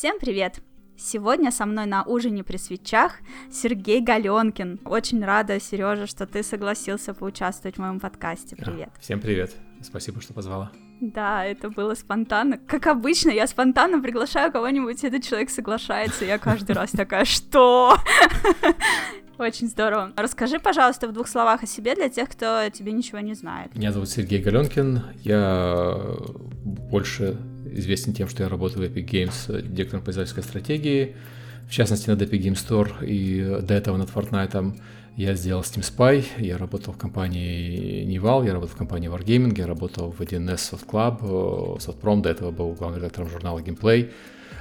Всем привет! Сегодня со мной на ужине при свечах Сергей Галенкин. Очень рада, Сережа, что ты согласился поучаствовать в моем подкасте. Привет. А, всем привет. Спасибо, что позвала. Да, это было спонтанно. Как обычно, я спонтанно приглашаю кого-нибудь, этот человек соглашается, и я каждый раз такая, что? Очень здорово. Расскажи, пожалуйста, в двух словах о себе для тех, кто тебе ничего не знает. Меня зовут Сергей Галенкин. Я больше известен тем, что я работаю в Epic Games директором по издательской стратегии, в частности над Epic Games Store и до этого над Fortnite. Я сделал Steam Spy, я работал в компании Nival, я работал в компании Wargaming, я работал в 1С Soft Club, Softprom, до этого был главным редактором журнала Gameplay.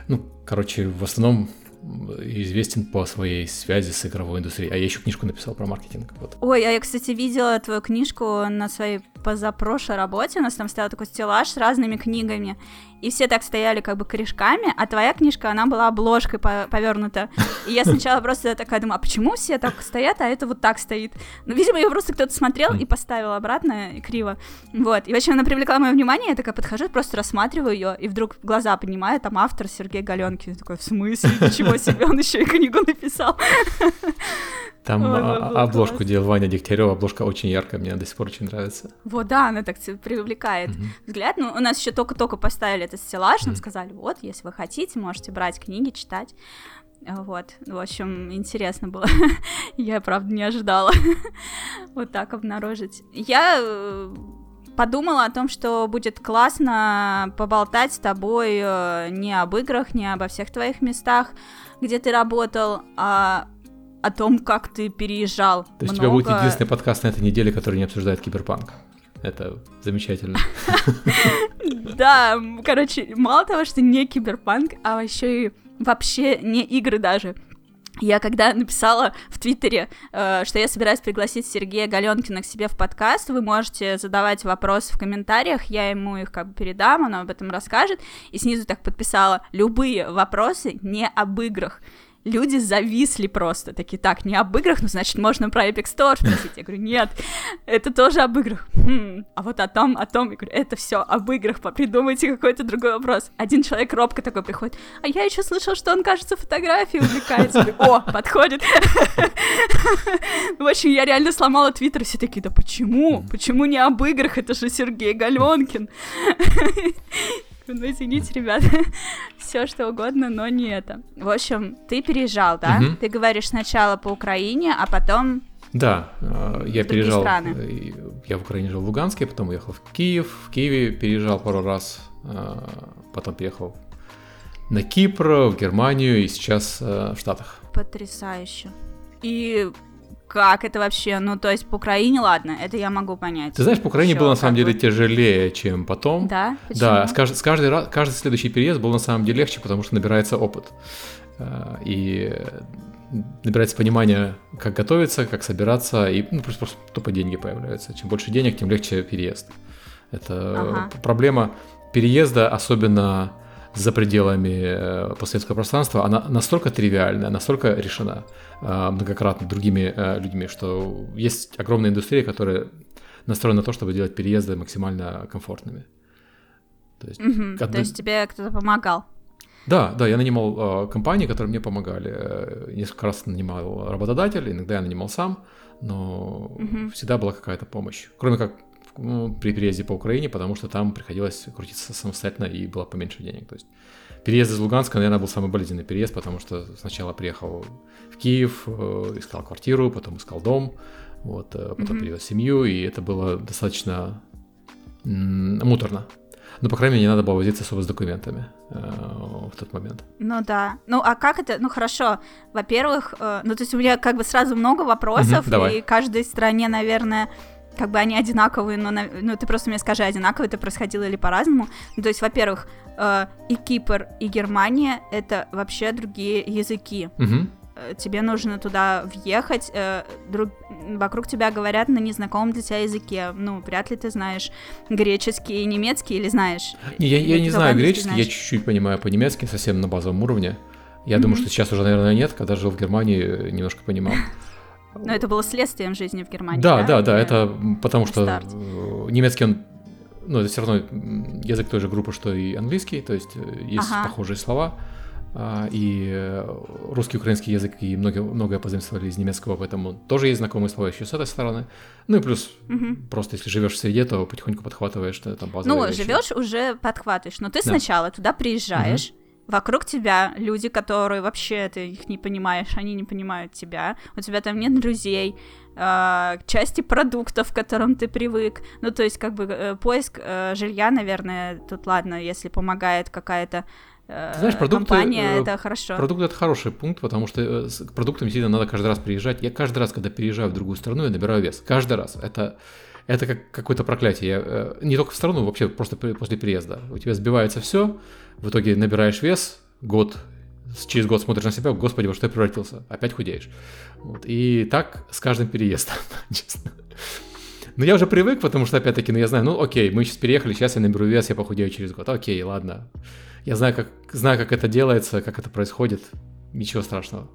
Ну, короче, в основном известен по своей связи с игровой индустрией. А я еще книжку написал про маркетинг. Вот. Ой, а я, кстати, видела твою книжку на своей позапрошлой работе. У нас там стоял такой стеллаж с разными книгами и все так стояли как бы корешками, а твоя книжка, она была обложкой повернута. И я сначала просто такая думаю, а почему все так стоят, а это вот так стоит? Ну, видимо, ее просто кто-то смотрел и поставил обратно и криво. Вот. И вообще она привлекла мое внимание, я такая подхожу, просто рассматриваю ее, и вдруг глаза поднимаю, там автор Сергей Галенкин. Такой, в смысле? Ничего себе, он еще и книгу написал. Там Ой, а, обложку класс. делал Ваня Дегтярев, обложка очень яркая, мне до сих пор очень нравится. Вот, да, она так привлекает угу. взгляд. Ну, у нас еще только-только поставили этот стеллаж, нам сказали, вот, если вы хотите, можете брать книги, читать. Вот, в общем, интересно было. Я, правда, не ожидала вот так обнаружить. Я э, подумала о том, что будет классно поболтать с тобой э, не об играх, не обо всех твоих местах, где ты работал, а о том, как ты переезжал. То есть много... у тебя будет единственный подкаст на этой неделе, который не обсуждает киберпанк. Это замечательно. Да, короче, мало того, что не киберпанк, а еще и вообще не игры даже. Я когда написала в Твиттере, э, что я собираюсь пригласить Сергея Галенкина к себе в подкаст, вы можете задавать вопросы в комментариях, я ему их как бы передам, он об этом расскажет, и снизу так подписала любые вопросы не об играх люди зависли просто, такие, так, не об играх, ну, значит, можно про Epic Store спросить. Я говорю, нет, это тоже об играх. Хм, а вот о том, о том, я говорю, это все об играх, придумайте какой-то другой вопрос. Один человек робко такой приходит, а я еще слышал, что он, кажется, фотографией увлекается. Говорю, О, подходит. В общем, я реально сломала твиттер, все такие, да почему? Почему не об играх? Это же Сергей Галенкин. Ну, извините, ребята, все что угодно, но не это. В общем, ты переезжал, да? Угу. Ты говоришь сначала по Украине, а потом да, э, я переезжал. Страны. Э, я в Украине жил в Луганске, потом уехал в Киев. В Киеве переезжал пару раз, э, потом переехал на Кипр, в Германию и сейчас в Штатах. Потрясающе. И как это вообще? Ну, то есть по Украине, ладно, это я могу понять. Ты знаешь, по Украине Ещё было на самом деле бы... тяжелее, чем потом. Да? Почему? Да, с, кажд... с каждый раз, каждый следующий переезд был на самом деле легче, потому что набирается опыт. Э, и набирается понимание, как готовиться, как собираться, и ну, просто, просто тупо деньги появляются. Чем больше денег, тем легче переезд. Это ага. проблема переезда, особенно за пределами э, постсоветского пространства, она настолько тривиальна, настолько решена э, многократно другими э, людьми, что есть огромная индустрия, которая настроена на то, чтобы делать переезды максимально комфортными. То есть, угу, одну... то есть тебе кто-то помогал? Да, да, я нанимал э, компании, которые мне помогали. Несколько раз нанимал работодатель, иногда я нанимал сам, но угу. всегда была какая-то помощь. Кроме как ну, при переезде по Украине, потому что там приходилось крутиться самостоятельно и было поменьше денег. То есть переезд из Луганска, наверное, был самый болезненный переезд, потому что сначала приехал в Киев, э, искал квартиру, потом искал дом, вот, э, потом mm-hmm. перевез семью, и это было достаточно муторно. Ну, по крайней мере, не надо было возиться особо с документами э, в тот момент. Ну да. Ну, а как это? Ну, хорошо. Во-первых, э, ну, то есть у меня как бы сразу много вопросов, mm-hmm, и каждой стране, наверное, как бы они одинаковые, но, ну, ты просто мне скажи, одинаковые это происходило или по-разному. Ну, то есть, во-первых, э, и Кипр, и Германия — это вообще другие языки. Угу. Тебе нужно туда въехать, э, друг... вокруг тебя говорят на незнакомом для тебя языке. Ну, вряд ли ты знаешь греческий и немецкий, или знаешь? Не, я, я не знаю греческий, знаешь? я чуть-чуть понимаю по-немецки, совсем на базовом уровне. Я mm-hmm. думаю, что сейчас уже, наверное, нет. Когда жил в Германии, немножко понимал. Но это было следствием жизни в Германии. Да, да, да, да это потому что старт. немецкий он, ну это все равно язык той же группы, что и английский, то есть э, есть ага. похожие слова. а, и э, русский, украинский язык, и многое, многое позаимствовали из немецкого, поэтому тоже есть знакомые слова еще с этой стороны. Ну и плюс, угу. просто если живешь в среде, то потихоньку подхватываешь там базовые Ну, вещи. живешь уже подхватываешь, но ты да. сначала туда приезжаешь, угу. Вокруг тебя люди, которые вообще ты их не понимаешь, они не понимают тебя. У тебя там нет друзей, э, части продуктов, к которым ты привык. Ну, то есть, как бы э, поиск э, жилья, наверное, тут ладно, если помогает какая-то ты знаешь, продукты, компания, это хорошо. Продукты это хороший пункт, потому что к продуктам действительно надо каждый раз приезжать. Я каждый раз, когда переезжаю в другую страну, я набираю вес. Каждый раз. Это, это как какое-то проклятие. Я, не только в страну, вообще просто после переезда. У тебя сбивается все, в итоге набираешь вес, год, через год смотришь на себя, господи, во что я превратился, опять худеешь. Вот. И так с каждым переездом, честно. Но я уже привык, потому что, опять-таки, ну я знаю, ну окей, мы сейчас переехали, сейчас я наберу вес, я похудею через год. Окей, ладно. Я знаю, как, знаю, как это делается, как это происходит. Ничего страшного.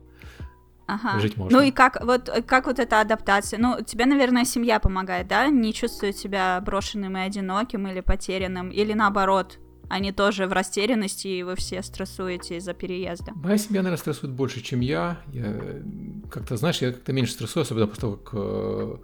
Ага. Жить можно. Ну и как вот, как вот эта адаптация? Ну, тебе, наверное, семья помогает, да? Не чувствует себя брошенным и одиноким или потерянным? Или наоборот, они тоже в растерянности, и вы все стрессуете из-за переезда. Моя семья, наверное, стрессует больше, чем я. Я как-то, знаешь, я как-то меньше стрессую, особенно после того, как э,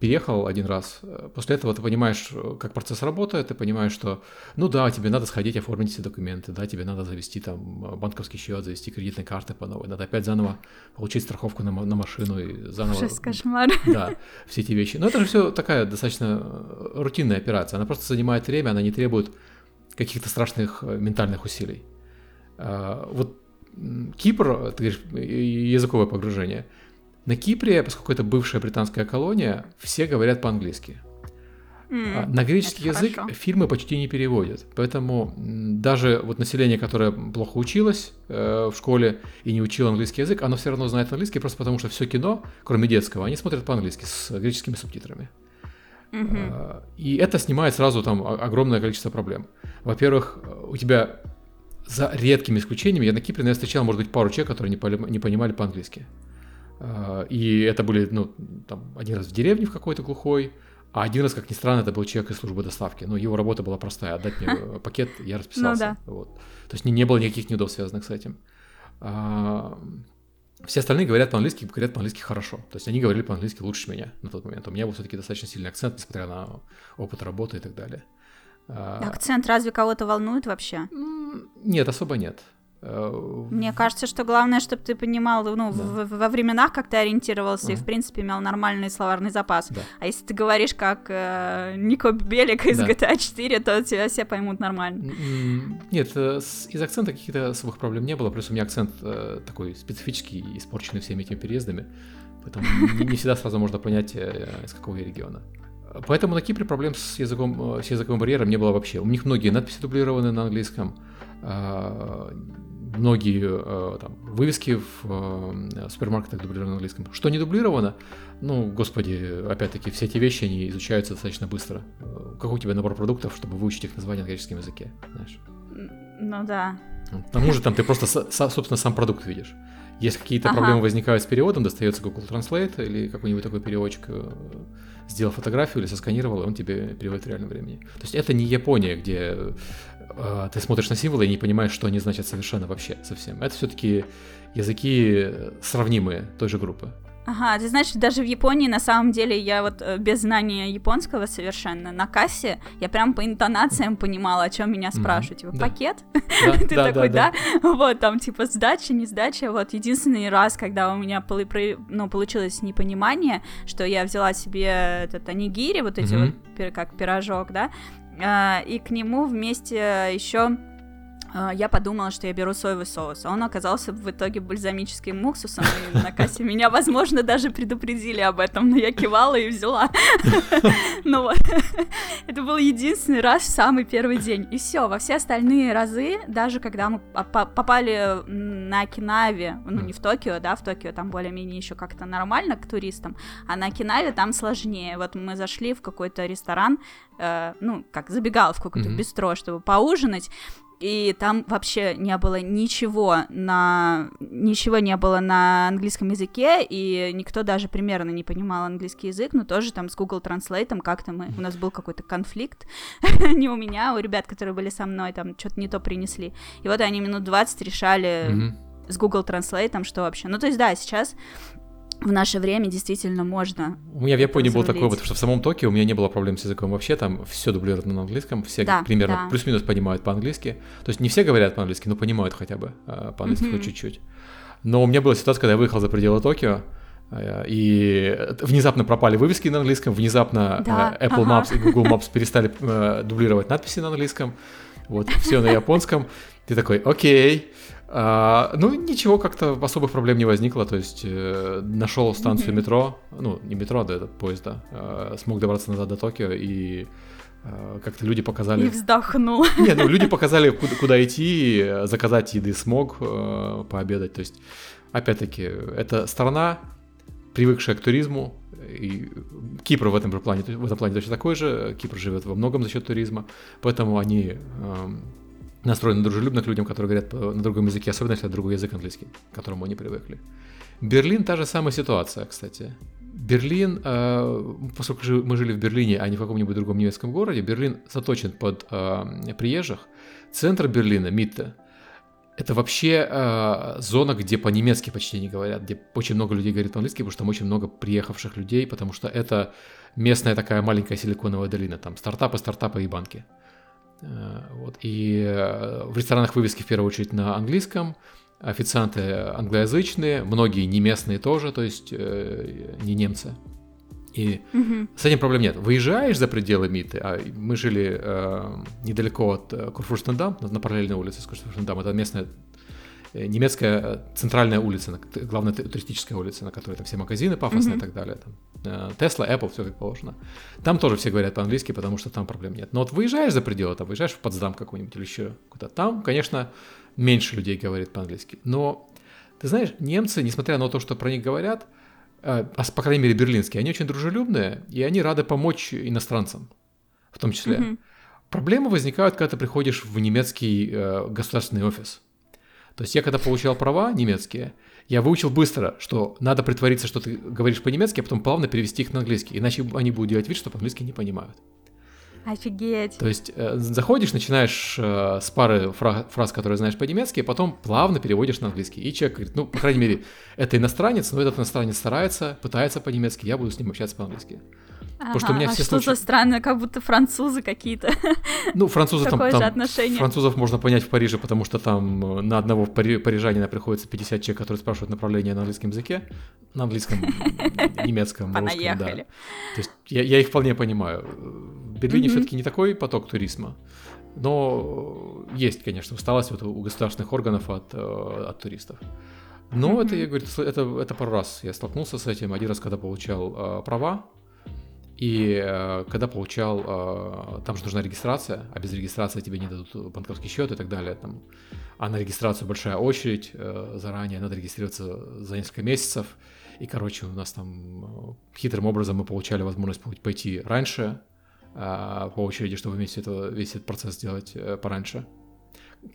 переехал один раз. После этого ты понимаешь, как процесс работает, ты понимаешь, что, ну да, тебе надо сходить, оформить все документы, да, тебе надо завести там банковский счет, завести кредитные карты по новой, надо опять заново получить страховку на, на машину и заново... Ужас, кошмар. Да, все эти вещи. Но это же все такая достаточно рутинная операция, она просто занимает время, она не требует каких-то страшных э, ментальных усилий. А, вот Кипр, ты говоришь, языковое погружение. На Кипре, поскольку это бывшая британская колония, все говорят по-английски. Mm, на греческий язык хорошо. фильмы почти не переводят, поэтому даже вот население, которое плохо училось э, в школе и не учило английский язык, оно все равно знает английский просто потому, что все кино, кроме детского, они смотрят по-английски с греческими субтитрами. Uh-huh. И это снимает сразу там огромное количество проблем. Во-первых, у тебя за редкими исключениями, я на Кипре, наверное, встречал, может быть, пару человек, которые не, не понимали по-английски. А, и это были, ну, там, один раз в деревне в какой-то глухой, а один раз, как ни странно, это был человек из службы доставки. Но его работа была простая, отдать мне пакет, я расписался. Ну, да. вот. То есть не, не было никаких неудобств, связанных с этим. Все остальные говорят по-английски, говорят по-английски хорошо. То есть они говорили по-английски лучше меня на тот момент. У меня был все-таки достаточно сильный акцент, несмотря на опыт работы и так далее. А, акцент разве кого-то волнует вообще? Нет, особо нет. Э, Мне кажется, что главное, чтобы ты понимал, ну, да. в, во временах, как ты ориентировался, uh-huh. и, в принципе, имел нормальный словарный запас. Да. А если ты говоришь как э, Нико Белик из да. GTA 4, то тебя все поймут нормально. Нет, э, из акцента каких-то особых проблем не было, плюс у меня акцент э, такой специфический, испорченный всеми этими переездами, поэтому не, не всегда сразу можно понять, э, из какого я региона. Поэтому на Кипре проблем с языком, с языковым барьером не было вообще. У них многие надписи дублированы на английском, а, многие э, там, вывески в э, супермаркетах дублированы на английском. Что не дублировано, ну, господи, опять-таки, все эти вещи, они изучаются достаточно быстро. Какой у тебя набор продуктов, чтобы выучить их название на греческом языке, знаешь? Ну да. К тому же там ты просто, собственно, сам продукт видишь. Если какие-то ага. проблемы возникают с переводом, достается Google Translate или какой-нибудь такой переводчик, э, сделал фотографию или сосканировал, и он тебе переводит в реальном времени. То есть это не Япония, где э, ты смотришь на символы и не понимаешь, что они значат совершенно вообще совсем. Это все-таки языки сравнимые той же группы. Ага, ты знаешь, даже в Японии, на самом деле, я вот э, без знания японского совершенно, на кассе, я прям по интонациям понимала, о чем меня спрашивают. Типа, пакет? Ты такой, да? Вот, там, типа, сдача, не сдача. Вот, единственный раз, когда у меня ну, получилось непонимание, что я взяла себе этот анигири, вот эти вот, как пирожок, да, и к нему вместе еще а, я подумала, что я беру соевый соус, а он оказался в итоге бальзамическим уксусом, и на кассе меня, возможно, даже предупредили об этом, но я кивала и взяла. Ну вот, это был единственный раз в самый первый день, и все, во все остальные разы, даже когда мы попали на Окинаве, ну не в Токио, да, в Токио там более-менее еще как-то нормально к туристам, а на Окинаве там сложнее, вот мы зашли в какой-то ресторан, э, ну, как забегал в какой-то бистро, чтобы поужинать, и там вообще не было ничего на... Ничего не было на английском языке, и никто даже примерно не понимал английский язык, но тоже там с Google Translate как-то мы... У нас был какой-то конфликт, не у меня, а у ребят, которые были со мной, там что-то не то принесли. И вот они минут 20 решали с Google Translate, что вообще. Ну, то есть, да, сейчас в наше время действительно можно. У меня в Японии был такой вот, что в самом Токио у меня не было проблем с языком вообще, там все дублировано на английском, все да, примерно да. плюс-минус понимают по-английски. То есть не все говорят по-английски, но понимают хотя бы э, по-английски mm-hmm. хоть чуть-чуть. Но у меня была ситуация, когда я выехал за пределы Токио, э, и внезапно пропали вывески на английском, внезапно да. Э, Apple ага. Maps и Google Maps перестали дублировать надписи на английском, вот, все на японском. Ты такой, окей, а, ну, ничего, как-то особых проблем не возникло. То есть э, нашел станцию mm-hmm. метро, ну, не метро, да, поезда, э, смог добраться назад до Токио и э, как-то люди показали... И вздохнул. Не, ну люди показали, куда, куда идти, заказать еды смог э, пообедать. То есть, опять-таки, это страна, привыкшая к туризму, и Кипр в этом же плане, в этом плане точно такой же. Кипр живет во многом за счет туризма, поэтому они э, настроены дружелюбно к людям, которые говорят на другом языке, особенно если это другой язык английский, к которому они привыкли. Берлин та же самая ситуация, кстати. Берлин, э, поскольку мы жили в Берлине, а не в каком-нибудь другом немецком городе, Берлин заточен под э, приезжих. Центр Берлина, Митте, это вообще э, зона, где по-немецки почти не говорят, где очень много людей говорит по-английски, потому что там очень много приехавших людей, потому что это местная такая маленькая силиконовая долина, там стартапы, стартапы и банки. Э, вот. И э, в ресторанах вывески в первую очередь на английском, официанты англоязычные, многие не местные тоже, то есть э, не немцы. И угу. с этим проблем нет. Выезжаешь за пределы МИТы, а мы жили э, недалеко от Курфурштендам, на, на параллельной улице с Курфурштендам, это местная немецкая э, центральная улица, главная туристическая улица, на которой там все магазины пафосные mm-hmm. и так далее. Там Tesla, э, Apple, все как положено. Там тоже все говорят по-английски, потому что там проблем нет. Но вот выезжаешь за пределы, там выезжаешь в Потсдам какой-нибудь или еще куда-то, там, конечно, меньше людей говорит по-английски. Но ты знаешь, немцы, несмотря на то, что про них говорят, а, по крайней мере берлинские, они очень дружелюбные, и они рады помочь иностранцам, в том числе. Mm-hmm. Проблемы возникают, когда ты приходишь в немецкий э, государственный офис. То есть я когда получал права немецкие, я выучил быстро, что надо притвориться, что ты говоришь по-немецки, а потом плавно перевести их на английский, иначе они будут делать вид, что по-английски не понимают. Офигеть. То есть э, заходишь, начинаешь э, с пары фра- фраз, которые знаешь по-немецки, а потом плавно переводишь на английский. И человек говорит, ну, по крайней мере, это иностранец, но этот иностранец старается, пытается по-немецки, я буду с ним общаться по-английски. Ага, Потому что у меня а все что случаи... за странно, как будто французы какие-то. Ну, французы там, там отношение. французов можно понять в Париже, потому что там э, на одного пари... парижанина приходится 50 человек, которые спрашивают направление на английском языке, на английском, немецком, русском, да. То есть я, я их вполне понимаю. В Берлине mm-hmm. все-таки не такой поток туризма, но есть, конечно, усталость вот у государственных органов от, э, от туристов. Но mm-hmm. это, я говорю, это, это пару раз я столкнулся с этим. Один раз, когда получал э, права, и э, когда получал, э, там же нужна регистрация, а без регистрации тебе не дадут банковский счет и так далее. Там, а на регистрацию большая очередь э, заранее, надо регистрироваться за несколько месяцев. И, короче, у нас там э, хитрым образом мы получали возможность пойти раньше э, по очереди, чтобы весь, это, весь этот процесс сделать э, пораньше.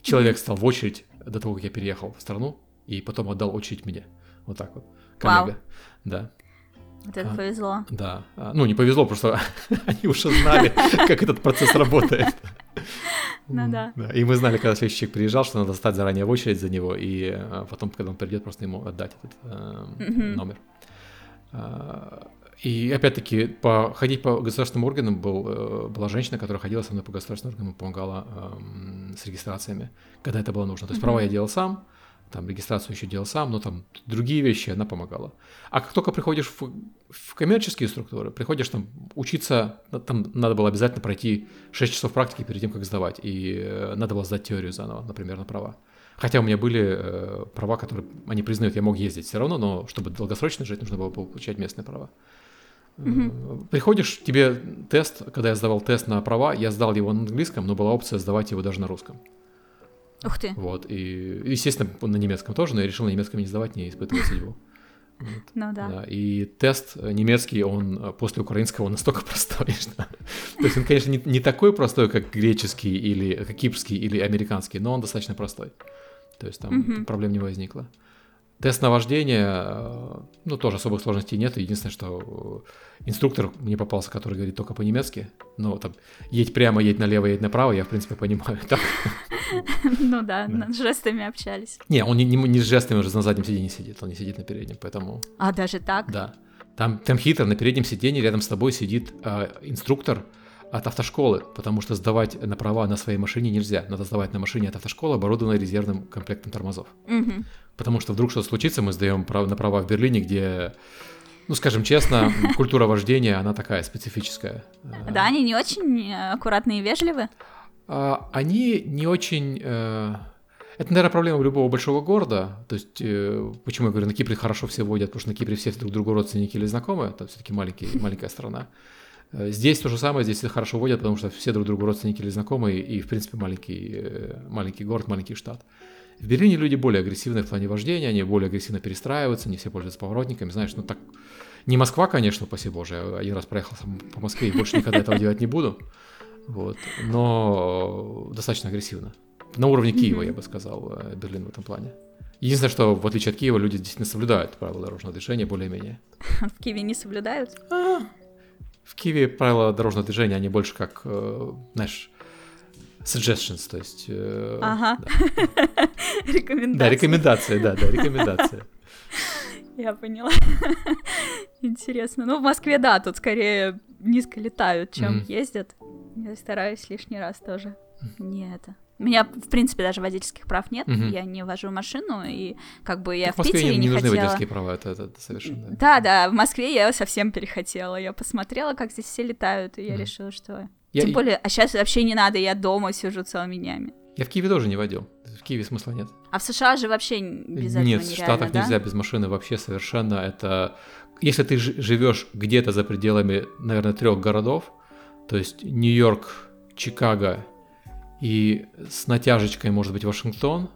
Человек стал в очередь до того, как я переехал в страну, и потом отдал очередь мне. Вот так вот. Коллега. Вау. Да. А, повезло. Да. А, ну, не повезло, просто они уже знали, как этот процесс работает. Ну да. И мы знали, когда следующий человек приезжал, что надо стать заранее в очередь за него, и а, потом, когда он придет, просто ему отдать этот эм, номер. И опять-таки, по, ходить по государственным органам был, э, была женщина, которая ходила со мной по государственным органам и помогала эм, с регистрациями, когда это было нужно. То есть права я делал сам, там регистрацию еще делал сам, но там другие вещи она помогала. А как только приходишь в, в коммерческие структуры, приходишь там учиться, там надо было обязательно пройти 6 часов практики перед тем, как сдавать, и э, надо было сдать теорию заново, например, на права. Хотя у меня были э, права, которые они признают, я мог ездить все равно, но чтобы долгосрочно жить, нужно было получать местные права. Mm-hmm. Приходишь, тебе тест, когда я сдавал тест на права, я сдал его на английском, но была опция сдавать его даже на русском. Ух ты. Вот, и, естественно, на немецком тоже, но я решил на немецком не сдавать, не испытывать судьбу. Вот. Ну да. да. И тест немецкий, он после украинского он настолько простой, что... То есть он, конечно, не, не такой простой, как греческий или как кипрский или американский, но он достаточно простой. То есть там угу. проблем не возникло. Тест на вождение, э, ну, тоже особых сложностей нет. Единственное, что инструктор мне попался, который говорит только по-немецки. Ну, там, едь прямо, едь налево, едь направо, я, в принципе, понимаю. Ну да, с жестами общались. Не, он не с жестами уже на заднем сиденье сидит, он не сидит на переднем, поэтому... А, даже так? Да. Там, там хитро, на переднем сиденье рядом с тобой сидит э, инструктор, от автошколы, потому что сдавать на права на своей машине нельзя. Надо сдавать на машине от автошколы, оборудованной резервным комплектом тормозов. Угу. Потому что вдруг что-то случится, мы сдаем на права в Берлине, где, ну, скажем честно, культура вождения, она такая специфическая. Да, они не очень аккуратные и вежливы. А, они не очень... Э, это, наверное, проблема любого большого города. То есть, э, почему я говорю, на Кипре хорошо все водят, потому что на Кипре все друг другу родственники или знакомые, это все-таки маленький, маленькая страна. Э, здесь то же самое, здесь хорошо водят, потому что все друг другу родственники или знакомые, и, в принципе, маленький, э, маленький город, маленький штат. В Берлине люди более агрессивны в плане вождения, они более агрессивно перестраиваются, не все пользуются поворотниками, знаешь, ну так... Не Москва, конечно, спаси боже, я один раз проехал по Москве и больше никогда этого делать не буду, вот, но достаточно агрессивно. На уровне Киева, я бы сказал, э, Берлин в этом плане. Единственное, что в отличие от Киева люди действительно соблюдают правила дорожного движения более-менее. В Киеве не соблюдают? А, в Киеве правила дорожного движения, они больше как, э, знаешь, suggestions, то есть... Э, ага. Да. рекомендации. Да, рекомендации, да, да, рекомендации. Я поняла. Интересно. Ну, в Москве, да, тут скорее низко летают, чем mm-hmm. ездят. Я стараюсь лишний раз тоже не это меня, в принципе, даже водительских прав нет, угу. я не вожу машину, и как бы я так в, в Питере не, не нужны хотела... водительские права, это, это, это совершенно... Да, да, в Москве я совсем перехотела, я посмотрела, как здесь все летают, и я угу. решила, что... Я... Тем более, а сейчас вообще не надо, я дома сижу целыми днями. Я в Киеве тоже не водил, в Киеве смысла нет. А в США же вообще без этого Нет, в Штатах да? нельзя без машины вообще совершенно, это... Если ты живешь где-то за пределами, наверное, трех городов, то есть Нью-Йорк, Чикаго и с натяжечкой, может быть, Вашингтон,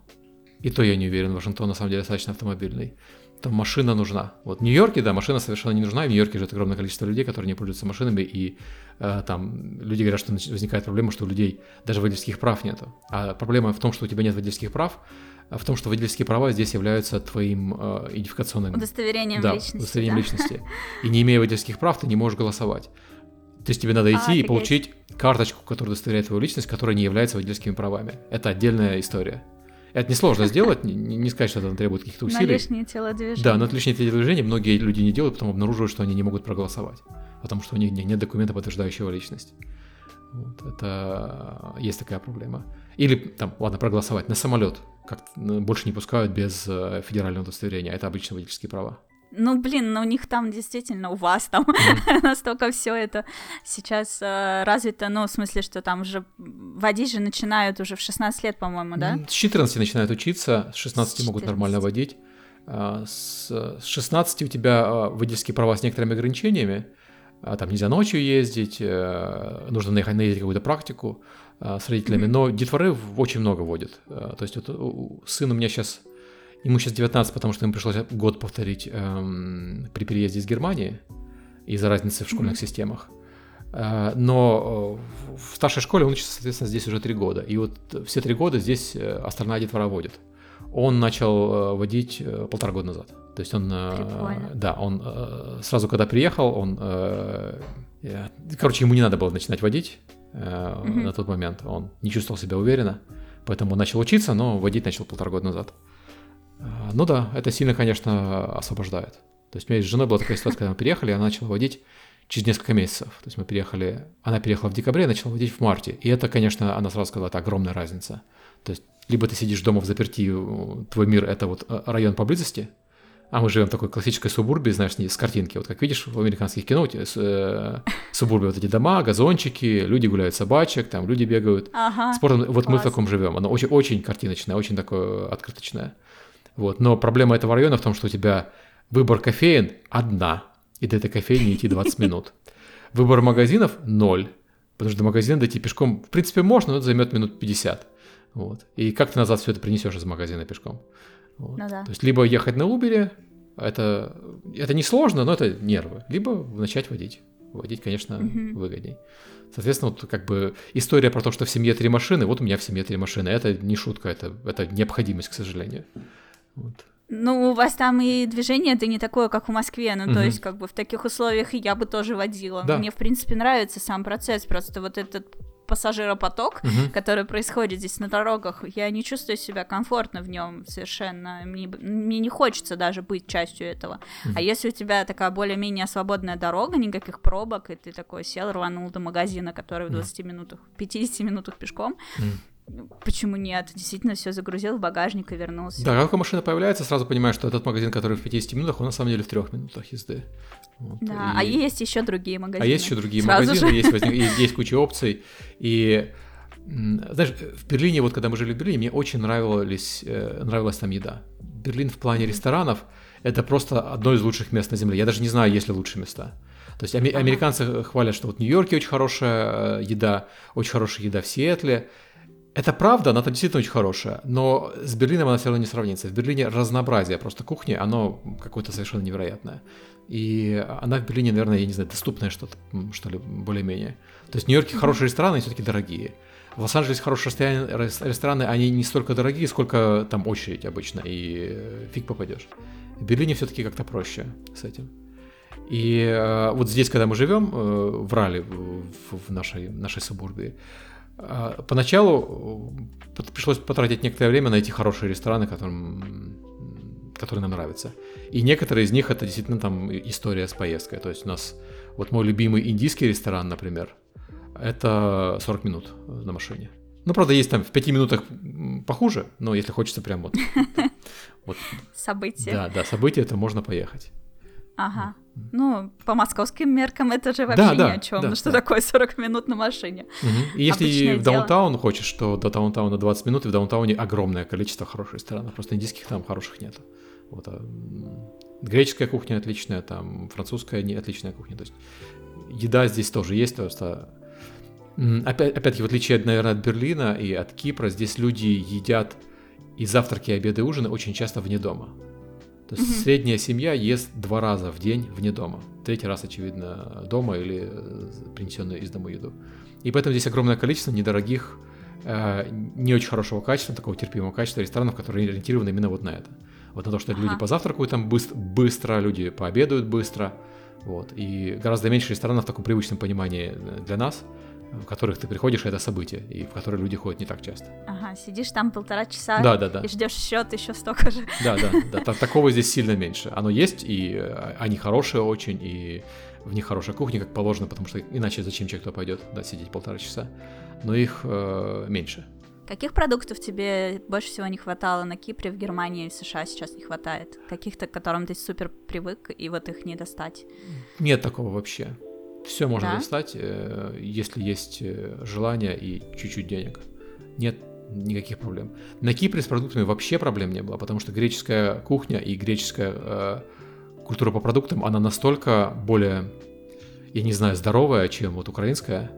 и то я не уверен, Вашингтон на самом деле достаточно автомобильный, то машина нужна. Вот в Нью-Йорке, да, машина совершенно не нужна, в Нью-Йорке живет огромное количество людей, которые не пользуются машинами, и э, там люди говорят, что возникает проблема, что у людей даже водительских прав нету. А проблема в том, что у тебя нет водительских прав, а в том, что водительские права здесь являются твоим э, идентификационным... Удостоверением да, личности. удостоверением да. личности. И не имея водительских прав, ты не можешь голосовать. То есть тебе надо идти а, и получить карточку, которая удостоверяет твою личность, которая не является водительскими правами. Это отдельная история. Это несложно сделать, не, не сказать, что это требует каких-то усилий. На лишние телодвижения. Да, но это лишние телодвижения многие люди не делают, потом обнаруживают, что они не могут проголосовать, потому что у них нет документа, подтверждающего личность. Вот, это есть такая проблема. Или там, ладно, проголосовать на самолет, как больше не пускают без э, федерального удостоверения. Это обычно водительские права. Ну, блин, ну у них там действительно, у вас там mm. настолько все это сейчас э, развито, ну, в смысле, что там уже водить же начинают уже в 16 лет, по-моему, да? С 14 начинают учиться, с 16 с могут нормально водить. А, с, с 16 у тебя а, водительские права с некоторыми ограничениями, а, там нельзя ночью ездить, э, нужно наехать, наездить какую-то практику с родителями, mm-hmm. но детворы очень много водят. То есть вот сын у меня сейчас Ему сейчас 19, потому что ему пришлось год повторить эм, при переезде из Германии из-за разницы в школьных mm-hmm. системах. Э, но э, в старшей школе он учится, соответственно, здесь уже три года. И вот все три года здесь э, остальная детвора водит. Он начал э, водить э, полтора года назад. То есть он, э, да, он э, сразу, когда приехал, он, э, э, короче, ему не надо было начинать водить э, mm-hmm. на тот момент. Он не чувствовал себя уверенно, поэтому он начал учиться, но водить начал полтора года назад. А, ну да, это сильно, конечно, освобождает. То есть у меня с женой была такая ситуация, когда мы переехали, она начала водить через несколько месяцев. То есть мы переехали, она переехала в декабре, начала водить в марте. И это, конечно, она сразу сказала, это огромная разница. То есть либо ты сидишь дома в заперти, твой мир — это вот э, район поблизости, а мы живем в такой классической субурбии, знаешь, с картинки. Вот как видишь в американских кино, э, субурбии вот эти дома, газончики, люди гуляют собачек, там люди бегают. Ага, Спортом, вот класс. мы в таком живем. Оно очень, очень картиночное, очень такое открыточное. Вот. Но проблема этого района в том, что у тебя выбор кофеин одна, и до этой кофейни идти 20 минут. Выбор магазинов ноль, потому что до магазина дойти пешком, в принципе, можно, но это займет минут 50. Вот. И как ты назад все это принесешь из магазина пешком? Вот. Ну, да. То есть либо ехать на Uber, Это, это не сложно, но это нервы. Либо начать водить. Водить, конечно, mm-hmm. выгодней. Соответственно, вот как бы история про то, что в семье три машины, вот у меня в семье три машины. Это не шутка, это, это необходимость, к сожалению. Вот. Ну, у вас там и движение это не такое, как в Москве, ну, угу. то есть, как бы в таких условиях я бы тоже водила. Да. Мне, в принципе, нравится сам процесс, просто вот этот пассажиропоток, угу. который происходит здесь на дорогах, я не чувствую себя комфортно в нем совершенно. Мне, мне не хочется даже быть частью этого. Угу. А если у тебя такая более-менее свободная дорога, никаких пробок, и ты такой сел, рванул до магазина, который в 20 минутах, 50 минутах пешком, угу Почему нет? Действительно, все загрузил в багажник и вернулся. Да, как только машина появляется, сразу понимаешь, что этот магазин, который в 50 минутах, он на самом деле в 3 минутах езды. Вот. Да, а и... а есть еще другие магазины. А есть еще другие сразу магазины, есть, возник... есть, есть куча опций. И знаешь, в Берлине, вот когда мы жили в Берлине, мне очень нравилась, э, нравилась там еда. Берлин в плане ресторанов это просто одно из лучших мест на Земле. Я даже не знаю, есть ли лучшие места. То есть американцы хвалят, что вот в Нью-Йорке очень хорошая э, еда, очень хорошая еда в Сиэтле. Это правда, она там действительно очень хорошая, но с Берлином она все равно не сравнится. В Берлине разнообразие просто кухни, оно какое-то совершенно невероятное. И она в Берлине, наверное, я не знаю, доступная что-то, что ли, более-менее. То есть в Нью-Йорке хорошие рестораны, все-таки дорогие. В Лос-Анджелесе хорошие рестораны, они не столько дорогие, сколько там очередь обычно, и э, фиг попадешь. В Берлине все-таки как-то проще с этим. И э, вот здесь, когда мы живем, э, в Рале, в, нашей, нашей субурбии, поначалу э, пришлось потратить некоторое время на эти хорошие рестораны, которым, которые нам нравятся. И некоторые из них это действительно там история с поездкой. То есть у нас вот мой любимый индийский ресторан, например, это 40 минут на машине. Ну, правда, есть там в 5 минутах похуже, но если хочется прям вот... вот событие. Да, да, событие, это можно поехать. Ага. Ну, по московским меркам это же вообще да, ни да, о чем. Да, ну, что да. такое 40 минут на машине? Угу. И если Обычное в даунтаун дело. хочешь, то до даунтауна 20 минут, и в даунтауне огромное количество хороших ресторанов. Просто индийских там хороших нет. Вот, а греческая кухня отличная, там французская не отличная кухня. То есть еда здесь тоже есть, просто опять, опять-таки, в отличие, наверное, от Берлина и от Кипра, здесь люди едят и завтраки, и обеды, и ужины очень часто вне дома. То есть угу. средняя семья ест два раза в день вне дома. Третий раз, очевидно, дома или э, принесенную из дома еду. И поэтому здесь огромное количество недорогих, э, не очень хорошего качества, такого терпимого качества ресторанов, которые ориентированы именно вот на это. Вот на то, что ага. люди позавтракают там быстро, быстро, люди пообедают быстро. Вот. И гораздо меньше ресторанов в таком привычном понимании для нас – в которых ты приходишь, это событие, и в которые люди ходят не так часто. Ага, сидишь там полтора часа да, да, да. и ждешь счет еще столько же. Да, да, да, так, такого здесь сильно меньше. Оно есть, и э, они хорошие очень, и в них хорошая кухня, как положено, потому что иначе зачем человек туда пойдет, да, сидеть полтора часа. Но их э, меньше. Каких продуктов тебе больше всего не хватало на Кипре, в Германии в США сейчас не хватает? Каких-то, к которым ты супер привык, и вот их не достать? Нет такого вообще. Все можно да? достать, э, если есть э, желание и чуть-чуть денег. Нет никаких проблем. На Кипре с продуктами вообще проблем не было, потому что греческая кухня и греческая э, культура по продуктам, она настолько более, я не знаю, здоровая, чем вот украинская.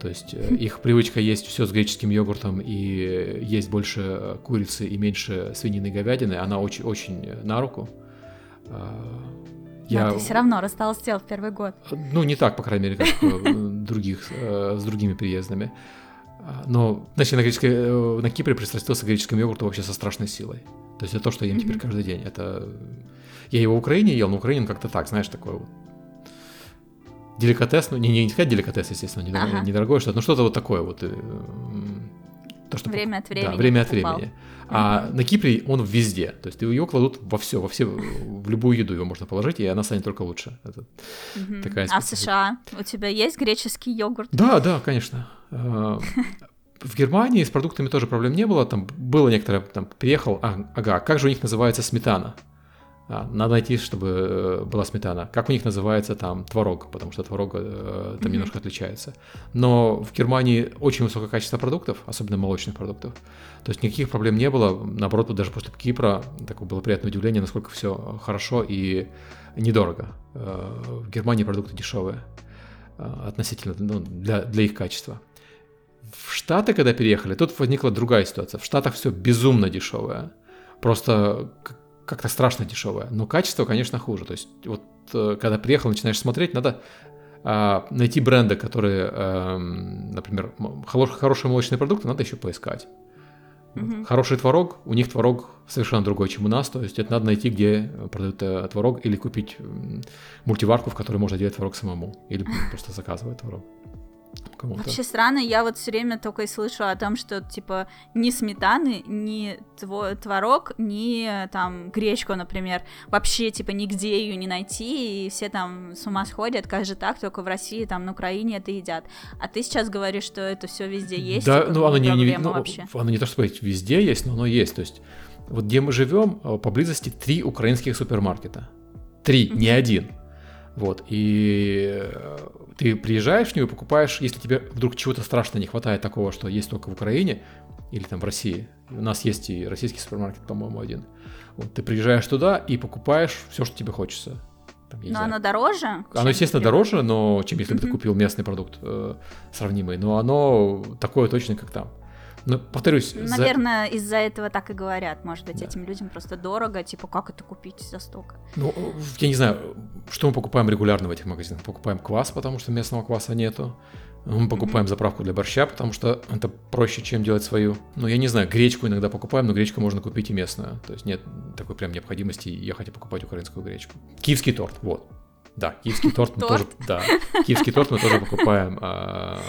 То есть э, их привычка есть все с греческим йогуртом и есть больше курицы и меньше свинины и говядины, она очень, очень на руку. А, я... Но ты все равно растолстел в первый год. Ну, не так, по крайней мере, как э, других, э, с другими приездами. Но, значит, на, греческой, э, на Кипре пристрастился к греческому йогурту вообще со страшной силой. То есть это то, что я ем теперь каждый день. Это... Я его в Украине ел, но Украине как-то так, знаешь, такое вот деликатес, ну не, не, не сказать деликатес, естественно, недорогое, ага. недорогое что-то, но что-то вот такое вот. То, что время от времени. Да, время от времени. А на Кипре он везде. То есть его кладут во все, во все, в любую еду его можно положить, и она станет только лучше. Это такая а в США у тебя есть греческий йогурт? Да, да, конечно. А, в Германии с продуктами тоже проблем не было. Там было некоторое, там приехал, а, ага, как же у них называется сметана? А, надо найти, чтобы э, была сметана. Как у них называется там творог, потому что творог э, там mm-hmm. немножко отличается. Но в Германии очень высокое качество продуктов, особенно молочных продуктов. То есть никаких проблем не было. Наоборот, даже после Кипра такое было приятное удивление, насколько все хорошо и недорого. Э, в Германии продукты дешевые относительно ну, для, для их качества. В Штаты, когда переехали, тут возникла другая ситуация. В Штатах все безумно дешевое. Просто как-то страшно дешевое, но качество, конечно, хуже. То есть вот э, когда приехал, начинаешь смотреть, надо а, найти бренды, которые, эм, например, хорошие молочные продукты, надо еще поискать. Угу. Хороший творог, у них творог совершенно другой, чем у нас. То есть это надо найти, где продают э, творог, или купить мультиварку, в которой можно делать творог самому, или просто заказывать творог кому-то. Вообще странно, я вот все время только и слышу о том, что типа ни сметаны, ни твой творог, ни там гречку, например, вообще типа нигде ее не найти, и все там с ума сходят, как же так, только в России, там на Украине это едят. А ты сейчас говоришь, что это все везде есть. Да, типа, ну оно не, не, ну, вообще. оно не то, что везде есть, но оно есть. То есть вот где мы живем, э, поблизости три украинских супермаркета. Три, mm-hmm. не один. Вот, и э, ты приезжаешь в него и покупаешь, если тебе вдруг чего-то страшно не хватает такого, что есть только в Украине или там в России. У нас есть и российский супермаркет, по-моему, один. Вот, ты приезжаешь туда и покупаешь все, что тебе хочется. Там, но знаю. оно дороже? Оно, естественно, дороже, но чем если бы ты купил местный продукт э, сравнимый, но оно такое точно, как там. Но, повторюсь... Наверное, за... из-за этого так и говорят. Может быть, да. этим людям просто дорого, типа, как это купить за столько? Ну, я не знаю, что мы покупаем регулярно в этих магазинах. Покупаем квас, потому что местного кваса нету. Мы покупаем mm-hmm. заправку для борща, потому что это проще, чем делать свою. Ну, я не знаю, гречку иногда покупаем, но гречку можно купить и местную. То есть нет такой прям необходимости ехать и покупать украинскую гречку. Киевский торт, вот. Да, киевский торт мы тоже... Да, киевский торт мы тоже покупаем а,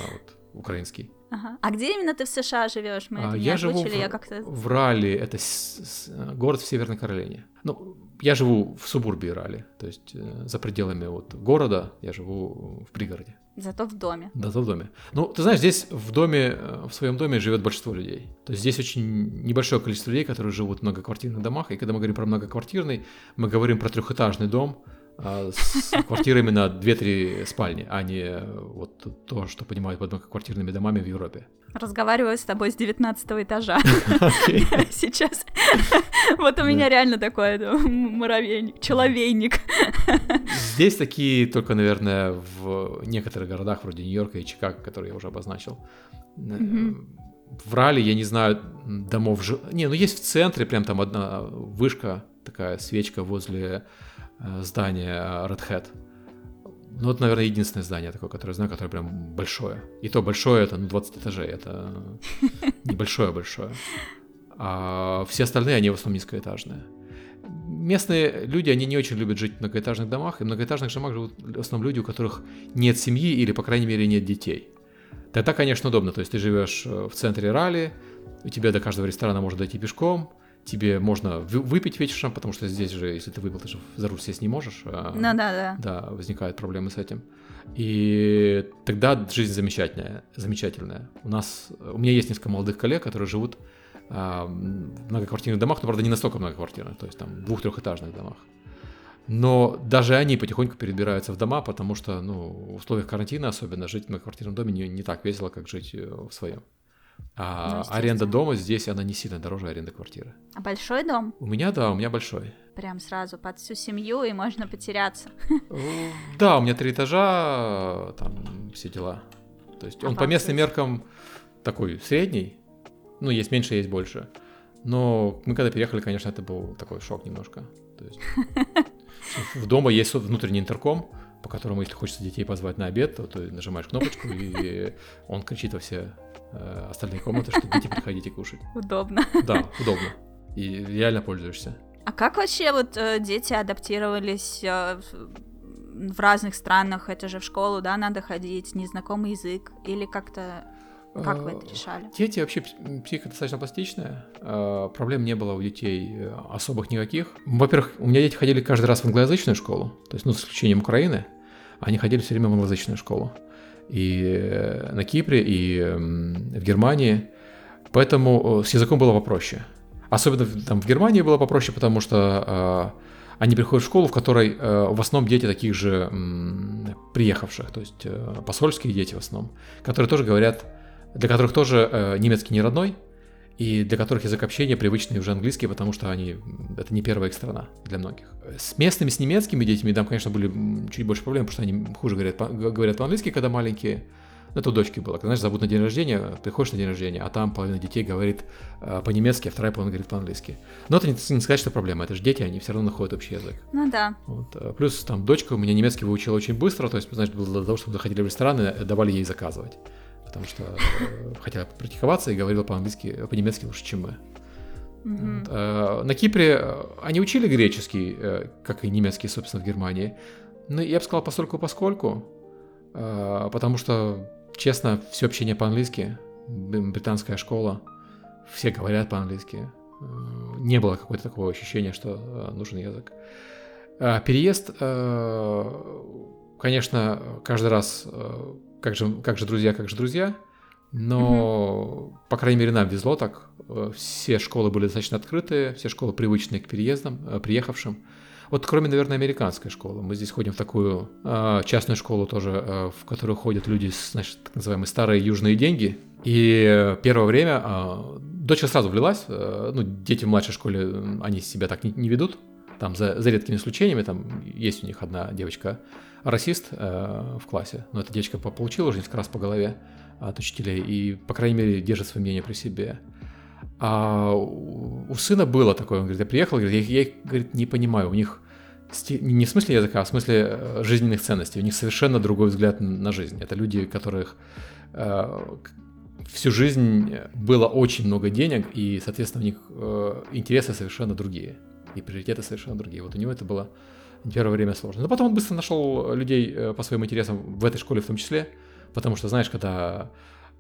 украинский. Ага. А где именно ты в США живешь? Мы а, я живу в, я как-то... в Ралли, это с, с, город в Северной Каролине. Ну, я живу в субурбии Ралли, то есть э, за пределами вот города я живу в пригороде. Зато в доме. Да, зато в доме. Ну, ты знаешь, здесь в доме, э, в своем доме живет большинство людей. То есть здесь очень небольшое количество людей, которые живут в многоквартирных домах. И когда мы говорим про многоквартирный, мы говорим про трехэтажный дом, с квартирами на 2-3 спальни, а не э, вот то, что понимают под многоквартирными домами в Европе. Разговариваю с тобой с 19 этажа. Сейчас. Вот у меня реально такой муравейник, человейник. Здесь такие только, наверное, в некоторых городах, вроде Нью-Йорка и Чикаго, которые я уже обозначил. Э, в Рале, я не знаю, домов... Не, ну есть в центре прям там одна вышка, такая свечка возле Э, здание э, Red Hat. Ну, это, наверное, единственное здание такое, которое я знаю, которое прям большое. И то большое это, ну, 20 этажей, это небольшое-большое. А все остальные, они в основном низкоэтажные. Местные люди, они не очень любят жить в многоэтажных домах, и в многоэтажных домах живут в основном люди, у которых нет семьи или, по крайней мере, нет детей. Тогда, конечно, удобно. То есть ты живешь э, в центре ралли, у тебя до каждого ресторана можно дойти пешком, тебе можно выпить вечером, потому что здесь же, если ты выпил, ты же за руль сесть не можешь. А, ну да, да. Да, возникают проблемы с этим. И тогда жизнь замечательная, замечательная. У нас, у меня есть несколько молодых коллег, которые живут а, в многоквартирных домах, но, правда, не настолько многоквартирных, то есть там двух-трехэтажных домах. Но даже они потихоньку перебираются в дома, потому что, ну, в условиях карантина особенно жить в многоквартирном доме не, не так весело, как жить э, в своем. А ну, аренда дома здесь, она не сильно дороже аренды квартиры. А большой дом? У меня, да, у меня большой. Прям сразу под всю семью, и можно потеряться. Да, у меня три этажа, там все дела. То есть он по местным меркам такой средний, ну, есть меньше, есть больше. Но мы когда переехали, конечно, это был такой шок немножко. То есть в дома есть внутренний интерком, по которому, если хочется детей позвать на обед, то ты нажимаешь кнопочку, и он кричит во все э, остальные комнаты, что дети приходите кушать. Удобно. Да, удобно. И реально пользуешься. А как вообще вот э, дети адаптировались э, в разных странах? Это же в школу, да, надо ходить, незнакомый язык или как-то как вы это решали? Дети вообще психика достаточно пластичная. Проблем не было у детей особых никаких. Во-первых, у меня дети ходили каждый раз в англоязычную школу, то есть, ну, с исключением Украины, они ходили все время в англоязычную школу и э, на Кипре, и в Германии. Поэтому э, с языком было попроще. Особенно там в Германии было попроще, потому что э, они приходят в школу, в которой э, в основном дети таких же э, приехавших, то есть э, посольские дети в основном, которые тоже говорят, для которых тоже э, немецкий не родной, и для которых язык общения привычный уже английский, потому что они это не первая их страна для многих. С местными, с немецкими детьми там, конечно, были чуть больше проблем, потому что они хуже говорят, по, говорят по-английски, когда маленькие, Это у дочки было. Знаешь, зовут на день рождения, приходишь на день рождения, а там половина детей говорит э, по-немецки, а вторая половина говорит по-английски. Но это не, не сказать, что проблема. Это же дети, они все равно находят общий язык. Ну да. Вот. Э, плюс там дочка у меня немецкий выучила очень быстро, то есть, знаешь, для того, чтобы заходили в рестораны, э, давали ей заказывать. Потому что э, хотела практиковаться и говорила по-английски, по-немецки лучше, чем мы. Mm-hmm. На Кипре они учили греческий, как и немецкий, собственно, в Германии. Но я бы сказал, постольку поскольку, потому что Честно, все общение по-английски, британская школа, все говорят по-английски. Э, не было какого-то такого ощущения, что э, нужен язык. А переезд, э, конечно, каждый раз, как же, как же друзья, как же друзья, но, угу. по крайней мере, нам везло так. Все школы были достаточно открытые, все школы привычные к переездам, приехавшим. Вот кроме, наверное, американской школы. Мы здесь ходим в такую э, частную школу тоже, э, в которую ходят люди с, значит, так называемые старые южные деньги. И первое время э, дочка сразу влилась. Э, ну, дети в младшей школе, они себя так не, не ведут. Там за, за редкими исключениями, там есть у них одна девочка расист э, в классе, но эта девочка получила уже несколько раз по голове от учителей и, по крайней мере, держит свое мнение при себе. А у сына было такое, он говорит, я приехал, говорит, я, я говорит, не понимаю, у них не в смысле языка, а в смысле э, жизненных ценностей. У них совершенно другой взгляд на жизнь. Это люди, которых э, всю жизнь было очень много денег, и, соответственно, у них э, интересы совершенно другие, и приоритеты совершенно другие. Вот у него это было первое время сложно. Но потом он быстро нашел людей э, по своим интересам в этой школе в том числе, потому что, знаешь, когда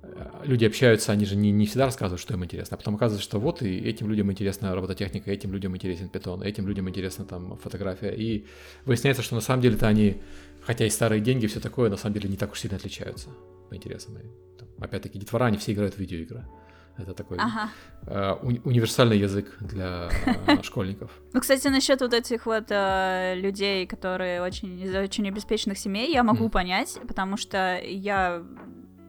Э, люди общаются, они же не, не всегда рассказывают, что им интересно, а потом оказывается, что вот и этим людям интересна робототехника, этим людям интересен питон, этим людям интересна там фотография. И выясняется, что на самом деле-то они, хотя и старые деньги, все такое, на самом деле не так уж сильно отличаются по интересам. И, там, опять-таки, детвора, они все играют в видеоигры. Это такой ага. э, уни- универсальный язык для э, школьников. Ну, кстати, насчет вот этих вот э, людей, которые очень из очень обеспеченных семей, я могу понять, потому что я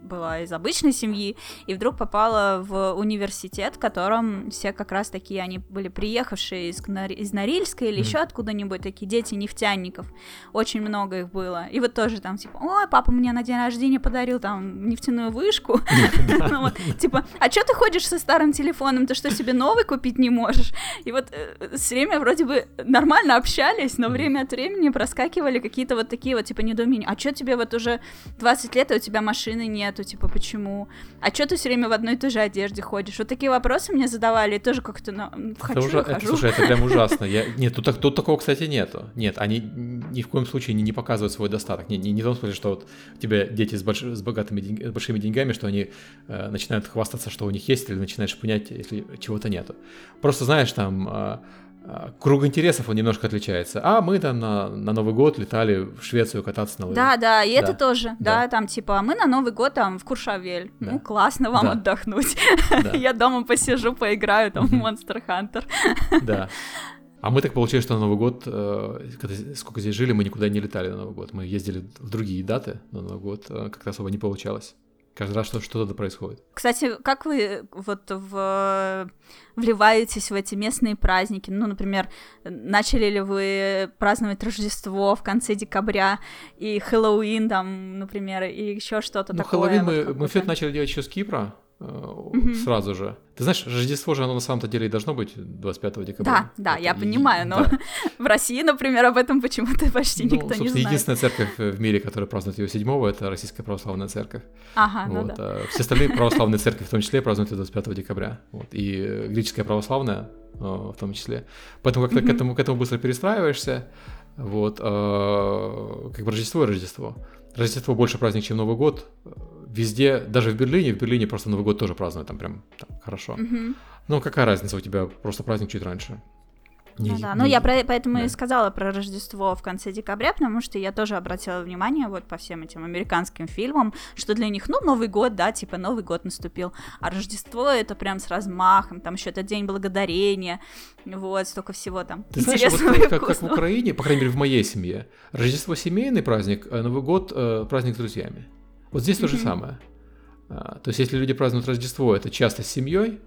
была из обычной семьи, и вдруг попала в университет, в котором все как раз такие, они были приехавшие из, из Норильска или mm. еще откуда-нибудь, такие дети нефтяников. Очень много их было. И вот тоже там, типа, ой, папа мне на день рождения подарил там нефтяную вышку. Ну типа, а что ты ходишь со старым телефоном, ты что, себе новый купить не можешь? И вот э, с время вроде бы нормально общались, но время от времени проскакивали какие-то вот такие вот, типа, недоумения. А что тебе вот уже 20 лет, и у тебя машины нет, нету, типа, почему? А что ты все время в одной и той же одежде ходишь? Вот такие вопросы мне задавали, и тоже как-то ну, хочу, это, ужа... это, слушай, это прям ужасно. Я... Нет, тут, тут такого, кстати, нету. Нет, они ни в коем случае не, не показывают свой достаток. Не, не, не в том смысле, что вот у тебя дети с, больш... с богатыми деньг... с большими деньгами, что они э, начинают хвастаться, что у них есть, или начинаешь понять, если чего-то нету. Просто знаешь, там... Э, круг интересов он немножко отличается. А мы там на, на Новый год летали в Швецию кататься на лыжах. Да, да, и да. это тоже. Да. да, там типа, а мы на Новый год там в Куршавель. Да. Ну, классно вам да. отдохнуть. Да. Я дома посижу, поиграю там в Monster Hunter. Да. А мы так получилось, что на Новый год, э, когда, сколько здесь жили, мы никуда не летали на Новый год. Мы ездили в другие даты на Новый год, э, как-то особо не получалось. Каждый раз что- что-то происходит. Кстати, как вы вот в... вливаетесь в эти местные праздники? Ну, например, начали ли вы праздновать Рождество в конце декабря и Хэллоуин там, например, и еще что-то ну, такое? Ну, Хэллоуин мы, мы все это начали делать еще с Кипра, mm-hmm. сразу же. Ты знаешь, Рождество же оно на самом-то деле и должно быть 25 декабря. Да, да, это я и... понимаю, но да. в России, например, об этом почему-то почти ну, никто не знает. единственная церковь в мире, которая празднует ее 7 это Российская Православная Церковь. Ага, ну вот. ну да. А все остальные православные церкви в том числе празднуют ее 25 декабря. Вот. И греческая православная в том числе. Поэтому как-то mm-hmm. к, этому, к этому быстро перестраиваешься. Вот, э, как бы Рождество и Рождество. Рождество больше праздник, чем Новый год. Везде, даже в Берлине, в Берлине просто Новый год тоже празднуют, там прям там, хорошо. Mm-hmm. Ну, какая разница у тебя, просто праздник чуть раньше. Не, ну, да. не, ну я про, поэтому да. и сказала про Рождество в конце декабря, потому что я тоже обратила внимание вот по всем этим американским фильмам, что для них, ну, Новый год, да, типа Новый год наступил, а Рождество это прям с размахом, там еще этот День Благодарения, вот, столько всего там Ты знаешь, вот как, как в Украине, по крайней мере в моей семье, Рождество семейный праздник, а Новый год э, праздник с друзьями. Вот здесь mm-hmm. то же самое. А, то есть если люди празднуют Рождество, это часто с семьей,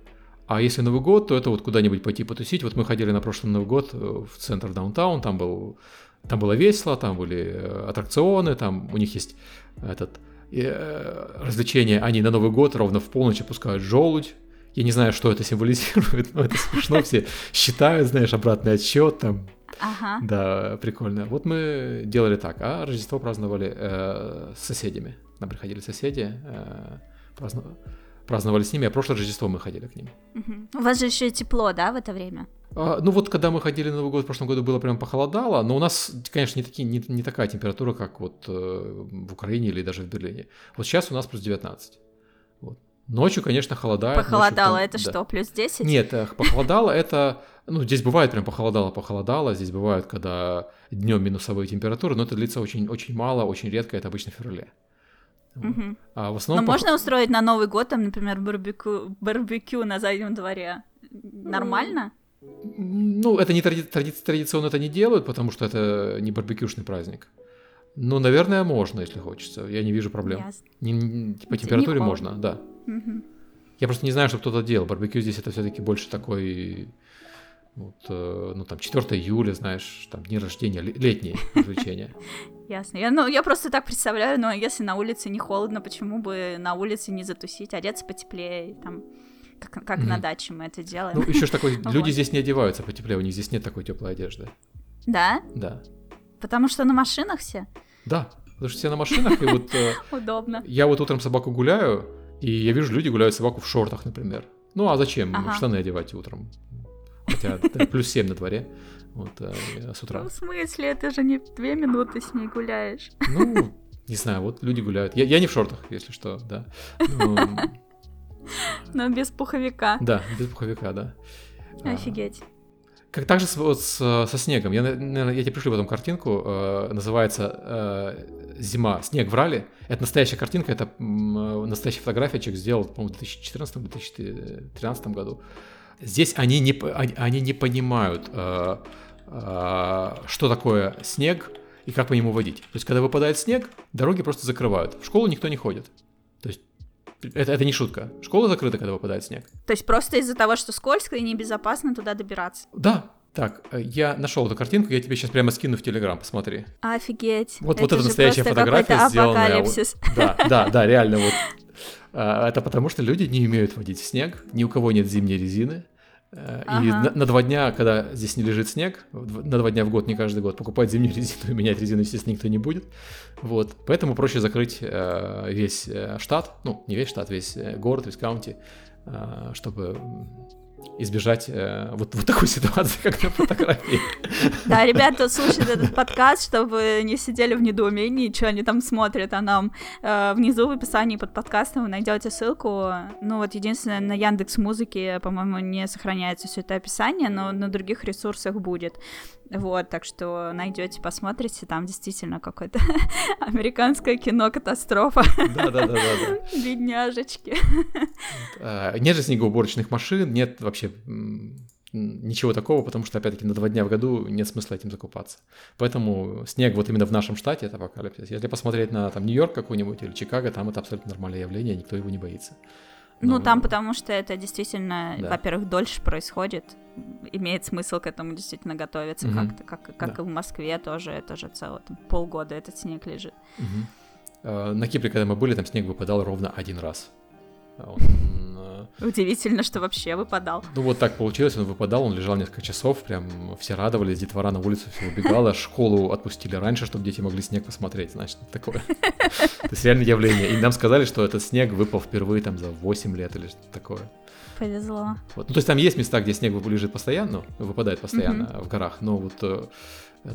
а если Новый год, то это вот куда-нибудь пойти потусить. Вот мы ходили на прошлый Новый год э, в центр даунтаун, там был там было весело, там были э, аттракционы, там у них есть этот э, развлечения, они на Новый год ровно в полночь опускают желудь. Я не знаю, что это символизирует, но это смешно, все считают, знаешь, обратный отсчет там. Ага. Да, прикольно. Вот мы делали так, а Рождество праздновали э, с соседями. Нам приходили соседи, э, праздновали, праздновали с ними, а прошлое Рождество мы ходили к ним. Мгм. У вас же еще тепло, да, в это время? А, ну вот когда мы ходили на Новый год в прошлом году, было прям похолодало, но у нас, конечно, не, такие, не, не такая температура, как вот э, в Украине или даже в Берлине. Вот сейчас у нас плюс 19. Вот. Ночью, конечно, холодает. ночью Похолодало, прям- это да. что, плюс 10? Нет, э, похолодало это... Ну, здесь бывает прям похолодало, похолодало. Здесь бывает, когда днем минусовые температуры, но это длится очень, очень мало, очень редко, это обычно в феврале. Мгм. А в Но основном... пох- можно устроить на Новый год, там, например, барбекю, барбекю на заднем дворе? Нормально? Ну, это не тради- тради- традиционно это не делают, потому что это не барбекюшный праздник. Ну, наверное, можно, если хочется. Я не вижу проблем. Ясно. Не- не- по Не температуре холодно. можно, да. Мгм. Я просто не знаю, что кто-то делал. Барбекю здесь это все-таки больше такой, вот, э, ну там 4 июля, знаешь, там дни рождения, ле- летние развлечения. Ясно. Я, ну, я просто так представляю, но если на улице не холодно, почему бы на улице не затусить, одеться потеплее, там, как, как на Мгм. даче мы это делаем. Ну, еще ж такой, Вот. люди здесь не одеваются потеплее, у них здесь нет такой теплой одежды. Да? Да. Потому что на машинах все? Да, потому что все на машинах, и вот э, Удобно. я вот утром собаку гуляю, и я вижу, люди гуляют собаку в шортах, например. Ну, а зачем Ага. штаны одевать утром? Хотя плюс 7 на дворе, вот, э, с утра. Ну, в смысле, ты же не две минуты с ней гуляешь. Ну, не знаю, вот люди гуляют. Я, я не в шортах, если что, да. Ну, Но без пуховика. да, без пуховика, да. А, Офигеть. Как также с- вот с- со снегом. Я, наверное, я тебе пришлю потом картинку. э, называется э, «Зима. Снег в рале». Это настоящая картинка, это э, настоящая фотография. Человек сделал, по-моему, в 2014-2013 году. Здесь они не, они не понимают, э, э, что такое снег и как по нему водить. То есть, когда выпадает снег, дороги просто закрывают. В школу никто не ходит. То есть, это, это не шутка. Школа закрыта, когда выпадает снег. То есть просто из-за того, что скользко и небезопасно туда добираться. Да. Так, э, я нашел эту картинку, я тебе сейчас прямо скину в Телеграм, посмотри. Офигеть. Вот, вот Это эта же настоящая фотография, сделанная. вот- да, да, да, реально вот. А, Это потому, что люди не умеют водить снег, ни у кого нет зимней резины. Э, И Ага. на, на два дня, когда здесь не лежит снег, на два дня в год, не каждый год, покупать зимнюю резину и менять резину, естественно, никто не будет. Вот. Поэтому проще закрыть э, весь э, штат, ну, не весь штат, весь город, весь каунти, э, чтобы избежать э, вот, вот такой ситуации, как на фотографии. Да, ребята, слушают этот подкаст, чтобы не сидели в недоумении, что они там смотрят, а нам э, внизу в описании под подкастом вы найдете ссылку. Ну вот единственное, на Яндекс Музыке, по-моему, не сохраняется все это описание, но на других ресурсах будет. Вот, так что найдете, посмотрите, там действительно какое-то американское кино катастрофа. Да-да-да-да. Бедняжечки. Э, Нет же снегоуборочных машин, нет вообще ничего такого, потому что, опять-таки, на два дня в году нет смысла этим закупаться. Поэтому снег вот именно в нашем штате — это апокалипсис. Если посмотреть на там Нью-Йорк какой-нибудь или Чикаго, там это абсолютно нормальное явление, никто его не боится. Ну, Но- там потому что это действительно, Да. во-первых, дольше происходит. Имеет смысл к этому действительно готовиться Мгм. как-то, как, как Да. и в Москве тоже, это же целый там, полгода этот снег лежит. Э, На Кипре, когда мы были, там снег выпадал ровно один раз. Он, э, Удивительно, что вообще выпадал. Ну вот так получилось, он выпадал, он лежал несколько часов, прям все радовались, детвора на улицу все убегала, школу отпустили раньше, чтобы дети могли снег посмотреть, значит, такое. То есть реальное явление. И нам сказали, что этот снег выпал впервые там за 8 лет или что-то такое. Повезло. Вот. Ну, то есть там есть места, где снег лежит постоянно, выпадает постоянно в горах, но вот э,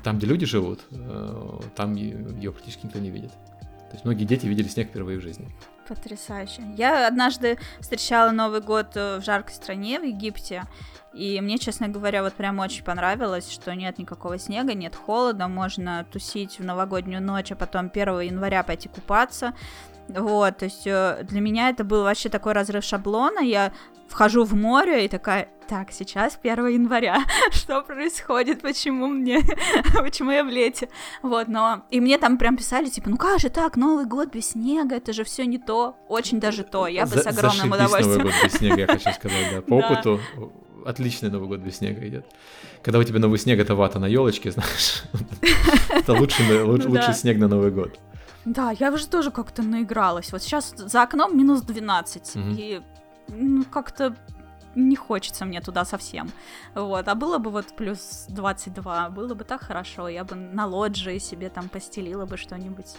там, где люди живут, э, там ее практически никто не видит. То есть многие дети видели снег впервые в жизни. Потрясающе. Я однажды встречала Новый год э, в жаркой стране, в Египте, и мне, честно говоря, вот прям очень понравилось, что нет никакого снега, нет холода, можно тусить в новогоднюю ночь, а потом 1 января пойти купаться. Вот, то есть э, для меня это был вообще такой разрыв шаблона. Я вхожу в море и такая, так, сейчас 1 января, что происходит, почему мне, почему я в лете? Вот, но... И мне там прям писали, типа, ну как же так, Новый год без снега, это же все не то, очень даже то, я бы За- с огромным удовольствием. Новый год без снега, я хочу сказать, да. По опыту отличный Новый год без снега идет. Когда у тебя новый снег, это вата на елочке, знаешь. Это лучший, луч- Ну снег на Новый год. Да, я уже тоже как-то наигралась. Вот сейчас за окном минус 12, угу. и ну, как-то не хочется мне туда совсем. Вот. А было бы вот плюс 22, было бы так хорошо. Я бы на лоджии себе там постелила бы что-нибудь,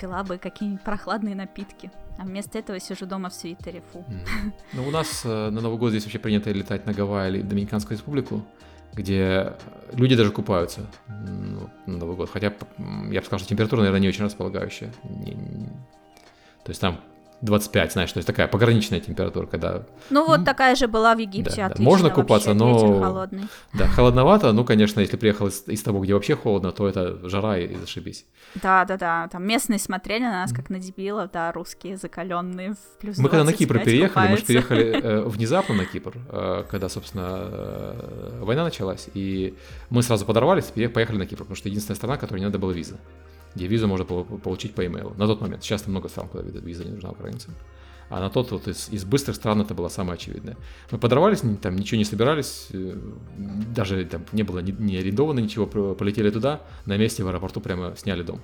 пила бы какие-нибудь прохладные напитки. А вместо этого сижу дома в свитере, фу. Mm. Ну, у нас э, на Новый год здесь вообще принято летать на Гавайи или Доминиканскую республику, где люди даже купаются ну, на Новый год. Хотя, я бы сказал, что температура, наверное, не очень располагающая. Не... То есть там 25, знаешь, то есть такая пограничная температура, когда... Ну вот такая же была в Египте, да, отлично, Можно купаться, но... холодный. Да, холодновато, ну, конечно, если приехал из, из того, где вообще холодно, то это жара и, и зашибись. Да-да-да, там местные смотрели на нас как на дебилов, да, русские закаленные в плюс Мы когда на Кипр переехали, купаются. мы же переехали э, внезапно на Кипр, э, когда, собственно, э, война началась, и мы сразу подорвались и поехали на Кипр, потому что единственная страна, которой не надо было виза где визу можно получить по имейлу. На тот момент. Сейчас много стран, куда виза не нужна украинцам. А на тот вот из, из быстрых стран это было самое очевидное. Мы подорвались, там ничего не собирались, э, даже там не было не, не арендовано ничего, полетели туда, на месте в аэропорту прямо сняли дом.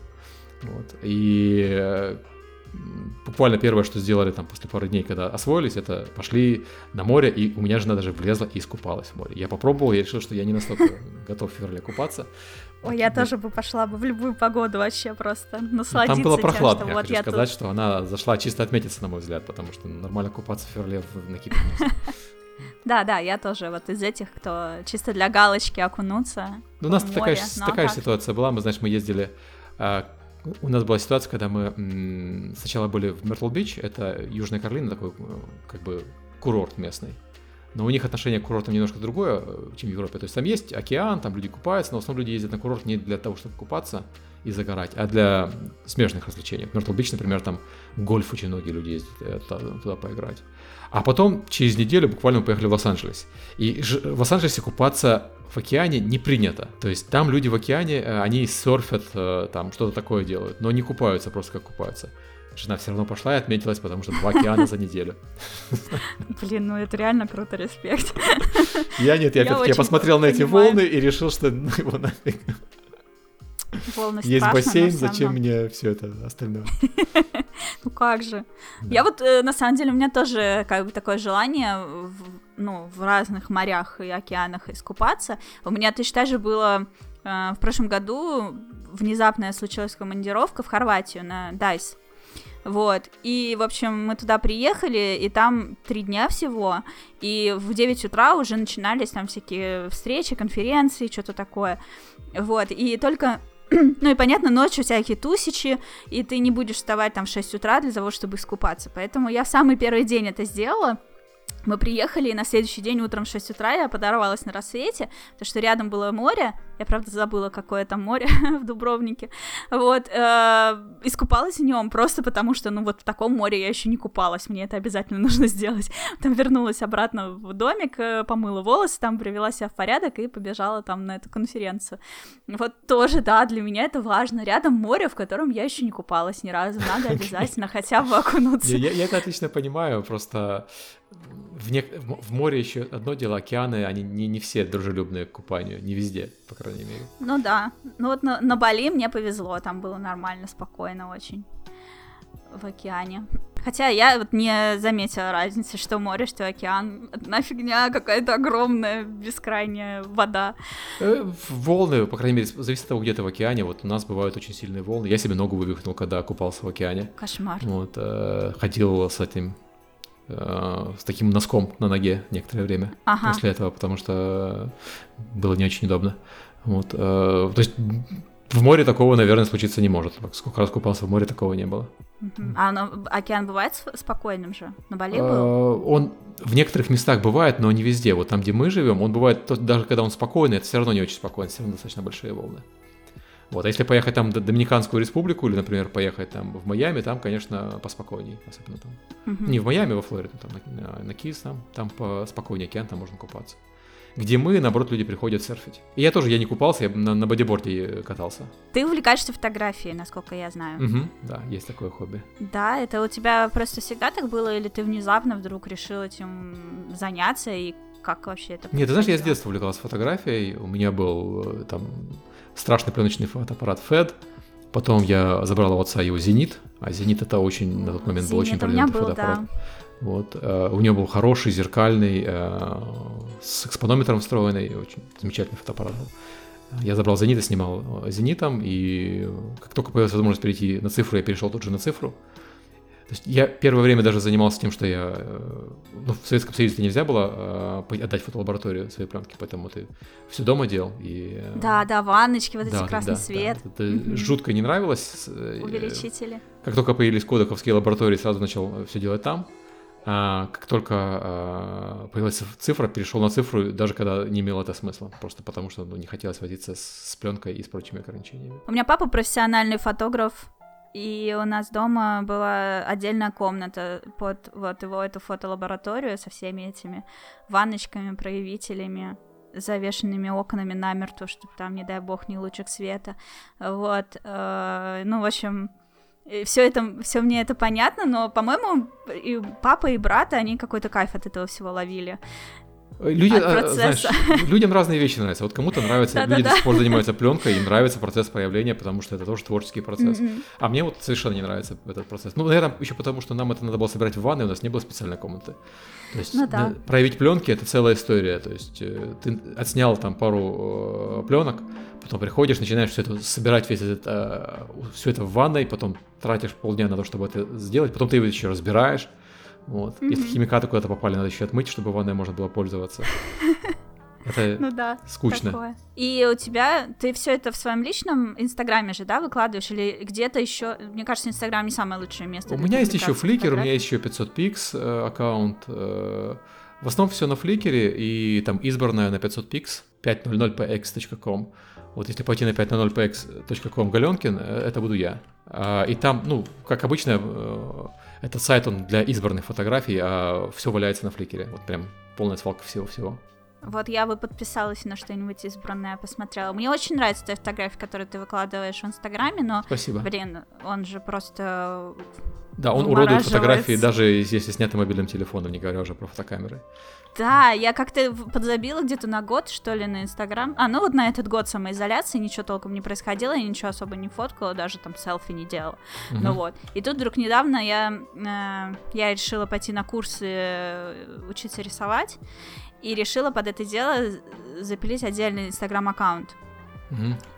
Вот. И э, буквально первое, что сделали там после пары дней, когда освоились, это пошли на море, и у меня жена даже влезла и искупалась в море. Я попробовал, я решил, что я не настолько готов в феврале купаться. Ой, я тоже бы пошла бы в любую погоду вообще просто насладиться Там было прохладно, тем, что я вот хочу я сказать, тут... что она зашла чисто отметиться, на мой взгляд, потому что нормально купаться в феврале на Кипре Да, да, я тоже вот из этих, кто чисто для галочки окунуться. Ну, у нас такая, ну, такая ситуация была. Мы, знаешь, мы ездили. А, у нас была ситуация, когда мы сначала были в Мертл-Бич, это Южная Каролина, такой как бы курорт местный но у них отношение к курортам немножко другое, э, чем в Европе. То есть там есть океан, там люди купаются, но в основном люди ездят на курорт не для того, чтобы купаться и загорать, а для смежных развлечений. В Мертл Бич, например, там гольф очень многие люди ездят э, туда поиграть. А потом, через неделю, буквально мы поехали в Лос-Анджелес. И в Лос-Анджелесе купаться в океане не принято. То есть там люди в океане, э, они серфят, там что-то такое делают, но не купаются просто как купаются. Жена все равно пошла и отметилась, потому что два океана за неделю. Блин, ну это реально круто, респект. Я нет, я, я, я посмотрел на эти волны и решил, что ну его нафиг. Волны Есть страшно, бассейн, зачем мне все это остальное? Ну как же. Я вот, э, на самом деле, у меня тоже как бы такое желание в, ну, в разных морях и океанах искупаться. У меня точно так же было э, в прошлом году внезапная случилась командировка в Хорватию на Дайс. Вот. И, в общем, мы туда приехали, и там три дня всего. И в 9 утра уже начинались там всякие встречи, конференции, что-то такое. Вот. И только ну и понятно, ночью всякие тусичи, и ты не будешь вставать там в 6 утра для того, чтобы искупаться. Поэтому я в самый первый день это сделала. Мы приехали, и на следующий день утром в 6 утра я подорвалась на рассвете, потому что рядом было море, я, правда, забыла, какое там море в Дубровнике, вот, э, искупалась в нем просто потому, что, ну, вот в таком море я еще не купалась, мне это обязательно нужно сделать. Там вернулась обратно в домик, э, помыла волосы, там привела себя в порядок и побежала там на эту конференцию. Вот тоже, да, для меня это важно. Рядом море, в котором я еще не купалась ни разу, надо обязательно хотя бы окунуться. Я это отлично понимаю, просто в, не... в море еще одно дело, океаны, они не, не все дружелюбные к купанию, не везде, по крайней мере. Ну да, ну вот на, на Бали мне повезло, там было нормально, спокойно очень в океане. Хотя я вот не заметила разницы, что море, что океан. Одна фигня, какая-то огромная, бескрайняя вода. Э, волны, по крайней мере, зависит от того, где ты в океане. Вот у нас бывают очень сильные волны. Я себе ногу вывихнул, когда купался в океане. Кошмар. Вот, э, ходил с этим с таким носком на ноге некоторое время ага. после этого, потому что было не очень удобно. Вот, э, то есть в море такого, наверное, случиться не может. Сколько раз купался в море, такого не было. А но, океан бывает спокойным же? На Бали был? Э, он в некоторых местах бывает, но не везде. Вот там, где мы живем, он бывает, даже когда он спокойный, это все равно не очень спокойно, все равно достаточно большие волны. Вот, а если поехать там в Доминиканскую республику или, например, поехать там в Майами, там, конечно, поспокойней, особенно там. Uh-huh. Не в Майами, во Флориде, там на, на Кис, там, там поспокойнее океан, там можно купаться. Где мы, наоборот, люди приходят серфить. И я тоже, я не купался, я на, на бодиборде катался. Ты увлекаешься фотографией, насколько я знаю. Угу, да, есть такое хобби. Да, это у тебя просто всегда так было, или ты внезапно вдруг решил этим заняться, и как вообще это Нет, ты знаешь, я с детства увлекался фотографией, у меня был э, там страшный пленочный фотоаппарат FED, Потом я забрал у отца его «Зенит», а «Зенит» это очень, на тот момент был очень продвинутый был, фотоаппарат. Да. Вот. Э, у него был хороший, зеркальный, э, с экспонометром встроенный, очень замечательный фотоаппарат был. Я забрал «Зенит» и снимал э, «Зенитом», и как только появилась возможность перейти на цифру, я перешел тут же на цифру. То есть я первое время даже занимался тем, что я... Э, ну, в Советском Союзе нельзя было э, отдать фотолабораторию свои пленки, поэтому ты все дома делал. И, э, да, да, ванночки, вот да, эти красный да, свет. Да, это mm-hmm. жутко не нравилось. Увеличители. Как только появились кодековские лаборатории, сразу начал все делать там. А как только а, появилась цифра, перешел на цифру, даже когда не имел это смысла, просто потому что ну, не хотелось возиться с, с пленкой и с прочими ограничениями. У меня папа профессиональный фотограф, и у нас дома была отдельная комната под вот его эту фотолабораторию со всеми этими ванночками, проявителями, завешенными окнами намертво, чтобы там, не дай бог, ни лучик света. Вот. Э, ну, в общем, все это, все мне это понятно, но, по-моему, и папа, и брат, они какой-то кайф от этого всего ловили. Люди, а, знаешь, людям разные вещи нравятся. Вот кому-то нравится, люди до сих пор занимаются пленкой, им нравится процесс проявления, потому что это тоже творческий процесс. А мне вот совершенно не нравится этот процесс. Ну, наверное, еще потому, что нам это надо было собирать в ванной, у нас не было специальной комнаты. То есть ну, да. проявить пленки это целая история. То есть э, ты отснял там пару э, пленок, потом приходишь, начинаешь все это собирать весь этот, э, все это в ванной, потом тратишь полдня на то, чтобы это сделать, потом ты его еще разбираешь вот. Mm-hmm. Если химикаты куда-то попали, надо еще отмыть, чтобы ванной можно было пользоваться. Это ну, да, скучно. Такое. И у тебя, ты все это в своем личном инстаграме же, да, выкладываешь? Или где-то еще, мне кажется, инстаграм не самое лучшее место. У меня есть еще фликер, у меня есть еще 500 пикс э, аккаунт. Э, в основном все на фликере и там избранное на 500 пикс 500px.com. Вот если пойти на 500px.com Галенкин, э, это буду я. А, и там, ну, как обычно, э, этот сайт, он для избранных фотографий, а все валяется на фликере. Вот прям полная свалка всего-всего. Вот я бы подписалась на что-нибудь избранное, посмотрела. Мне очень нравится твоя фотография, которую ты выкладываешь в Инстаграме, но, Спасибо. блин, он же просто да, он уродует фотографии, даже если сняты мобильным телефоном, не говоря уже про фотокамеры. Да, я как-то подзабила где-то на год, что ли, на Инстаграм. А, ну вот на этот год самоизоляции ничего толком не происходило, я ничего особо не фоткала, даже там селфи не делала. Угу. Ну вот. И тут вдруг недавно я, э, я решила пойти на курсы э, учиться рисовать, и решила под это дело запилить отдельный Инстаграм-аккаунт.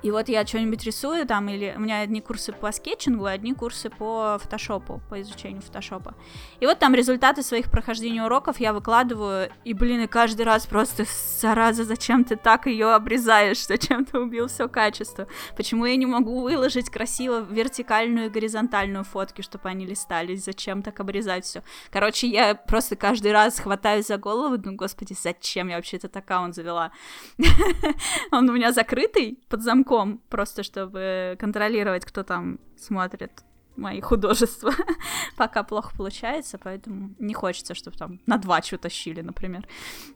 И вот я что-нибудь рисую там, или у меня одни курсы по скетчингу, одни курсы по фотошопу, по изучению фотошопа. И вот там результаты своих прохождений уроков я выкладываю, и, блин, и каждый раз просто, зараза, зачем ты так ее обрезаешь, зачем ты убил все качество? Почему я не могу выложить красиво вертикальную и горизонтальную фотки, чтобы они листались? Зачем так обрезать все? Короче, я просто каждый раз хватаюсь за голову, думаю, господи, зачем я вообще этот аккаунт завела? Он у меня закрытый, под замком, просто чтобы контролировать, кто там смотрит мои художества. Пока плохо получается, поэтому не хочется, чтобы там на два что тащили, например.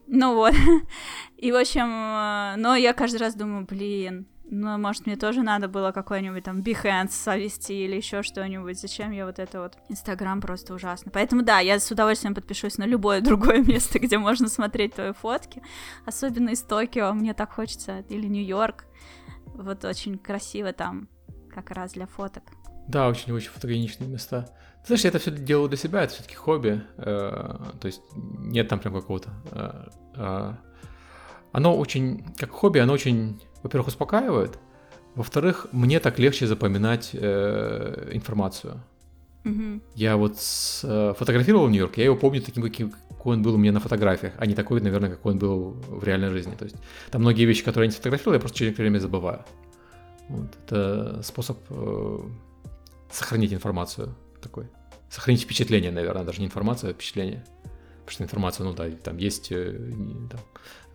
Ну вот. И, в общем, э, но я каждый раз думаю, блин, ну, может, мне тоже надо было какой-нибудь там Behance совести или еще что-нибудь. Зачем я вот это вот? Инстаграм просто ужасно. Поэтому, да, я с удовольствием подпишусь на любое другое место, где можно смотреть твои фотки. Особенно из Токио, мне так хочется. Или Нью-Йорк. Вот очень красиво там, как раз для фоток. Да, очень-очень фотогеничные места. Ты знаешь, я это все делаю для себя, это все-таки хобби. Э, то есть нет там прям какого-то... Э, э, оно очень, как хобби, оно очень во-первых, успокаивает, во-вторых, мне так легче запоминать э, информацию. Mm-hmm. Я вот с, э, фотографировал Нью-Йорк, я его помню таким, каким, какой он был у меня на фотографиях, а не такой, наверное, какой он был в реальной жизни. То есть там многие вещи, которые я не сфотографировал, я просто через некоторое время забываю. Вот, это способ э, сохранить информацию такой. Сохранить впечатление, наверное, даже не информацию, а впечатление. Потому что информация, ну да, там есть э, там,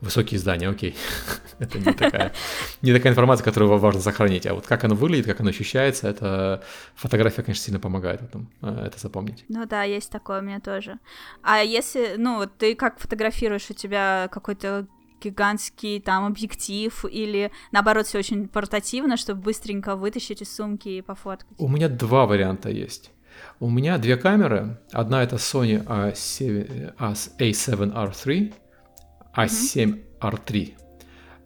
Высокие здания, окей. это не такая, не такая информация, которую важно сохранить. А вот как оно выглядит, как оно ощущается, это фотография, конечно, сильно помогает в этом, э, это запомнить. Ну да, есть такое у меня тоже. А если, ну, ты как фотографируешь, у тебя какой-то гигантский там объектив или наоборот все очень портативно, чтобы быстренько вытащить из сумки и пофоткать? У меня два варианта есть. У меня две камеры. Одна это Sony A7, A7R3, а7R3.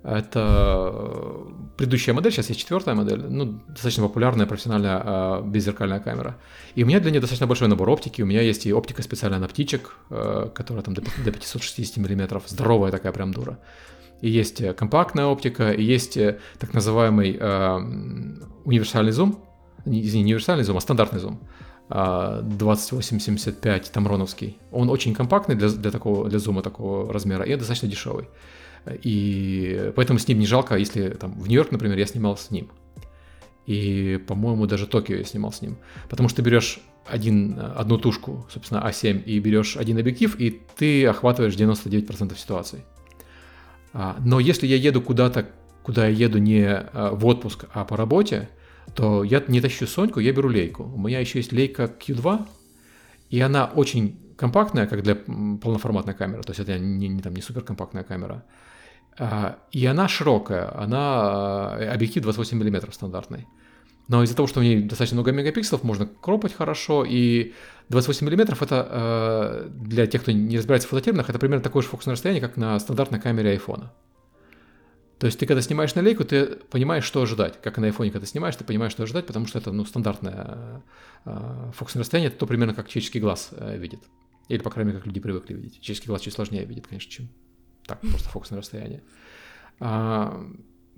Это предыдущая модель, сейчас есть четвертая модель, ну, достаточно популярная профессиональная э, беззеркальная камера. И у меня для нее достаточно большой набор оптики. У меня есть и оптика специальная на птичек, э, которая там до, до 560 миллиметров, здоровая такая прям дура. И есть э, компактная оптика, и есть э, так называемый э, универсальный зум, не, не универсальный зум, а стандартный зум. 2875 э, Тамроновский. Он очень компактный для, для, такого, для зума такого размера и достаточно дешевый. И поэтому с ним не жалко, если там в Нью-Йорк, например, я снимал с ним. И, по-моему, даже Токио я снимал с ним. Потому что ты берешь один, одну тушку, собственно, А7, и берешь один объектив, и ты охватываешь 99% ситуаций. А, но если я еду куда-то, куда я еду не а, в отпуск, а по работе, то я не тащу Соньку, я беру лейку. У меня еще есть лейка Q2, и она очень компактная, как для полноформатной камеры, то есть это не, не, там, не суперкомпактная камера. А, и она широкая, она объектив 28 мм стандартный. Но из-за того, что в ней достаточно много мегапикселов, можно кропать хорошо, и 28 мм это э, для тех, кто не разбирается в фототерминах, это примерно такое же фокусное расстояние, как на стандартной камере айфона. То есть ты когда снимаешь на лейку, ты понимаешь, что ожидать. Как и на айфоне, когда снимаешь, ты понимаешь, что ожидать, потому что это ну, стандартное э, фокусное расстояние, это то примерно как человеческий глаз э, видит. Или, по крайней мере, как люди привыкли видеть. Человеческий глаз чуть сложнее видит, конечно, чем так, просто фокусное расстояние. А,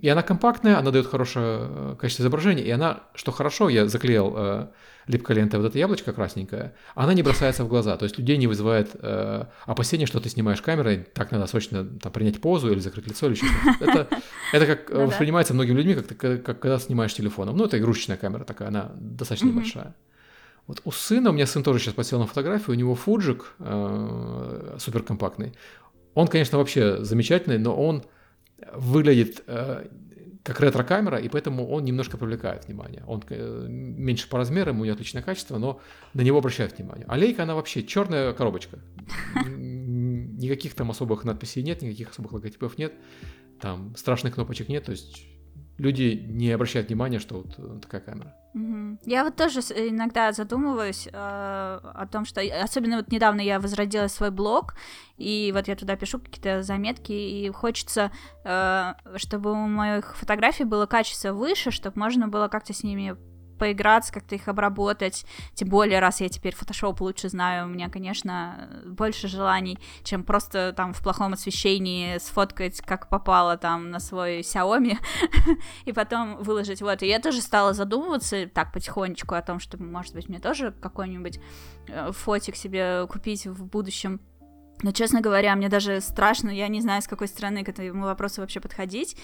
и она компактная, она дает хорошее э, качество изображения, и она, что хорошо, я заклеил э, липкой лентой вот это яблочко красненькое, она не бросается в глаза, то есть людей не вызывает э, опасения, что ты снимаешь камерой, так надо срочно там, принять позу или закрыть лицо или что-то. Это, это как ну, воспринимается многими людьми, как, как, как когда снимаешь телефоном. Ну, это игрушечная камера такая, она достаточно небольшая. Вот у сына, у меня сын тоже сейчас посел на фотографию, у него фуджик э, суперкомпактный. Он, конечно, вообще замечательный, но он выглядит э, как ретро-камера, и поэтому он немножко привлекает внимание. Он э, меньше по размерам, у него отличное качество, но на него обращают внимание. А лейка, она вообще черная коробочка. Никаких там особых надписей нет, никаких особых логотипов нет, там страшных кнопочек нет, то есть люди не обращают внимания, что вот э, такая камера. Я вот тоже иногда задумываюсь э, о том, что особенно вот недавно я возродила свой блог, и вот я туда пишу какие-то заметки, и хочется, э, чтобы у моих фотографий было качество выше, чтобы можно было как-то с ними поиграться, как-то их обработать. Тем более, раз я теперь Photoshop лучше знаю, у меня, конечно, больше желаний, чем просто там в плохом освещении сфоткать, как попало там на свой Xiaomi, и потом выложить. Вот, и я тоже стала задумываться так потихонечку о том, что, может быть, мне тоже какой-нибудь э, фотик себе купить в будущем. Но, честно говоря, мне даже страшно, я не знаю, с какой стороны к этому вопросу вообще подходить.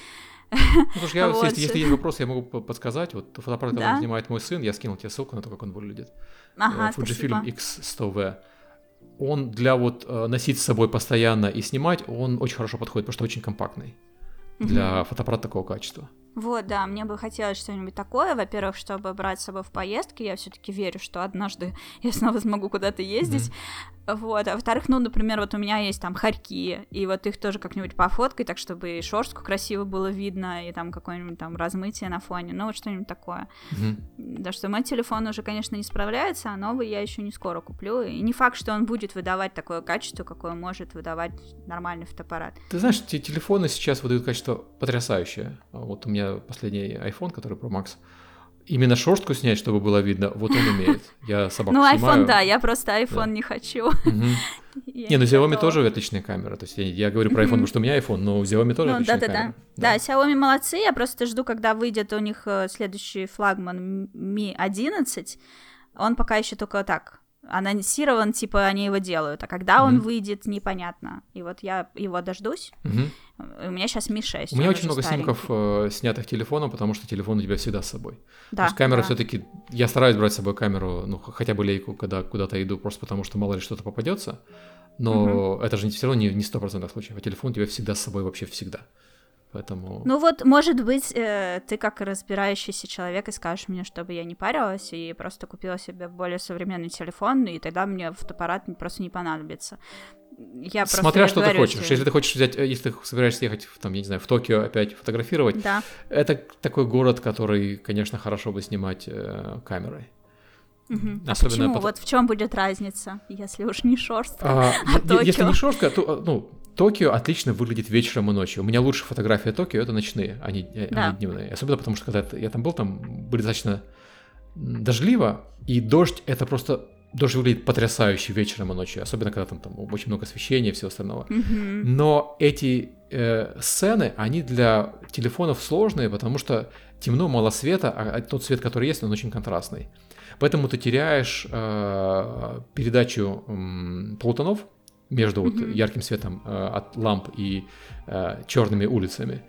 Ну, слушай, я, вот. если, если есть вопросы, я могу подсказать. Вот фотоаппарат, который да? снимает мой сын, я скинул тебе ссылку на то, как он выглядит. Ага, э, Fujifilm X100V. Он для вот э, носить с собой постоянно и снимать, он очень хорошо подходит, потому что очень компактный для фотоаппарата такого качества. Вот, да, мне бы хотелось что-нибудь такое, во-первых, чтобы брать с собой в поездки, я все-таки верю, что однажды я снова смогу куда-то ездить, mm-hmm. Вот, а во-вторых, ну, например, вот у меня есть там хорьки, и вот их тоже как-нибудь пофоткать, так, чтобы и шорстку красиво было видно, и там какое-нибудь там размытие на фоне, ну, вот что-нибудь такое. Mm-hmm. Да, что мой телефон уже, конечно, не справляется, а новый я еще не скоро куплю, и не факт, что он будет выдавать такое качество, какое может выдавать нормальный фотоаппарат. Ты знаешь, те телефоны сейчас выдают качество потрясающее, вот у меня последний iPhone, который Pro Max, именно шорстку снять, чтобы было видно, вот он умеет. Я собаку Ну, iPhone, да, я просто iPhone не хочу. Не, ну Xiaomi тоже отличная камера. То есть я говорю про iPhone, потому что у меня iPhone, но у Xiaomi тоже ну, отличная камера. Да, да, Xiaomi молодцы, я просто жду, когда выйдет у них э, следующий флагман Mi 11. Он пока еще только так анонсирован, типа они его делают, а когда mm-hmm. он выйдет, непонятно. И вот я его дождусь. Mm-hmm. У меня сейчас Mi 6. У меня очень много старенький. снимков э, снятых телефоном, потому что телефон у тебя всегда с собой. Да, То есть камера да. все-таки. Я стараюсь брать с собой камеру, ну, хотя бы лейку, когда куда-то иду, просто потому что мало ли что-то попадется. Но угу. это же все равно не сто процентов случаев. А телефон у тебя всегда с собой вообще всегда. Поэтому... Ну вот, может быть, э, ты как разбирающийся человек и скажешь мне, чтобы я не парилась и просто купила себе более современный телефон, и тогда мне фотоаппарат просто не понадобится. Я Смотря что ты хочешь. Тебе. Если ты хочешь взять, э, если ты собираешься ехать, там, я не знаю, в Токио опять фотографировать, да. это такой город, который, конечно, хорошо бы снимать э, камерой. Угу. Особенно а почему? Потом... Вот в чем будет разница, если уж не шорстка, а, а Если не шорстка, то, ну, Токио отлично выглядит вечером и ночью. У меня лучшие фотографии Токио это ночные, а не, а Да. не дневные. Особенно потому, что когда я там был, там были достаточно дождливо, и дождь это просто дождь выглядит потрясающе вечером и ночью, особенно когда там, там очень много освещения и всего остального. Мгм. Но эти э, сцены, они для телефонов сложные, потому что темно, мало света, а а тот свет, который есть, он очень контрастный. Поэтому ты теряешь э, передачу м, полутонов между вот Мгм. ярким светом э, от ламп и э, черными улицами.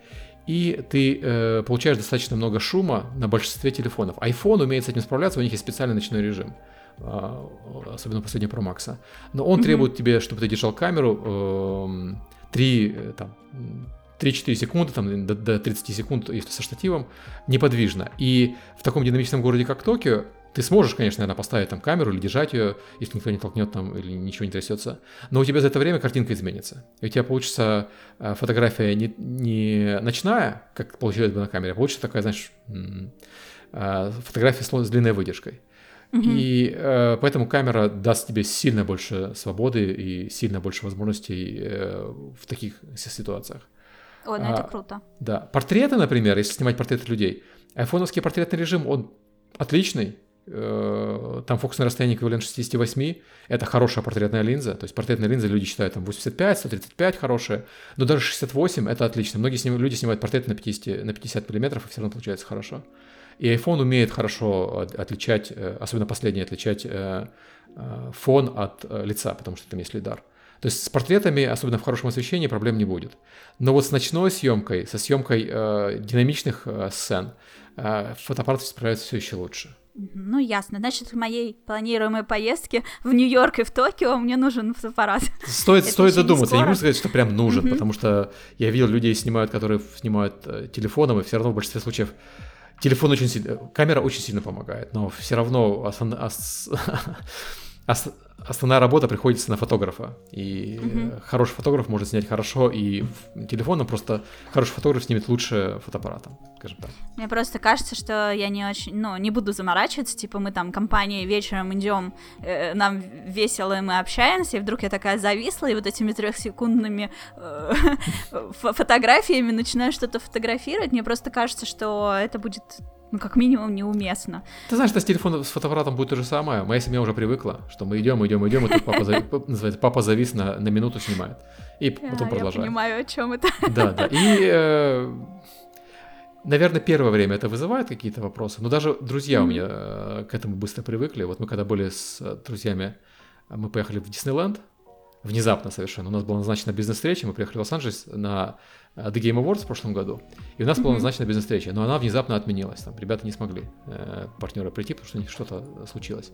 И ты э, получаешь достаточно много шума на большинстве телефонов. iPhone умеет с этим справляться, у них есть специальный ночной режим. а, Особенно последний Pro Max. Но он Мгм. требует тебе, чтобы ты держал камеру эм, 3, э, там, м, 3-4 секунды, там, до, до 30 секунд, если со штативом, неподвижно. И в таком динамичном городе, как Токио, ты сможешь, конечно, наверное, поставить там камеру или держать ее, если никто не толкнет там или ничего не трясется. Но у тебя за это время картинка изменится. И у тебя получится э, фотография не, не ночная, как получилось бы на камере, а получится такая, знаешь, э, фотография с, длинной выдержкой. Мгм. И э, поэтому камера даст тебе сильно больше свободы и сильно больше возможностей э, в таких си- ситуациях. О, ну это а, круто. Да, портреты, например, если снимать портреты людей, айфоновский портретный режим, он отличный. Э, Там фокусное расстояние эквивалент 68, это хорошая портретная линза, то есть портретная линза люди считают там 85, 135 хорошая, но даже 68 это отлично. Многие сним- люди снимают портреты на 50, на 50 миллиметров, и все равно получается хорошо. И iPhone умеет хорошо от- отличать, э, особенно последний, отличать э, фон от лица, потому что там есть лидар. То есть с портретами, особенно в хорошем освещении, проблем не будет. Но вот с ночной съемкой, со съемкой динамичных сцен, э, фотоаппарат справляется все еще лучше. Ну, ясно. Значит, в моей планируемой поездке в Нью-Йорк и в Токио мне нужен фотоаппарат. Стоит, Это стоит не задуматься. Я не могу сказать, что прям нужен, потому что я видел людей снимают, которые снимают э, телефоном, и все равно в большинстве случаев телефон очень сильно, камера очень сильно помогает, но все равно основ- ос- ос- основная работа приходится на фотографа. И э, Мгм. хороший фотограф может снять хорошо и телефоном, просто хороший фотограф снимет лучше фотоаппаратом, скажем так. Мне просто кажется, что я не очень, ну, не буду заморачиваться, типа мы там компанией вечером идем, э, нам весело, и мы общаемся, и вдруг я такая зависла, и вот этими трехсекундными э, фо- фотографиями начинаю что-то фотографировать. Мне просто кажется, что это будет, ну, как минимум, неуместно. Ты знаешь, что с телефоном, с фотоаппаратом будет то же самое. Моя семья уже привыкла, что мы идем, идем, идем, и тут папа, зави- называется, папа завис на, на минуту снимает. И потом А, я продолжаем. понимаю, о чем это. Да, да. И, э, наверное, первое время это вызывает какие-то вопросы. Но даже друзья у Мгм. меня э, к этому быстро привыкли. Вот мы когда были с э, друзьями, мы поехали в Диснейленд. Внезапно совершенно. У нас была назначена бизнес-встреча, мы приехали в Лос-Анджелес на The Game Awards в прошлом году, и у нас была назначена бизнес-встреча, но она внезапно отменилась. Там ребята не смогли, э, партнеры, прийти, потому что у них что-то случилось.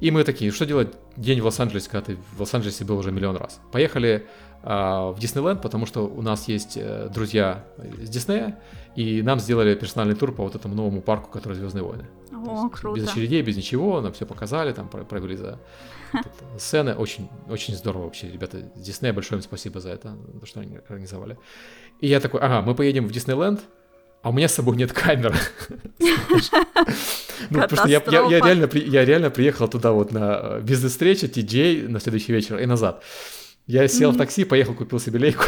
И мы такие, что делать день в Лос-Анджелесе, когда ты в Лос-Анджелесе был уже миллион раз? Поехали а, в Диснейленд, потому что у нас есть э, друзья из Диснея, и нам сделали персональный тур по вот этому новому парку, который Звездные войны. О, есть круто. Без очередей, без ничего, нам все показали, там про- провели за сцены. Очень, очень здорово вообще, ребята из Диснея, большое им спасибо за это, за то, что они организовали. И я такой, ага, мы поедем в Диснейленд, а у меня с собой нет камеры. Ну, потому что я, я- реально, я реально приехал туда вот на э, бизнес-встречу, TJ на следующий вечер и назад. Я сел в такси, поехал, купил себе лейку.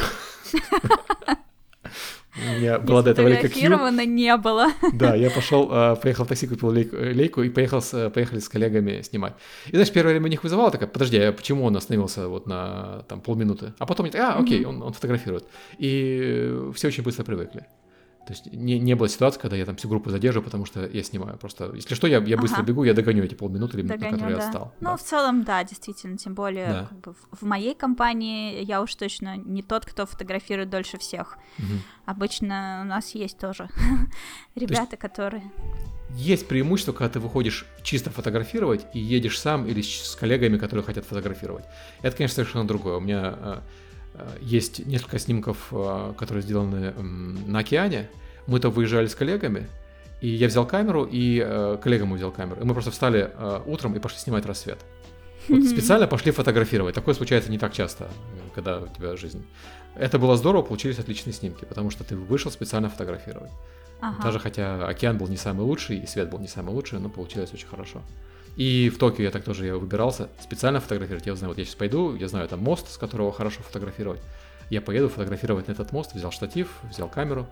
У меня Не была до этого лейка сфотографировано не было. Да, я пошел, э, поехал в такси, купил лейку, э, лейку и поехал с, поехали с коллегами снимать. И знаешь, первое время у них вызывало такая, подожди, а почему он остановился вот на там полминуты? А потом а, окей, он, он фотографирует. И э, все очень быстро привыкли. То есть не, не было ситуации, когда я там всю группу задерживаю, потому что я снимаю. Просто, если что, я, я быстро Ага. бегу, я догоню эти полминуты или минуты, на Догоню, которые я да. отстал. Ну, Да. в целом, да, действительно, тем более Да. как бы, в- в моей компании я уж точно не тот, кто фотографирует дольше всех. Мгм. Обычно у нас есть тоже ребята, которые... Есть преимущество, когда ты выходишь чисто фотографировать и едешь сам или с коллегами, которые хотят фотографировать. Это, конечно, совершенно другое. У меня э, есть несколько снимков, э, которые сделаны на океане. Мы то выезжали с коллегами, и я взял камеру, и э, коллега мой взял камеру. И мы просто встали э, утром и пошли снимать рассвет. Вот специально пошли фотографировать. Такое случается не так часто, э, когда у тебя жизнь. Это было здорово, получились отличные снимки, потому что ты вышел специально фотографировать. Ага. Даже хотя океан был не самый лучший, и свет был не самый лучший, но получилось очень хорошо. И в Токио я так тоже я выбирался специально фотографировать. Я знаю, вот я сейчас пойду, я знаю там мост, с которого хорошо фотографировать. я поеду фотографировать на этот мост, взял штатив, взял камеру,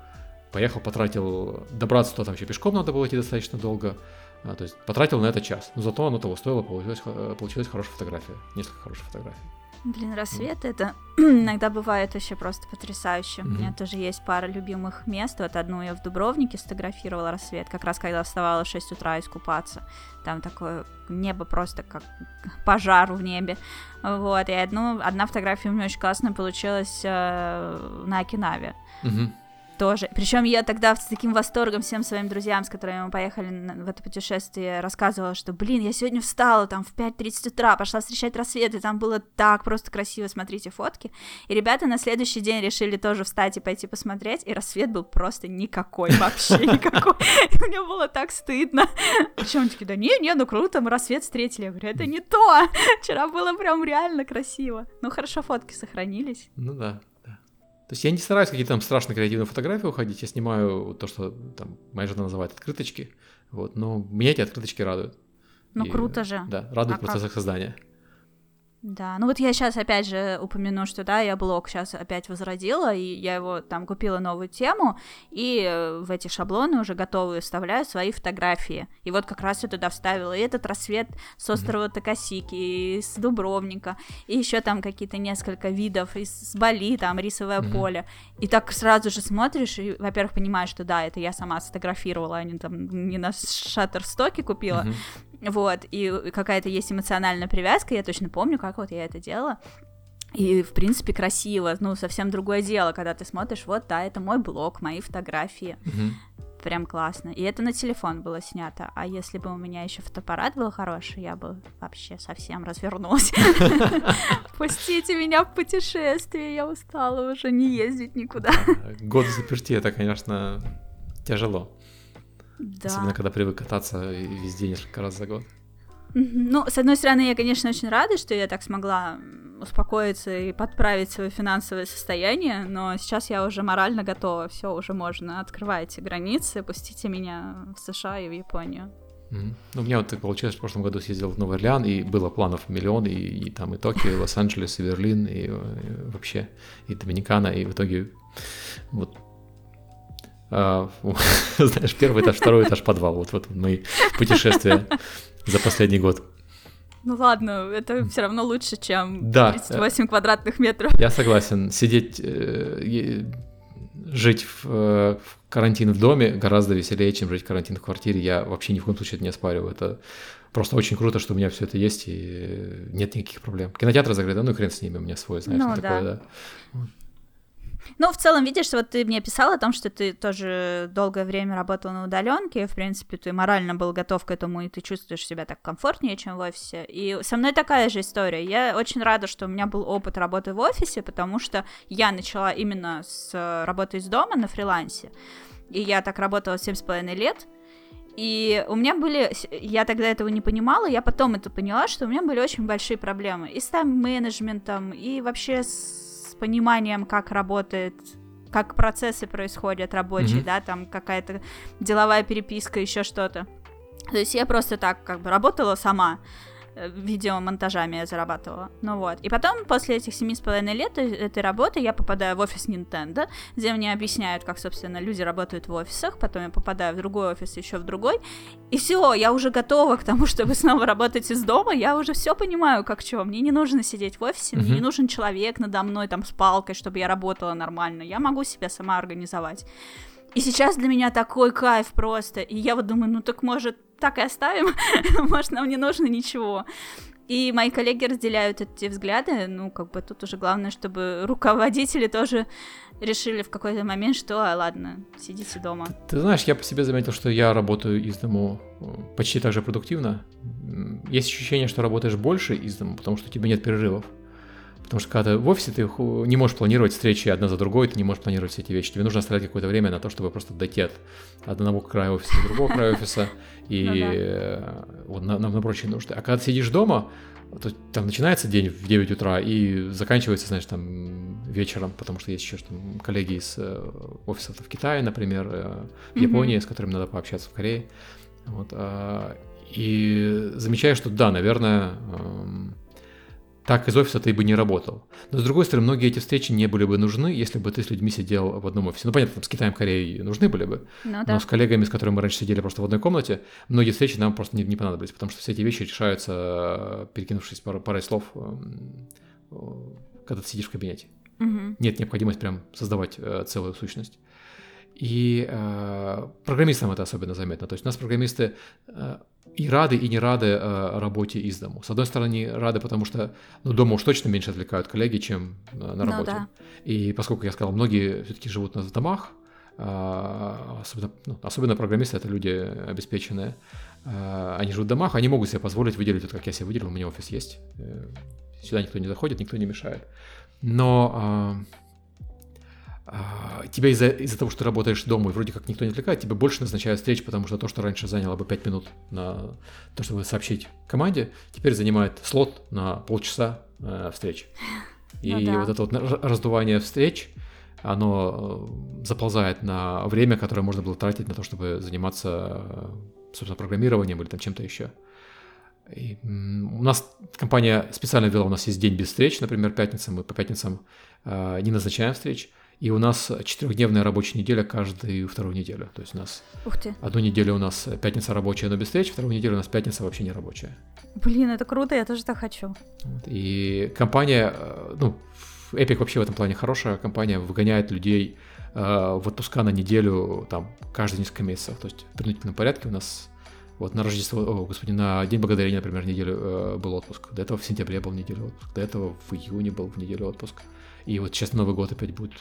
поехал, потратил, добраться туда там еще пешком надо было идти достаточно долго, а, то есть потратил на это час, но зато оно того стоило, получилась, получилась хорошая фотография, несколько хороших фотографий. Блин, рассвет это иногда бывает вообще просто потрясающе. Mm-hmm. У меня тоже есть пара любимых мест. Вот одну я в Дубровнике сфотографировала рассвет, как раз когда вставала в 6 утра искупаться. Там такое небо просто как пожар в небе. Вот, и одну, одна фотография у меня очень классная получилась э, на Окинаве. Mm-hmm тоже. Причем я тогда с таким восторгом всем своим друзьям, с которыми мы поехали в это путешествие, рассказывала, что, блин, я сегодня встала там в 5.30 утра, пошла встречать рассвет, и там было так просто красиво, смотрите фотки. И ребята на следующий день решили тоже встать и пойти посмотреть, и рассвет был просто никакой, вообще никакой. Мне было так стыдно. Причем они такие, да не, не, ну круто, мы рассвет встретили. Я говорю, это не то. Вчера было прям реально красиво. Ну хорошо, фотки сохранились. Ну да. То есть я не стараюсь какие-то там страшно креативные фотографии уходить, я снимаю то, что там моя жена называет открыточки, вот, но меня эти открыточки радуют. Ну и, круто же. Да, радуют а в процессах как? создания. Да, ну вот я сейчас опять же упомяну, что да, я блог сейчас опять возродила, и я его там купила новую тему, и э, в эти шаблоны уже готовые вставляю свои фотографии. И вот как раз я туда вставила и этот рассвет с острова Такасики, и с Дубровника, и еще там какие-то несколько видов, из Бали, там рисовое mm-hmm. поле. И так сразу же смотришь, и, во-первых, понимаешь, что да, это я сама сфотографировала, а не там не на шаттерстоке купила. Mm-hmm. Вот, и какая-то есть эмоциональная привязка, я точно помню, как вот я это делала. И, в принципе, красиво, ну, совсем другое дело, когда ты смотришь, вот, да, это мой блог, мои фотографии. Mm-hmm. Прям классно. И это на телефон было снято. А если бы у меня еще фотоаппарат был хороший, я бы вообще совсем развернулась. Пустите меня в путешествие, я устала уже не ездить никуда. Год заперти, это, конечно, тяжело. Да. Особенно, когда привык кататься везде несколько раз за год. Ну, с одной стороны, я, конечно, очень рада, что я так смогла успокоиться и подправить свое финансовое состояние, но сейчас я уже морально готова, все, уже можно, открывайте границы, пустите меня в США и в Японию. Mm-hmm. Ну, у меня вот так получилось, в прошлом году съездил в Новый Орлеан, и было планов миллион, и, и там и Токио, и Лос-Анджелес, и Берлин, и, и вообще, и Доминикана, и в итоге вот знаешь, первый этаж, второй этаж, подвал. Вот, вот мои путешествия за последний год. Ну ладно, это все равно лучше, чем да, 38 квадратных метров. Я согласен. Сидеть, э, жить в, э, в карантин в доме гораздо веселее, чем жить в карантин в квартире. Я вообще ни в коем случае это не оспариваю. Это просто очень круто, что у меня все это есть и нет никаких проблем. Кинотеатр закрыт, да ну и хрен с ними, у меня свой, знаешь, ну, такое, да. Ну, в целом, видишь, вот ты мне писал о том, что ты тоже долгое время работал на удаленке, в принципе, ты морально был готов к этому, и ты чувствуешь себя так комфортнее, чем в офисе. И со мной такая же история. Я очень рада, что у меня был опыт работы в офисе, потому что я начала именно с работы из дома на фрилансе. И я так работала 7,5 лет, и у меня были, я тогда этого не понимала, я потом это поняла, что у меня были очень большие проблемы и с тайм-менеджментом, и вообще с пониманием, как работает как процессы происходят рабочие, mm-hmm. да, там какая-то деловая переписка, еще что-то. То есть я просто так как бы работала сама. Э, видеомонтажами я зарабатывала. Ну вот. И потом, после этих семи с половиной лет э, этой работы, я попадаю в офис Nintendo, где мне объясняют, как, собственно, люди работают в офисах. Потом я попадаю в другой офис, еще в другой. И все, я уже готова к тому, чтобы снова работать из дома. Я уже все понимаю, как что. Мне не нужно сидеть в офисе, мне не нужен человек надо мной там с палкой, чтобы я работала нормально. Я могу себя сама организовать. И сейчас для меня такой кайф просто. И я вот думаю, ну так может так и оставим, может нам не нужно ничего. И мои коллеги разделяют эти взгляды, ну, как бы тут уже главное, чтобы руководители тоже решили в какой-то момент, что, а, ладно, сидите дома. Ты знаешь, я по себе заметил, что я работаю из дому э, почти так же продуктивно. Есть ощущение, что работаешь больше из дома, потому что у тебя нет перерывов. Потому что когда ты в офисе, ты не можешь планировать встречи одна за другой, ты не можешь планировать все эти вещи. Тебе нужно оставлять какое-то время на то, чтобы просто дойти от одного края офиса до другого края офиса и ну э, вот на, на, на прочие нужды. А когда ты сидишь дома, то там начинается день в 9 утра и заканчивается, знаешь, там вечером, потому что есть еще там, коллеги из э, офисов в Китае, например, э, в Японии, mm-hmm. с которыми надо пообщаться в Корее. Вот, а, и замечаю, что да, наверное, эм, так из офиса ты бы не работал. Но с другой стороны, многие эти встречи не были бы нужны, если бы ты с людьми сидел в одном офисе. Ну, понятно, там, с Китаем, Кореей нужны были бы, ну, да. но с коллегами, с которыми мы раньше сидели просто в одной комнате, многие встречи нам просто не, не понадобились, потому что все эти вещи решаются, перекинувшись парой, парой слов, эм, когда ты сидишь в кабинете. Угу. Нет необходимости прям создавать э, целую сущность. И э, программистам это особенно заметно. То есть у нас программисты э, и рады, и не рады э, работе из дому. С одной стороны, рады, потому что ну, дома уж точно меньше отвлекают коллеги, чем э, на работе. Ну, да. И поскольку я сказал, многие все-таки живут в домах, э, особенно, ну, особенно программисты, это люди обеспеченные, э, они живут в домах, они могут себе позволить выделить, вот как я себе выделил, у меня офис есть, э, сюда никто не заходит, никто не мешает. Но э, тебя из-за из того, что ты работаешь дома и вроде как никто не отвлекает, тебе больше назначают встреч, потому что то, что раньше заняло бы 5 минут на то, чтобы сообщить команде, теперь занимает слот на полчаса э, встреч. И ну, да. вот это вот раздувание встреч, оно э, заползает на время, которое можно было тратить на то, чтобы заниматься, собственно, программированием или там чем-то еще. И у нас компания специально ввела, у нас есть день без встреч, например, пятница, мы по пятницам э, не назначаем встреч, и у нас четырехдневная рабочая неделя каждую вторую неделю. То есть у нас Ух ты. одну неделю у нас пятница рабочая, но без встреч, вторую неделю у нас пятница вообще не рабочая. Блин, это круто, я тоже так хочу. И компания, э, ну, Epic вообще в этом плане хорошая компания, выгоняет людей э, в отпуска на неделю, там, каждые несколько месяцев. То есть в принудительном порядке у нас вот на Рождество, о, господи, на День Благодарения, например, неделю э, был отпуск. До этого в сентябре был неделю отпуск. До этого в июне был в неделю отпуск. И вот сейчас Новый год опять будет,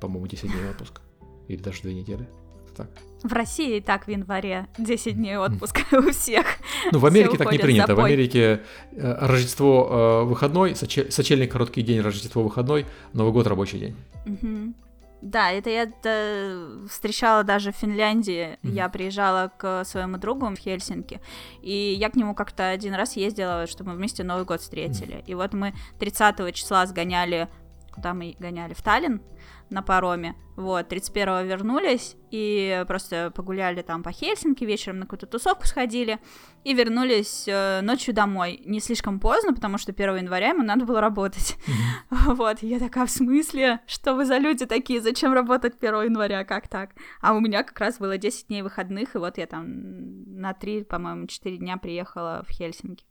по-моему, 10 дней отпуска. Или даже 2 недели. Так. В России и так в январе 10 дней отпуска у всех. Ну, в Америке так не принято. В Америке э, Рождество э, выходной, сочельник короткий день, Рождество выходной, Новый год рабочий день. Угу. Да, это я это встречала даже в Финляндии. Mm-hmm. Я приезжала к своему другу в Хельсинки, и я к нему как-то один раз ездила, чтобы мы вместе Новый год встретили. Mm-hmm. И вот мы 30 числа сгоняли куда мы гоняли, в Таллин на пароме. Вот, 31-го вернулись и просто погуляли там по Хельсинки, вечером на какую-то тусовку сходили и вернулись э, ночью домой. Не слишком поздно, потому что 1 января ему надо было работать. Mm-hmm. Вот, я такая, в смысле? Что вы за люди такие? Зачем работать 1 января? Как так? А у меня как раз было 10 дней выходных, и вот я там на 3, по-моему, 4 дня приехала в Хельсинки.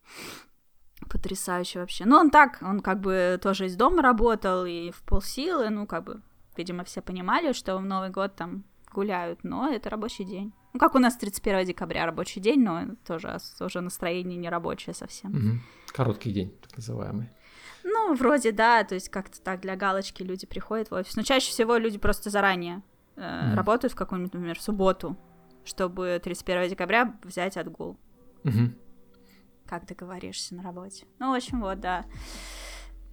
Потрясающе вообще. Ну, он так, он как бы тоже из дома работал и в полсилы, ну, как бы, видимо, все понимали, что в Новый год там гуляют, но это рабочий день. Ну, как у нас 31 декабря рабочий день, но тоже уже настроение не рабочее совсем. Угу. Короткий день, так называемый. Ну, вроде да, то есть как-то так для галочки люди приходят в офис. Но чаще всего люди просто заранее э, mm. работают в какую-нибудь, например, субботу, чтобы 31 декабря взять отгул. Угу как договоришься на работе. Ну, в общем, вот, да.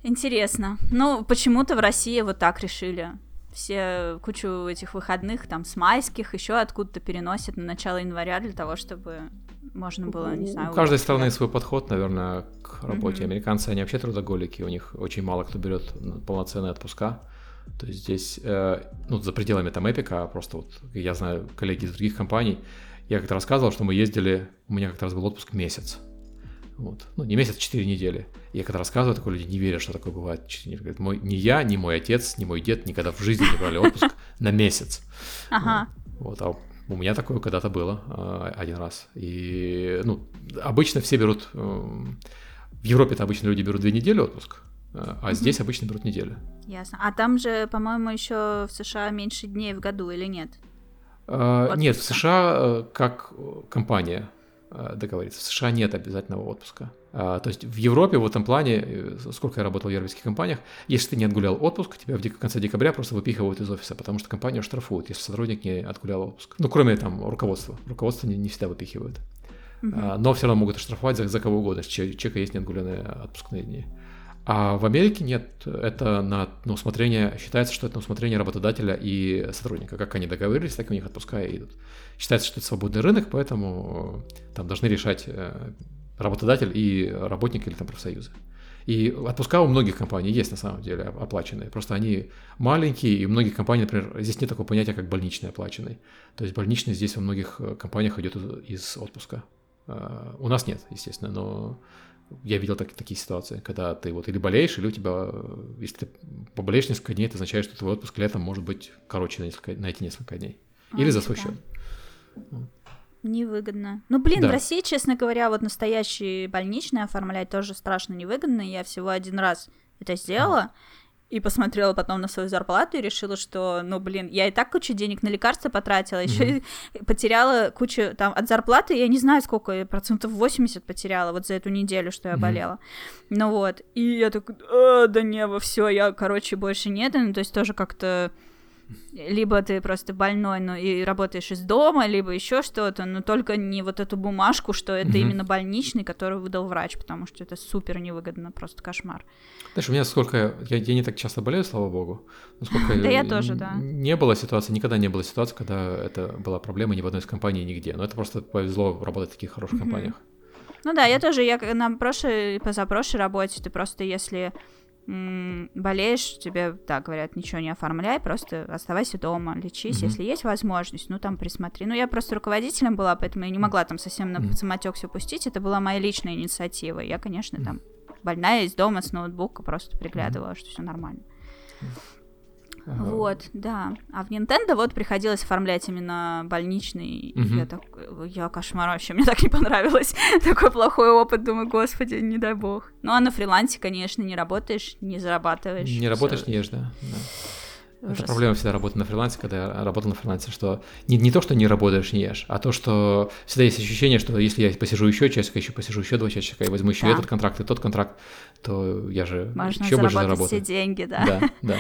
Интересно. Ну, почему-то в России вот так решили. Все кучу этих выходных, там, с майских, еще откуда-то переносят на начало января для того, чтобы можно было, не знаю... У каждой страны свой подход, наверное, к работе. Mm-hmm. Американцы, они вообще трудоголики, у них очень мало кто берет полноценные отпуска. То есть здесь, э, ну, за пределами там Эпика, просто вот я знаю коллеги из других компаний, я как-то рассказывал, что мы ездили, у меня как-то раз был отпуск месяц. Вот. Ну, не месяц, а 4 недели. Я когда рассказываю, такое люди не верят, что такое бывает 4 недели. Говорят, мой, ни я, ни мой отец, ни мой дед никогда в жизни не брали отпуск на месяц. Ага. Вот, а у меня такое когда-то было а, один раз. И, ну, обычно все берут... Эм, в Европе-то обычно люди берут две недели отпуск, а, а здесь обычно берут неделю. Ясно. А там же, по-моему, еще в США меньше дней в году или нет? А, нет, в США э, как компания Э, договориться. В США нет обязательного отпуска. А, то есть в Европе в этом плане, э, сколько я работал в европейских компаниях, если ты не отгулял отпуск, тебя в конце декабря просто выпихивают из офиса, потому что компания штрафует, если сотрудник не отгулял отпуск. Ну, кроме там руководства. Руководство не, не всегда выпихивают. Uh-huh. Но все равно могут оштрафовать за, за кого угодно, если человека есть неотгуленные отпускные дни. А в Америке нет, это на, на усмотрение, считается, что это на усмотрение работодателя и сотрудника. Как они договорились, так у них отпуска и идут. Считается, что это свободный рынок, поэтому э, там должны решать э, работодатель и работник или там профсоюзы. И отпуска у многих компаний есть на самом деле оплаченные. Просто они маленькие, и многие компании, например, здесь нет такого понятия, как больничный оплаченный. То есть больничный здесь во многих э, компаниях идет из отпуска. У нас нет, естественно, но я видел так, такие ситуации, когда ты вот или болеешь, или у тебя, если ты поболеешь несколько дней, это означает, что твой отпуск летом может быть короче на, несколько, на эти несколько дней. Или а, за свой да. счет. Невыгодно. Ну, блин, да. в России, честно говоря, вот настоящие больничные оформлять тоже страшно невыгодно. Я всего один раз это сделала. И посмотрела потом на свою зарплату и решила, что, ну, блин, я и так кучу денег на лекарства потратила, еще mm-hmm. и потеряла кучу, там, от зарплаты, я не знаю, сколько, процентов 80 потеряла вот за эту неделю, что я mm-hmm. болела. Ну вот, и я так, а, да небо, все, я, короче, больше нет, ну, то есть тоже как-то либо ты просто больной, но и работаешь из дома, либо еще что-то, но только не вот эту бумажку, что это mm-hmm. именно больничный, который выдал врач, потому что это супер невыгодно, просто кошмар. Знаешь, у меня сколько... Я, я не так часто болею, слава богу. Но сколько да я тоже, да. Не было ситуации, никогда не было ситуации, когда это была проблема ни в одной из компаний, нигде. Но это просто повезло работать в таких хороших компаниях. Ну да, я тоже, я на прошлой, позапрошлой работе, ты просто если болеешь, тебе, так говорят, ничего не оформляй, просто оставайся дома, лечись, mm-hmm. если есть возможность, ну, там, присмотри. Ну, я просто руководителем была, поэтому я не могла там совсем на mm-hmm. самотек все пустить, это была моя личная инициатива. Я, конечно, mm-hmm. там больная из дома с ноутбука просто приглядывала, mm-hmm. что все нормально. Вот, да. А в Nintendo вот приходилось оформлять именно больничный. Угу. Я так, я кошмар вообще, мне так не понравилось. Такой плохой опыт, думаю, господи, не дай бог. Ну а на фрилансе, конечно, не работаешь, не зарабатываешь. Не работаешь, не ешь, да. да. Это проблема всегда работы на фрилансе, когда я работал на фрилансе, что не, не то, что не работаешь, не ешь, а то, что всегда есть ощущение, что если я посижу еще часика, еще посижу еще два часика и возьму еще да. этот контракт и тот контракт, то я же Можно еще больше заработаю. все деньги, да. Да, да.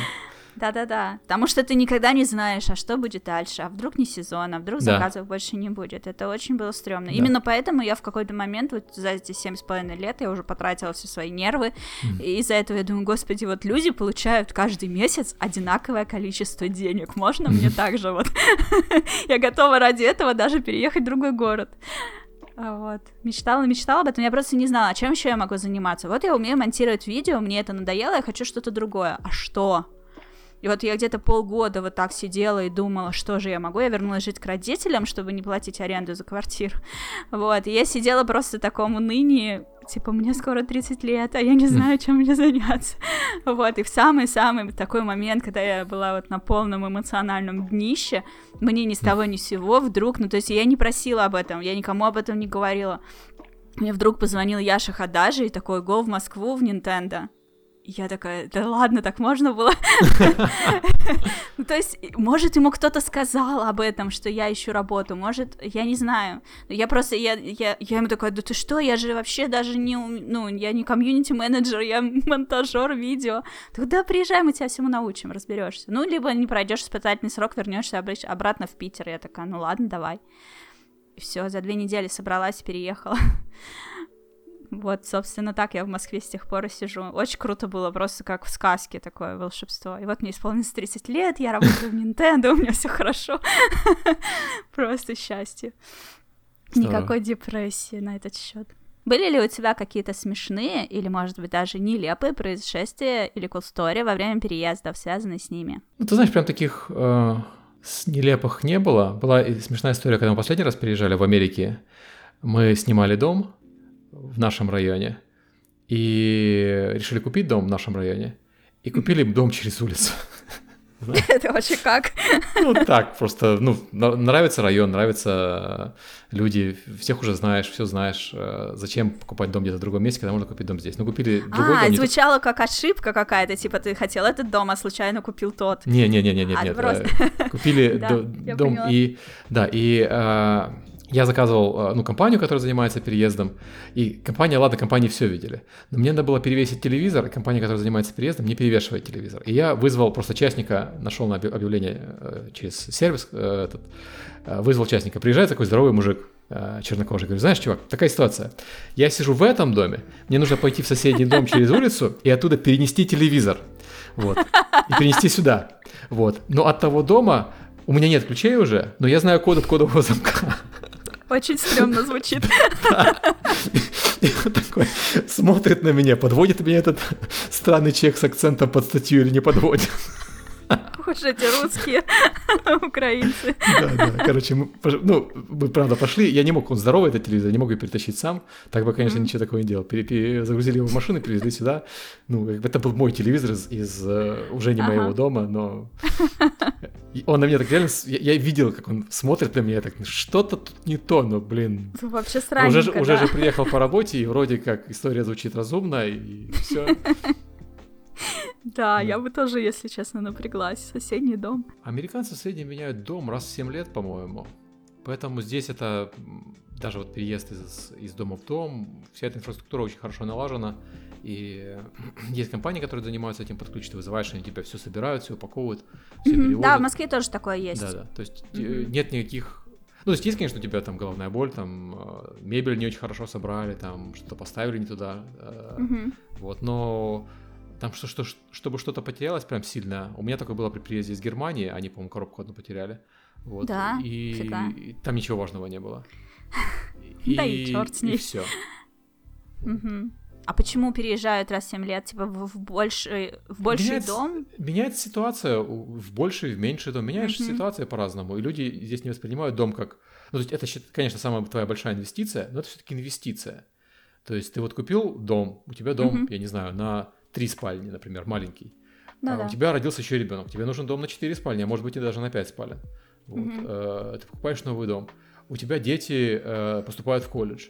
Да-да-да, потому что ты никогда не знаешь, а что будет дальше, а вдруг не сезон, а вдруг да. заказов больше не будет. Это очень было стрёмно. Да. Именно поэтому я в какой-то момент, вот за эти семь с половиной лет, я уже потратила все свои нервы, mm. и из-за этого я думаю, господи, вот люди получают каждый месяц одинаковое количество денег, можно мне так же вот? Я готова ради этого даже переехать в другой город. А вот. Мечтала, мечтала об этом, я просто не знала, а чем еще я могу заниматься. Вот я умею монтировать видео, мне это надоело, я хочу что-то другое. А что? И вот я где-то полгода вот так сидела и думала, что же я могу. Я вернулась жить к родителям, чтобы не платить аренду за квартиру. Вот, и я сидела просто в таком унынии, типа, мне скоро 30 лет, а я не знаю, чем мне заняться. Вот, и в самый-самый такой момент, когда я была вот на полном эмоциональном днище, мне ни с того ни с сего вдруг, ну, то есть я не просила об этом, я никому об этом не говорила. Мне вдруг позвонил Яша Хадажи и такой, го в Москву в Nintendo. Я такая, да ладно, так можно было? Ну, то есть, может, ему кто-то сказал об этом, что я ищу работу, может, я не знаю. Я просто, я, я, я ему такая, да ты что, я же вообще даже не, ну, я не комьюнити-менеджер, я монтажер видео. Тогда приезжай, мы тебя всему научим, разберешься. Ну, либо не пройдешь испытательный срок, вернешься обратно в Питер. Я такая, ну ладно, давай. И все, за две недели собралась, переехала. Вот, собственно, так я в Москве с тех пор и сижу. Очень круто было, просто как в сказке такое волшебство. И вот мне исполнилось 30 лет, я работаю в Nintendo, у меня все хорошо. Просто счастье. Никакой депрессии на этот счет. Были ли у тебя какие-то смешные или, может быть, даже нелепые происшествия или кулстори во время переездов, связанные с ними? Ну, ты знаешь, прям таких э, нелепых не было. Была смешная история, когда мы последний раз переезжали в Америке. Мы снимали дом, в нашем районе и решили купить дом в нашем районе. И купили дом через улицу. Это вообще как? Ну, так, просто, ну, нравится район, нравятся люди, всех уже знаешь, все знаешь. Э, зачем покупать дом где-то в другом месте, когда можно купить дом здесь? Ну, купили другой а, дом. А, звучало как ошибка какая-то, типа ты хотел этот дом, а случайно купил тот. Не-не-не, нет. Э, купили дом и, да, и э, я заказывал э, ну, компанию, которая занимается переездом, и компания, ладно, компании все видели, но мне надо было перевесить телевизор, компания, которая занимается переездом, не перевешивает телевизор. И я вызвал просто частника, нашел на объявление э, через сервис э, этот, вызвал частника. Приезжает такой здоровый мужик, чернокожий, говорю, знаешь, чувак, такая ситуация. Я сижу в этом доме, мне нужно пойти в соседний дом через улицу и оттуда перенести телевизор. Вот. И перенести сюда. Вот. Но от того дома у меня нет ключей уже, но я знаю код от кодового замка. Очень стрёмно звучит. Такой смотрит на меня, подводит меня этот странный человек с акцентом под статью или не подводит. Уж эти русские украинцы. Да, да. Короче, мы, ну, мы правда пошли. Я не мог, он здоровый, этот телевизор, не мог его перетащить сам. Так бы, конечно, ничего такого не делал. Загрузили его в машину, привезли сюда. Ну, это был мой телевизор из, из э, уже не моего дома, но он на меня так реально... Я, я видел, как он смотрит на меня, так, «Ну, что-то тут не то, но, блин... Вообще странненько, Уже, уже же приехал по работе, и вроде как история звучит разумно, и все. Да, я бы тоже, если честно, напряглась. Соседний дом. Американцы в среднем меняют дом раз в 7 лет, по-моему. Поэтому здесь это даже вот переезд из, из дома в дом, вся эта инфраструктура очень хорошо налажена. И есть компании, которые занимаются этим под ключ, ты вызываешь, они тебя все собирают, все упаковывают, все mm-hmm. Да, в Москве тоже такое есть. Да, да. То есть mm-hmm. нет никаких. Ну, то есть есть, конечно, у тебя там головная боль, там э, мебель не очень хорошо собрали, там что-то поставили не туда. Mm-hmm. Вот, но там что, что, чтобы что-то потерялось прям сильно. У меня такое было при приезде из Германии, они, по-моему, коробку одну потеряли. Вот. Да, и, и там ничего важного не было. И, да и черт с ней. И все. Угу. А почему переезжают раз в 7 лет, типа в, в больший, в больший меняется, дом? Меняется ситуация в больший, в меньший дом. Меняется mm-hmm. ситуация по-разному. И люди здесь не воспринимают дом как... Ну, то есть это, конечно, самая твоя большая инвестиция, но это все-таки инвестиция. То есть ты вот купил дом, у тебя дом, mm-hmm. я не знаю, на три спальни, например, маленький. Да, а да. у тебя родился еще ребенок, тебе нужен дом на четыре спальни, а может быть и даже на пять спален. Вот. Э, ты покупаешь новый дом. У тебя дети э, поступают в колледж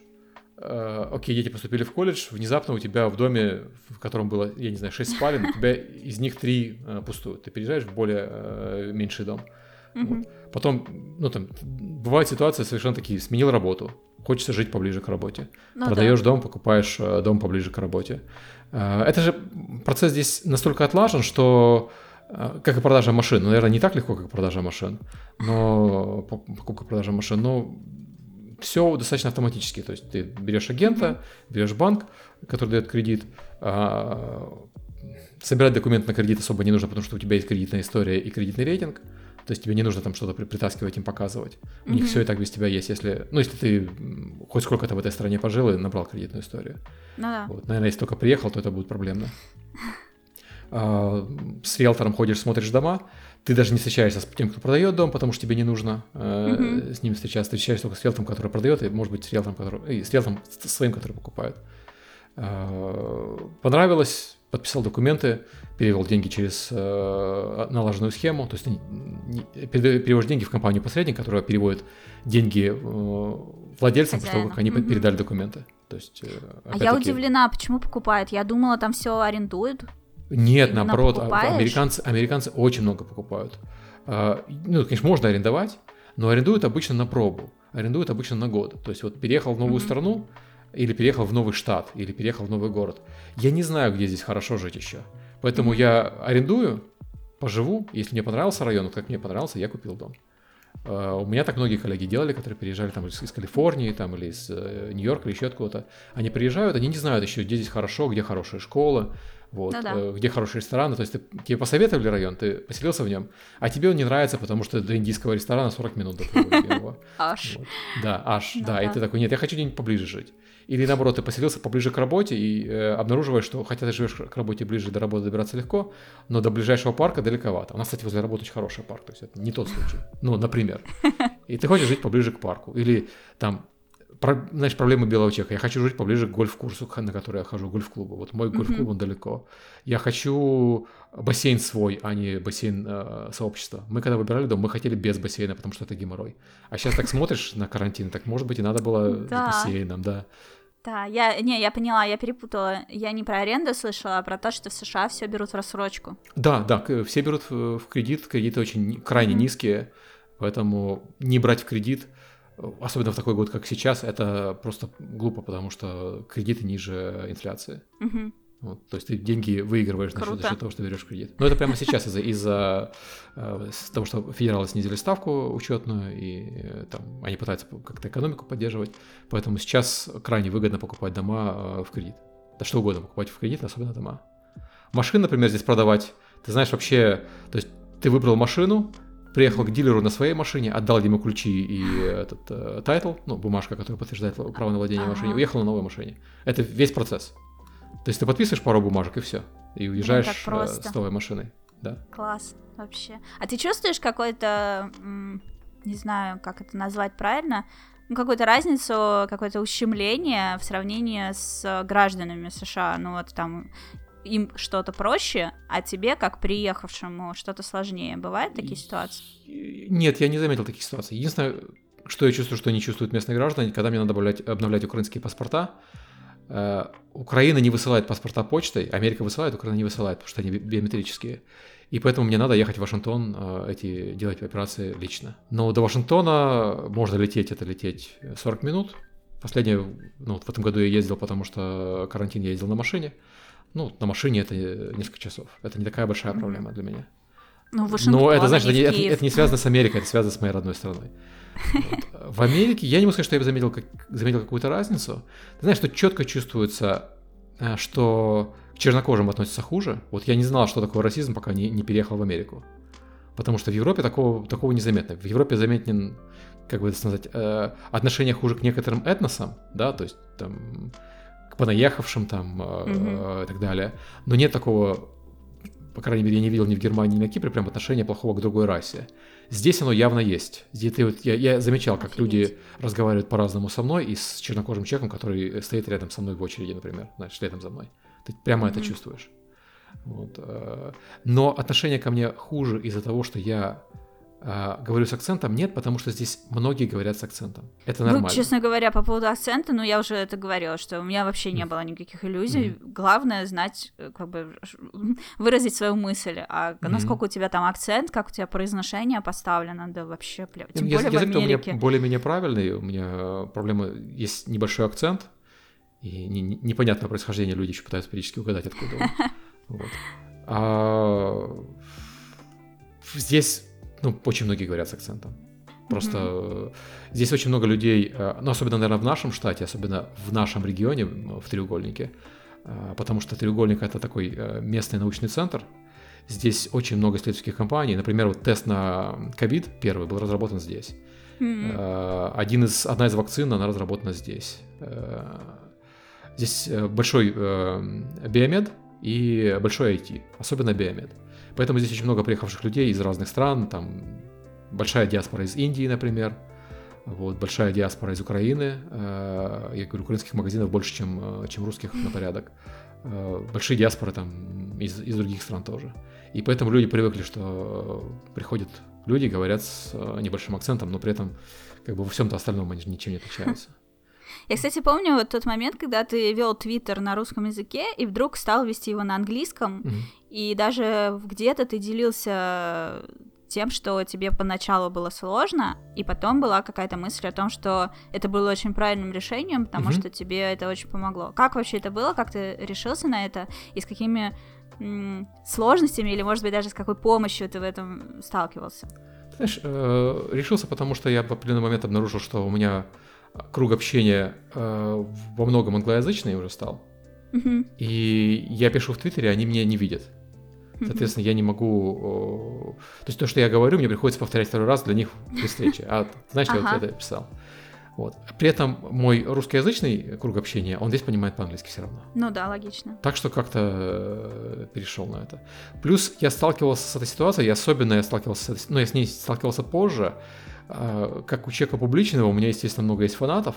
э, окей, дети поступили в колледж, внезапно у тебя в доме, в котором было, я не знаю, 6 спален, у тебя из них 3 э, пустуют. Ты переезжаешь в более э, меньший дом. Mm-hmm. Вот. Потом, ну там, бывают ситуации совершенно такие, сменил работу, хочется жить поближе к работе. Ну, Продаешь да. дом, покупаешь дом поближе к работе. Э, это же процесс здесь настолько отлажен, что э, как и продажа машин, ну, наверное, не так легко, как продажа машин, но покупка-продажа машин, но все достаточно автоматически. То есть ты берешь агента, берешь банк, который дает кредит, а, собирать документы на кредит особо не нужно, потому что у тебя есть кредитная история и кредитный рейтинг. То есть тебе не нужно там что-то притаскивать им показывать. У mm-hmm. них все и так без тебя есть, если, ну, если ты хоть сколько-то в этой стране пожил и набрал кредитную историю. Ну да. Вот. Наверное, если только приехал, то это будет проблемно. А, с риэлтором ходишь, смотришь дома, ты даже не встречаешься с тем, кто продает дом, потому что тебе не нужно э, с ним встречаться. Ты встречаешься только с риэлтором, который продает, и, может быть, с риэлтором, который, и с риэлтором своим, который покупает. Э, понравилось, подписал документы, перевел деньги через э, налаженную схему, то есть ты не, переводишь деньги в компанию посредник, которая переводит деньги э, владельцам после того, как они mm-hmm. передали документы. То есть, э, а я удивлена, почему покупают? Я думала, там все арендуют. Нет, Именно наоборот, а, покупаешь? американцы, американцы очень много покупают. А, ну, конечно, можно арендовать, но арендуют обычно на пробу, арендуют обычно на год. То есть вот переехал в новую mm-hmm. страну, или переехал в новый штат, или переехал в новый город. Я не знаю, где здесь хорошо жить еще. Поэтому mm-hmm. я арендую, поживу, если мне понравился район, вот как мне понравился, я купил дом. Uh, у меня так многие коллеги делали, которые приезжали там из, из Калифорнии там, или из uh, Нью-Йорка или еще откуда-то. Они приезжают, они не знают еще, где здесь хорошо, где хорошая школа, вот, ну, да. э, где хорошие рестораны, то есть ты, тебе посоветовали район, ты поселился в нем, а тебе он не нравится, потому что до индийского ресторана 40 минут до твоего Аж. Да, аж, ну да, и ты такой, нет, я хочу где-нибудь поближе жить. Или наоборот, ты поселился поближе к работе и э, обнаруживаешь, что хотя ты живешь к работе ближе, до работы добираться легко, но до ближайшего парка далековато. У нас, кстати, возле работы очень хороший парк, то есть это не тот случай. Ну, например. И ты хочешь жить поближе к парку. Или там про, знаешь, проблемы белого человека. Я хочу жить поближе к гольф-курсу, на который я хожу, гольф-клубу. Вот мой гольф-клуб, он далеко. Я хочу бассейн свой, а не бассейн э, сообщества. Мы когда выбирали дом, мы хотели без бассейна, потому что это геморрой. А сейчас так смотришь на карантин, так может быть и надо было да. с бассейном, да. Да, я, не, я поняла, я перепутала. Я не про аренду слышала, а про то, что в США все берут в рассрочку. Да, да, все берут в, кредит, кредиты очень крайне mm-hmm. низкие, поэтому не брать в кредит – особенно в такой год, как сейчас, это просто глупо, потому что кредиты ниже инфляции. Угу. Вот, то есть ты деньги выигрываешь за счет, за счет того, что берешь кредит. Но это прямо сейчас из-за из э, того, что федералы снизили ставку учетную, и э, там они пытаются как-то экономику поддерживать. Поэтому сейчас крайне выгодно покупать дома э, в кредит. Да что угодно покупать в кредит, особенно дома. Машины, например, здесь продавать. Ты знаешь вообще, то есть ты выбрал машину, приехал к дилеру на своей машине, отдал ему ключи и этот title, ну, бумажка, которая подтверждает право на владение машиной, уехал на новой машине. Это весь процесс. То есть ты подписываешь пару бумажек и все, и уезжаешь ну, э, с новой машиной. да. Класс, вообще. А ты чувствуешь какой-то, не знаю, как это назвать правильно, ну, какую-то разницу, какое-то ущемление в сравнении с гражданами США? Ну, вот там им что-то проще, а тебе, как приехавшему, что-то сложнее. Бывают такие ситуации? Нет, я не заметил таких ситуаций. Единственное, что я чувствую, что не чувствуют местные граждане, когда мне надо обновлять, обновлять украинские паспорта, э, Украина не высылает паспорта почтой, Америка высылает, Украина не высылает, потому что они биометрические. И поэтому мне надо ехать в Вашингтон, э, эти, делать операции лично. Но до Вашингтона можно лететь, это лететь 40 минут. Последнее, ну, вот в этом году я ездил, потому что карантин я ездил на машине. Ну, на машине это несколько часов. Это не такая большая проблема для меня. Ну, Но это, не, это, это не связано с Америкой, это связано с моей родной страной. Вот. В Америке я не могу сказать, что я заметил, как, заметил какую-то разницу. Ты знаешь, что четко чувствуется, э, что к чернокожим относятся хуже. Вот я не знал, что такое расизм, пока не, не переехал в Америку. Потому что в Европе такого, такого не заметно. В Европе заметен, как бы это сказать, э, отношение хуже к некоторым этносам, да, то есть там к понаехавшим там mm-hmm. и так далее. Но нет такого, по крайней мере, я не видел ни в Германии, ни на Кипре прям отношения плохого к другой расе. Здесь оно явно есть. Здесь ты, вот, я, я замечал, как Офигеть. люди разговаривают по-разному со мной и с чернокожим человеком, который стоит рядом со мной в очереди, например, знаешь, следом за мной. Ты прямо mm-hmm. это чувствуешь. Вот. Э, но отношение ко мне хуже из-за того, что я говорю с акцентом, нет, потому что здесь многие говорят с акцентом. Это ну, нормально. Ну, честно говоря, по поводу акцента, ну, я уже это говорила, что у меня вообще не было никаких иллюзий. Mm-hmm. Главное знать, э, как бы, выразить свою мысль. А mm-hmm. насколько у тебя там акцент, как у тебя произношение поставлено, да вообще, плевать. Тем более язык, в Америке. у меня более-менее правильный, у меня проблема, есть небольшой акцент, и не, не, непонятное происхождение, люди еще пытаются периодически угадать, откуда он. Вот. А здесь ну, очень многие говорят с акцентом. Просто mm-hmm. здесь очень много людей, э, ну, особенно, наверное, в нашем штате, особенно в нашем регионе, в треугольнике, э, потому что треугольник это такой местный научный центр. Здесь очень много исследовательских компаний. Например, вот тест на ковид первый был разработан здесь. Mm-hmm. Один из, одна из вакцин, она разработана здесь. Здесь большой биомед и большой IT, особенно биомед. Поэтому здесь очень много приехавших людей из разных стран, там большая диаспора из Индии, например, вот, большая диаспора из Украины. Э, я говорю, украинских магазинов больше, чем, э, чем русских на порядок. Э, большие диаспоры там из, из других стран тоже. И поэтому люди привыкли, что приходят люди, говорят с небольшим акцентом, но при этом как бы во всем-то остальном они ничем не отличаются. Я, кстати, помню вот тот момент, когда ты вел Твиттер на русском языке и вдруг стал вести его на английском, mm-hmm. и даже где-то ты делился тем, что тебе поначалу было сложно, и потом была какая-то мысль о том, что это было очень правильным решением, потому mm-hmm. что тебе это очень помогло. Как вообще это было? Как ты решился на это? И с какими м- сложностями или, может быть, даже с какой помощью ты в этом сталкивался? Знаешь, э, решился, потому что я в определенный момент обнаружил, что у меня круг общения э, во многом англоязычный уже стал. Mm-hmm. И я пишу в Твиттере, они меня не видят. Соответственно, я не могу... То есть то, что я говорю, мне приходится повторять второй раз для них при встрече. А знаешь, ага. я вот это писал. Вот. При этом мой русскоязычный круг общения, он весь понимает по-английски все равно. Ну да, логично. Так что как-то э, перешел на это. Плюс я сталкивался с этой ситуацией, и особенно я сталкивался с этой... Ну, я с ней сталкивался позже, как у человека публичного, у меня, естественно, много есть фанатов,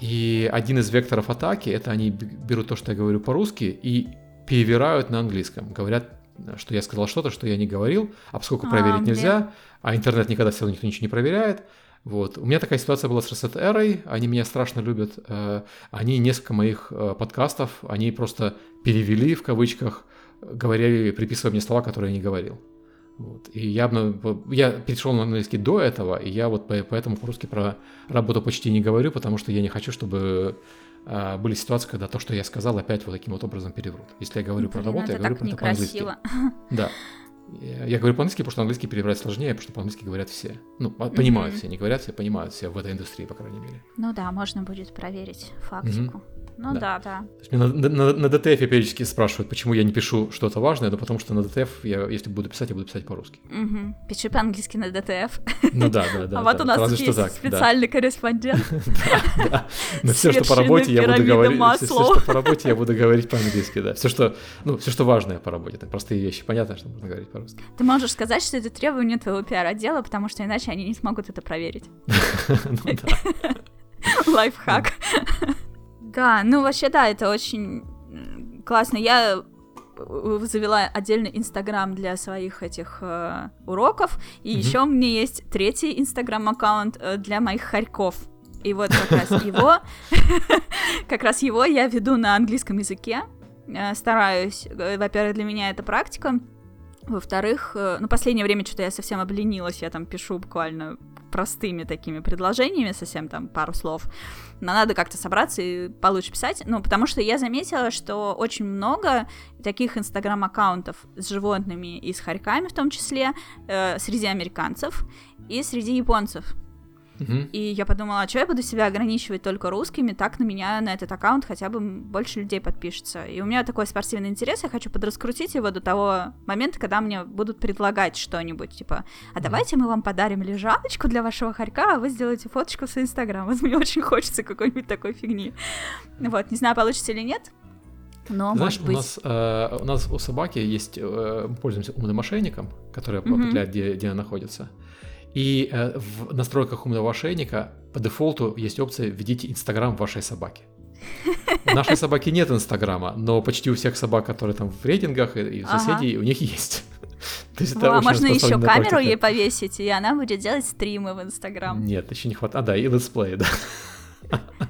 и один из векторов атаки — это они берут то, что я говорю по-русски, и перевирают на английском. Говорят, что я сказал что-то, что я не говорил, а поскольку а, проверить нельзя, а интернет никогда все равно никто ничего не проверяет, вот. У меня такая ситуация была с Reset Эрой, они меня страшно любят. Э, они несколько моих э, подкастов, они просто перевели в кавычках, говорили, приписывая мне слова, которые я не говорил. Вот. И я, я перешел на английский до этого, и я вот поэтому по-русски про работу почти не говорю, потому что я не хочу, чтобы а, были ситуации, когда то, что я сказал, опять вот таким вот образом переврут. Если я говорю Блин, про работу, я говорю про это по-английски. Да. Я, говорю по-английски, потому что английский переврать сложнее, потому что по-английски говорят все. Ну, понимают mm-hmm. все, не говорят все, понимают все в этой индустрии, по крайней мере. Ну да, можно будет проверить фактику. Mm-hmm. Ну да, да. да. Мне на, на, на DTF периодически спрашивают, почему я не пишу что-то важное, но потому что на DTF я, если буду писать, я буду писать по-русски. Угу. Пиши по-английски на DTF. Ну да, да, да. А вот у нас есть специальный корреспондент. Да, да. Но все, что по работе, я буду говорить. Все, что по работе, я буду говорить по-английски, да. Все, что, ну, все, что важное по работе, так простые вещи, понятно, что можно говорить по-русски. Ты можешь сказать, что это требование твоего пиар-отдела, потому что иначе они не смогут это проверить. Ну да. Лайфхак. Да, ну вообще да, это очень классно. Я э, завела отдельный Инстаграм для своих этих э, уроков, и mm-hmm. еще у меня есть третий Инстаграм аккаунт э, для моих хорьков. И вот как раз его, как раз его я веду на английском языке. Э, стараюсь, э, во-первых, для меня это практика. Во-вторых, ну, последнее время что-то я совсем обленилась, я там пишу буквально простыми такими предложениями, совсем там пару слов, но надо как-то собраться и получше писать, ну, потому что я заметила, что очень много таких инстаграм-аккаунтов с животными и с хорьками в том числе э, среди американцев и среди японцев. И я подумала, а что я буду себя ограничивать только русскими, так на меня, на этот аккаунт хотя бы больше людей подпишется. И у меня такой спортивный интерес, я хочу подраскрутить его до того момента, когда мне будут предлагать что-нибудь, типа, а давайте мы вам подарим лежаночку для вашего хорька, а вы сделаете фоточку в свой инстаграм. Вот мне очень хочется какой-нибудь такой фигни. Вот, не знаю, получится или нет, но, Знаешь, быть... у нас, э, у нас у собаки есть, э, мы пользуемся умным мошенником, который mm-hmm. определяет, где, где она находится. И э, в настройках умного ошейника по дефолту есть опция «Введите Инстаграм вашей собаки». У нашей собаки нет Инстаграма, но почти у всех собак, которые там в рейтингах и у соседей, ага. у них есть. То есть это а можно еще камеру ей повесить, и она будет делать стримы в Инстаграм. Нет, еще не хватает. А, да, и летсплей, да.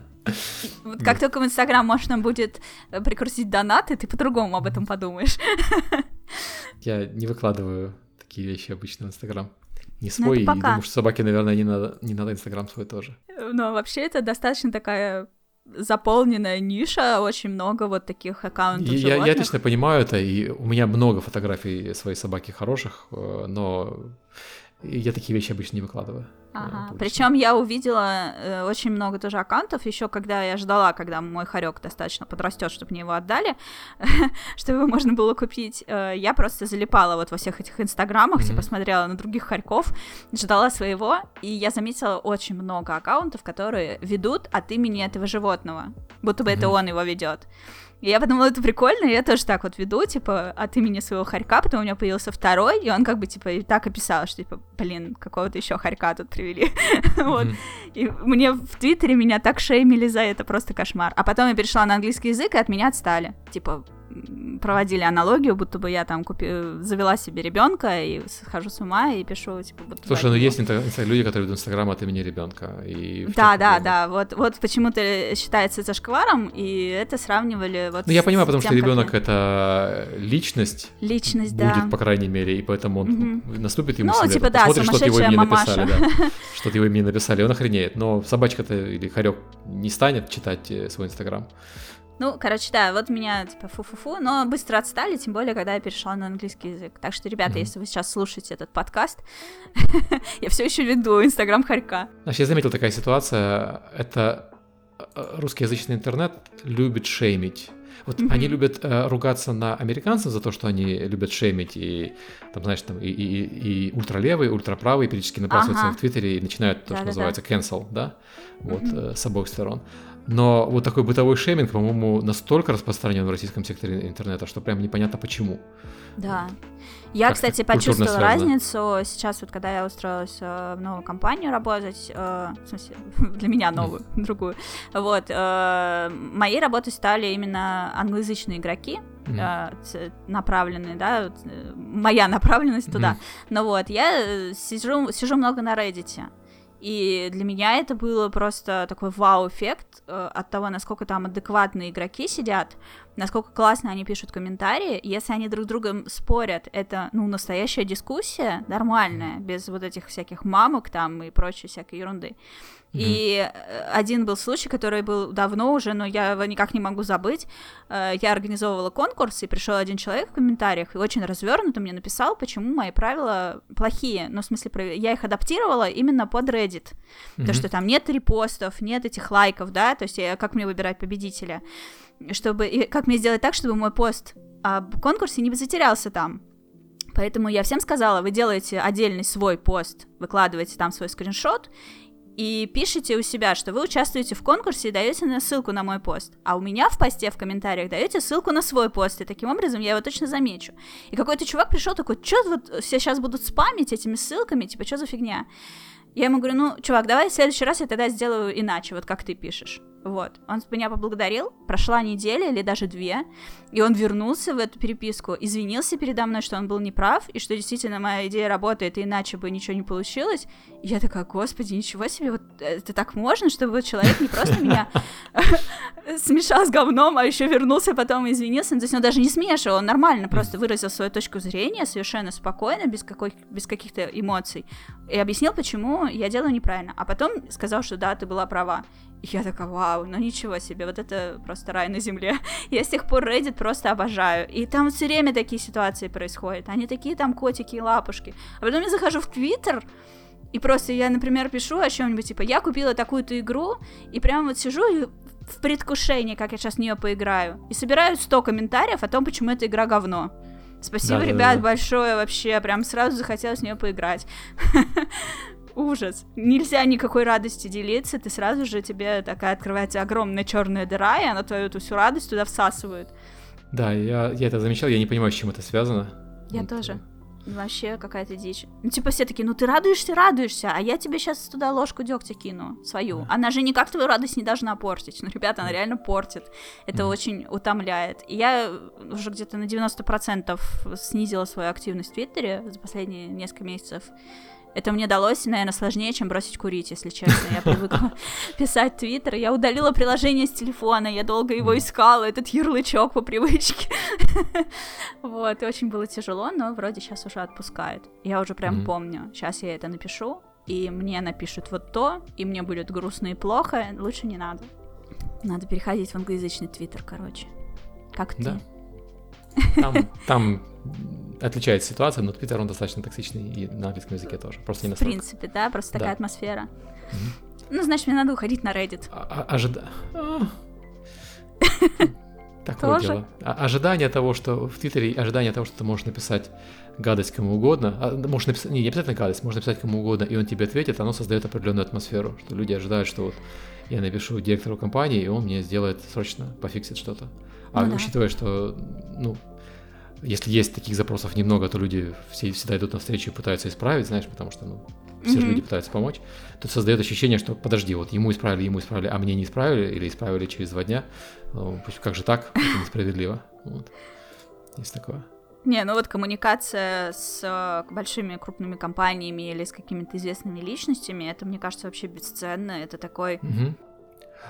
Вот как только в Инстаграм можно будет э, прикрутить донаты, ты по-другому об этом подумаешь. Я не выкладываю такие вещи обычно в Инстаграм не ну, свой, и думаю, что собаке, наверное, не надо, не надо Инстаграм свой тоже. Но вообще это достаточно такая заполненная ниша, очень много вот таких аккаунтов я, я отлично понимаю это, и у меня много фотографий своей собаки хороших, э, но я такие вещи обычно не выкладываю. Ага. Причем я увидела э, очень много тоже аккаунтов, еще когда я ждала, когда мой хорек достаточно подрастет, чтобы мне его отдали, чтобы его можно было купить. Э, я просто залипала вот во всех этих инстаграмах, mm-hmm. типа смотрела на других хорьков, ждала своего, и я заметила очень много аккаунтов, которые ведут от имени этого животного, будто бы mm-hmm. это он его ведет. И я подумала, это прикольно, и я тоже так вот веду, типа, от имени своего хорька, потом у меня появился второй, и он как бы, типа, так описал, что, типа, блин, какого-то еще хорька тут привели. вот. И мне в Твиттере меня так шеймили за это, просто кошмар. А потом я перешла на английский язык, и от меня отстали. Типа, проводили аналогию, будто бы я там купи... завела себе ребенка и схожу с ума и пишу, типа, будто Слушай, ну есть люди, которые ведут Инстаграм от имени ребенка. И да, да, да. Вот, вот почему-то считается это шкваром, и это сравнивали вот. Ну, я понимаю, потому тем, что ребенок как... это личность. Личность, будет, да. по крайней мере, и поэтому он угу. наступит ему Ну, типа, да, Посмотришь, что его имени написали, да. Что-то его имени написали, он охренеет. Но собачка-то или хорек не станет читать э, свой Инстаграм. Ну, короче, да, вот меня, типа, фу-фу-фу, но быстро отстали, тем более, когда я перешла на английский язык. Так что, ребята, mm-hmm. если вы сейчас слушаете этот подкаст, я все еще веду Инстаграм Харька. Значит, я заметил такая ситуация, это э, русскоязычный интернет любит шеймить. Вот mm-hmm. они любят э, ругаться на американцев за то, что они любят шеймить и там, знаешь, там и, и, и ультралевые, ультраправые периодически набрасываются ага. в Твиттере и начинают то, что называется cancel, да, вот mm-hmm. э, с обоих сторон. Но вот такой бытовой шейминг, по-моему, настолько распространен в российском секторе интернета, что прям непонятно почему. Да. Я, как кстати, почувствовала связано. разницу сейчас, вот когда я устроилась э, в новую компанию работать, э, в смысле, для меня новую, mm. другую. Вот, э, моей работой стали именно англоязычные игроки, mm. направленные, да, вот, э, моя направленность туда. Mm. Но вот, я э, сижу, сижу много на Reddit, и для меня это было просто такой вау-эффект э, от того, насколько там адекватные игроки сидят, насколько классно они пишут комментарии. Если они друг с другом спорят, это, ну, настоящая дискуссия, нормальная, без вот этих всяких мамок там и прочей всякой ерунды. И э, один был случай, который был давно уже, но я его никак не могу забыть. Э, я организовывала конкурс, и пришел один человек в комментариях и очень развернуто мне написал, почему мои правила плохие. Ну, в смысле, я их адаптировала именно под Reddit. Mm-hmm. То, что там нет репостов, нет этих лайков, да, то есть я, как мне выбирать победителя. Чтобы, и как мне сделать так, чтобы мой пост об конкурсе не затерялся там. Поэтому я всем сказала, вы делаете отдельный свой пост, выкладываете там свой скриншот, и пишите у себя, что вы участвуете в конкурсе и даете на ссылку на мой пост. А у меня в посте в комментариях даете ссылку на свой пост, и таким образом я его точно замечу. И какой-то чувак пришел такой, что вот все сейчас будут спамить этими ссылками, типа, что за фигня? Я ему говорю, ну, чувак, давай в следующий раз я тогда сделаю иначе, вот как ты пишешь. Вот. Он меня поблагодарил, прошла неделя или даже две, и он вернулся в эту переписку, извинился передо мной, что он был неправ, и что действительно моя идея работает, и иначе бы ничего не получилось. И я такая, господи, ничего себе, вот это так можно, чтобы вот человек не просто меня смешал с говном, а еще вернулся потом и извинился. То есть он даже не смешивал, он нормально просто выразил свою точку зрения, совершенно спокойно, без, какой, без каких-то эмоций, и объяснил, почему я делаю неправильно. А потом сказал, что да, ты была права. И я такая, вау, ну ничего себе, вот это просто рай на земле. Я с тех пор Reddit просто обожаю. И там все время такие ситуации происходят. Они такие там котики и лапушки. А потом я захожу в Твиттер, и просто я, например, пишу о чем-нибудь, типа, я купила такую-то игру, и прямо вот сижу и в предвкушении, как я сейчас в нее поиграю. И собираю 100 комментариев о том, почему эта игра говно. Спасибо, да, ребят, да, да. большое вообще. Прям сразу захотелось в нее поиграть. Ужас. Нельзя никакой радости делиться, ты сразу же тебе такая открывается огромная черная дыра, и она твою эту всю радость туда всасывает. Да, я, я это замечал, я не понимаю, с чем это связано. Я вот. тоже. Вообще какая-то дичь. Ну, типа, все такие, ну ты радуешься, радуешься, а я тебе сейчас туда ложку дегтя кину, свою. Она же никак твою радость не должна портить. Ну, ребята, она реально портит. Это mm. очень утомляет. И я уже где-то на 90% снизила свою активность в Твиттере за последние несколько месяцев. Это мне далось, наверное, сложнее, чем бросить курить, если честно. Я привыкла писать твиттер. Я удалила приложение с телефона, я долго его искала, этот ярлычок по привычке. Вот, и очень было тяжело, но вроде сейчас уже отпускает. Я уже прям помню. Сейчас я это напишу, и мне напишут вот то, и мне будет грустно и плохо. Лучше не надо. Надо переходить в англоязычный твиттер, короче. Как ты? Да. Там, там отличается ситуация, но Твиттер, он достаточно токсичный и на английском языке тоже. Просто не настолько. В принципе, да, просто такая да. атмосфера. Угу. Ну, значит, мне надо уходить на Reddit. А, а, ожида... А. Такое дело. А, ожидание того, что в Твиттере, ожидание того, что ты можешь написать гадость кому угодно, а, можешь написать, не, не обязательно гадость, можно написать кому угодно, и он тебе ответит, оно создает определенную атмосферу, что люди ожидают, что вот я напишу директору компании, и он мне сделает срочно, пофиксит что-то. А ну, учитывая, да. что, ну, если есть таких запросов немного, то люди все, всегда идут навстречу и пытаются исправить, знаешь, потому что, ну, все mm-hmm. же люди пытаются помочь, то создает ощущение, что подожди, вот ему исправили, ему исправили, а мне не исправили, или исправили через два дня. Ну, как же так? Это несправедливо. Вот. Есть такое. Не, ну вот коммуникация с э, большими крупными компаниями или с какими-то известными личностями, это, мне кажется, вообще бесценно. Это такой угу.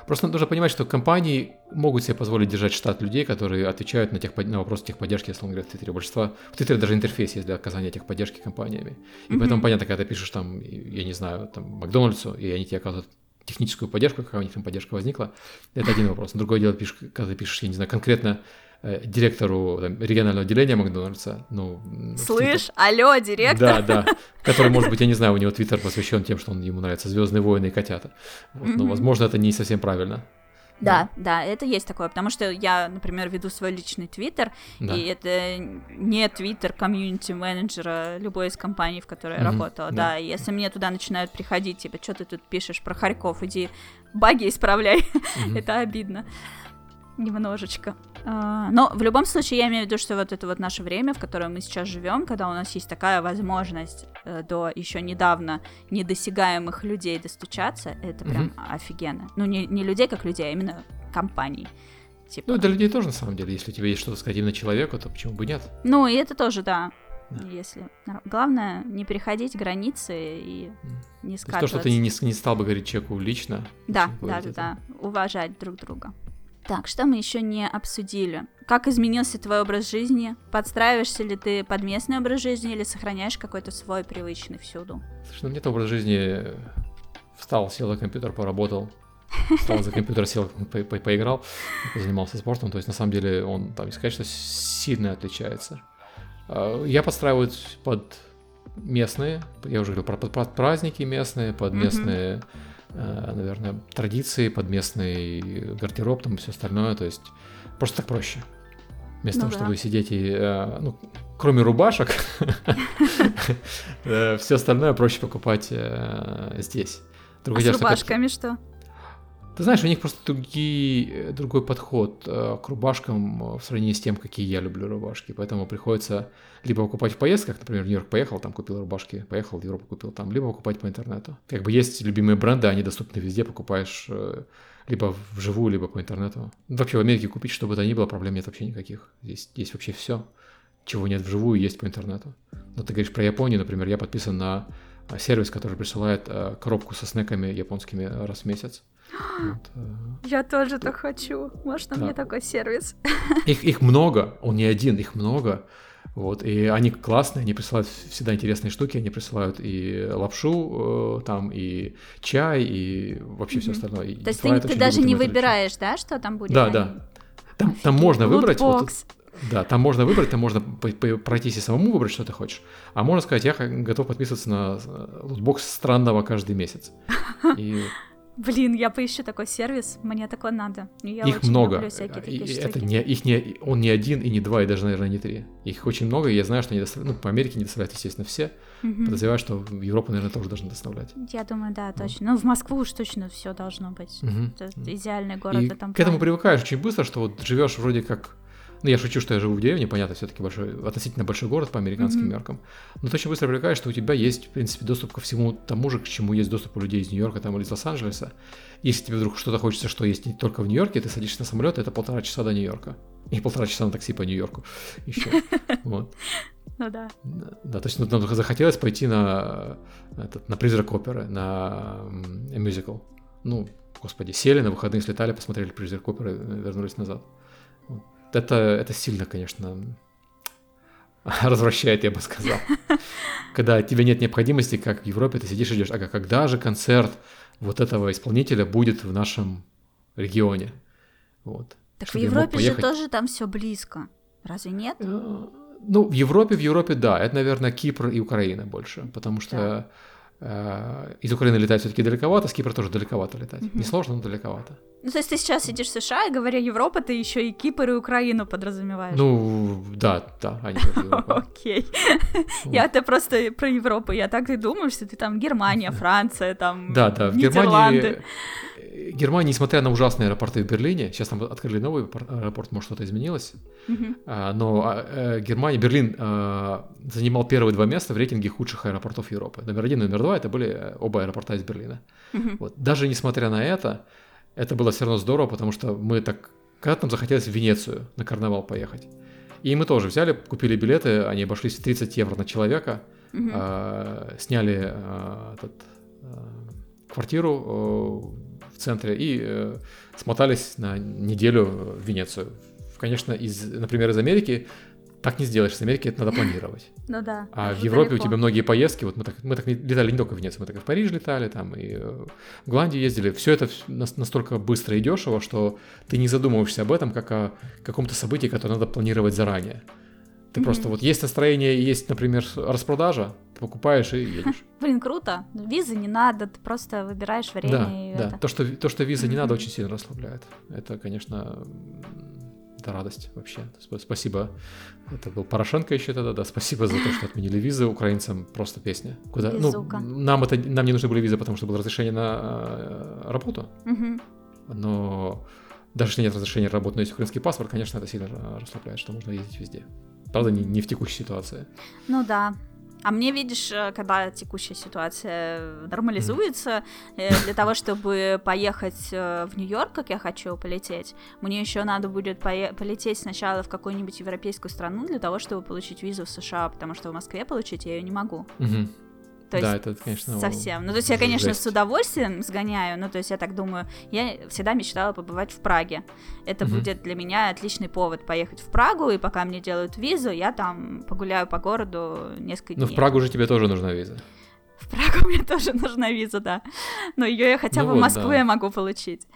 Просто нужно понимать, что компании могут себе позволить держать штат людей, которые отвечают на, тех, на вопросы техподдержки, если он говорит в Твиттере. Большинство... В Твиттере даже интерфейс есть для оказания техподдержки компаниями. И mm-hmm. поэтому понятно, когда ты пишешь там, я не знаю, там, Макдональдсу, и они тебе оказывают техническую поддержку, какая у них там поддержка возникла, это один вопрос. Другое дело, пишешь, когда ты пишешь, я не знаю, конкретно директору там, регионального отделения Макдональдса. Ну, Слышь, алло, директор. Да, да. Который, может быть, я не знаю, у него твиттер посвящен тем, что он, ему нравятся Звездные войны и котята. Вот, но, возможно, это не совсем правильно. Да, да, да, это есть такое, потому что я, например, веду свой личный твиттер, да. и это не твиттер комьюнити менеджера любой из компаний, в которой я mm-hmm, работала, да. да, и если мне туда начинают приходить, типа, что ты тут пишешь про Харьков, иди баги исправляй, mm-hmm. это обидно немножечко. А, но в любом случае я имею в виду, что вот это вот наше время, в котором мы сейчас живем, когда у нас есть такая возможность э, до еще недавно недосягаемых людей достучаться, это прям угу. офигенно. Ну, не, не людей как людей, а именно компаний. Типа. Ну, для людей тоже, на самом деле. Если у тебя есть что-то сказать именно человеку, то почему бы нет? Ну, и это тоже, да. Да. Если главное не переходить границы и не скатываться. То, что ты не, не стал бы говорить человеку лично. Да, да, да, да. Уважать друг друга. Так, что мы еще не обсудили? Как изменился твой образ жизни? Подстраиваешься ли ты под местный образ жизни или сохраняешь какой-то свой привычный всюду? Слушай, ну нет образ жизни встал, сел за компьютер, поработал, встал за компьютер, сел, по -по поиграл, занимался спортом. То есть, на самом деле, он там, не сказать, что сильно отличается. А, я подстраиваюсь под местные, я уже говорил про под праздники местные, под местные, mm-hmm. Наверное, традиции, под местный гардероб, там все остальное. То есть, просто так проще. Вместо ну, того, да. чтобы сидеть и, э, ну, кроме рубашек, э, все остальное проще покупать здесь. а с рубашками что? Ты знаешь, у них просто другие, другой подход э, к рубашкам э, в сравнении с тем, какие я люблю рубашки. Поэтому приходится либо покупать в поездках, например, в Нью-Йорк поехал, там купил рубашки, поехал в Европу купил там, либо покупать по интернету. Как бы есть любимые бренды, они доступны везде, покупаешь э, либо вживую, либо по интернету. Вообще в Америке купить что бы то ни было, проблем нет вообще никаких. Здесь есть вообще все, чего нет вживую, есть по интернету. Но ты говоришь про Японию, например, я подписан на сервис, который присылает коробку со снеками японскими раз в месяц. Вот. Э, Я тоже так хочу. Можно да. мне такой сервис? Их, их много, он не один, их много. Вот, и они классные, они присылают всегда интересные штуки, они присылают и лапшу э, там, и чай, и вообще mm-hmm. все остальное. И То есть ты, ты даже не выбираешь, да, что там будет? Да, да. Там, там можно выбрать. Вот, да, там можно выбрать, там можно пройтись и самому выбрать, что ты хочешь. А можно сказать, я готов подписываться на э, лутбокс странного каждый месяц. И Блин, я поищу такой сервис, мне такое надо. Я их много. и это не, их не, он не один и не два, и даже, наверное, не три. Их очень много, и я знаю, что они доставляют, ну, по Америке не доставляют, естественно, все. Угу. Подозреваю, что в Европу, наверное, тоже должны доставлять. Я думаю, да, точно. Ну, в Москву уж точно все должно быть. Угу. Это идеальный город и в этом к этому привыкаешь очень быстро, что вот живешь вроде как ну, я шучу, что я живу в деревне, понятно, все-таки большой, относительно большой город по американским mm-hmm. меркам. Но ты очень быстро привлекаешь, что у тебя есть, в принципе, доступ ко всему тому же, к чему есть доступ у людей из Нью-Йорка там, или из Лос-Анджелеса. Если тебе вдруг что-то хочется, что есть не только в Нью-Йорке, ты садишься на самолет, это полтора часа до Нью-Йорка. И полтора часа на такси по Нью-Йорку еще. Вот. Ну да. Да, то есть ну, нам захотелось пойти на, этот, на призрак оперы, на мюзикл. Ну, господи, сели на выходные, слетали, посмотрели призрак оперы, вернулись назад это, это сильно, конечно, развращает, я бы сказал. Когда тебе нет необходимости, как в Европе, ты сидишь и ждешь, ага, когда же концерт вот этого исполнителя будет в нашем регионе? Вот. Так в Европе же тоже там все близко. Разве нет? Э, ну, в Европе, в Европе, да. Это, наверное, Кипр и Украина больше, потому что да. Э, из Украины летать все-таки далековато, с Кипра тоже далековато летать. Угу. Не сложно, но далековато. Ну, то есть ты сейчас сидишь в США, и говоря Европа, ты еще и Кипр и Украину подразумеваешь. Ну, да, да, они Окей. Я-то просто про Европу, я так и думаю, что ты там Германия, Франция, там Да, да, в Германии Германия, несмотря на ужасные аэропорты в Берлине, сейчас там открыли новый аэропорт, может что-то изменилось, uh-huh. но а, э, Германия, Берлин а, занимал первые два места в рейтинге худших аэропортов Европы. Номер один и номер два это были э, оба аэропорта из Берлина. Uh-huh. Вот. Даже несмотря на это, это было все равно здорово, потому что мы так, когда нам захотелось в Венецию на карнавал поехать. И мы тоже взяли, купили билеты, они обошлись в 30 евро на человека, а, сняли этот, квартиру центре и э, смотались на неделю в Венецию. Конечно, из, например, из Америки так не сделаешь, с Америки это надо планировать. Ну да. А в Европе далеко. у тебя многие поездки, вот мы так, мы так летали не только в Венецию, мы так и в Париж летали, там и э, в Голландию ездили. Все это настолько быстро и дешево, что ты не задумываешься об этом как о каком-то событии, которое надо планировать заранее. Ты mm-hmm. просто вот есть настроение, есть, например, распродажа, покупаешь и едешь. Блин, круто. Визы не надо, ты просто выбираешь время. Да, и да. Это... То, что, то, что визы не надо, очень сильно расслабляет. Это, конечно, это радость вообще. Спасибо. Это был Порошенко еще тогда, да. Спасибо за то, что отменили визы украинцам. Просто песня. Куда? Ну, нам это нам не нужны были визы, потому что было разрешение на э, работу. Угу. Но даже если нет разрешения работать, но есть украинский паспорт, конечно, это сильно расслабляет, что можно ездить везде. Правда, не, не в текущей ситуации. Ну да. А мне, видишь, э, когда текущая ситуация нормализуется, mm. для того, чтобы поехать э, в Нью-Йорк, как я хочу полететь, мне еще надо будет полететь сначала в какую-нибудь европейскую страну для того, чтобы получить визу в США, потому что в Москве получить я ее не могу. Mm-hmm. То да, есть это, конечно, совсем. Ну, то есть я, конечно, жесть. с удовольствием сгоняю, ну, то есть я так думаю, я всегда мечтала побывать в Праге. Это Мгм. будет для меня отличный повод поехать в Прагу, и пока мне делают визу, я там погуляю по городу несколько Ну, дней. в Прагу же тебе тоже нужна виза. В Прагу мне тоже нужна виза, да. Но ее я хотя Ну бы в вот, Москву да. я могу получить.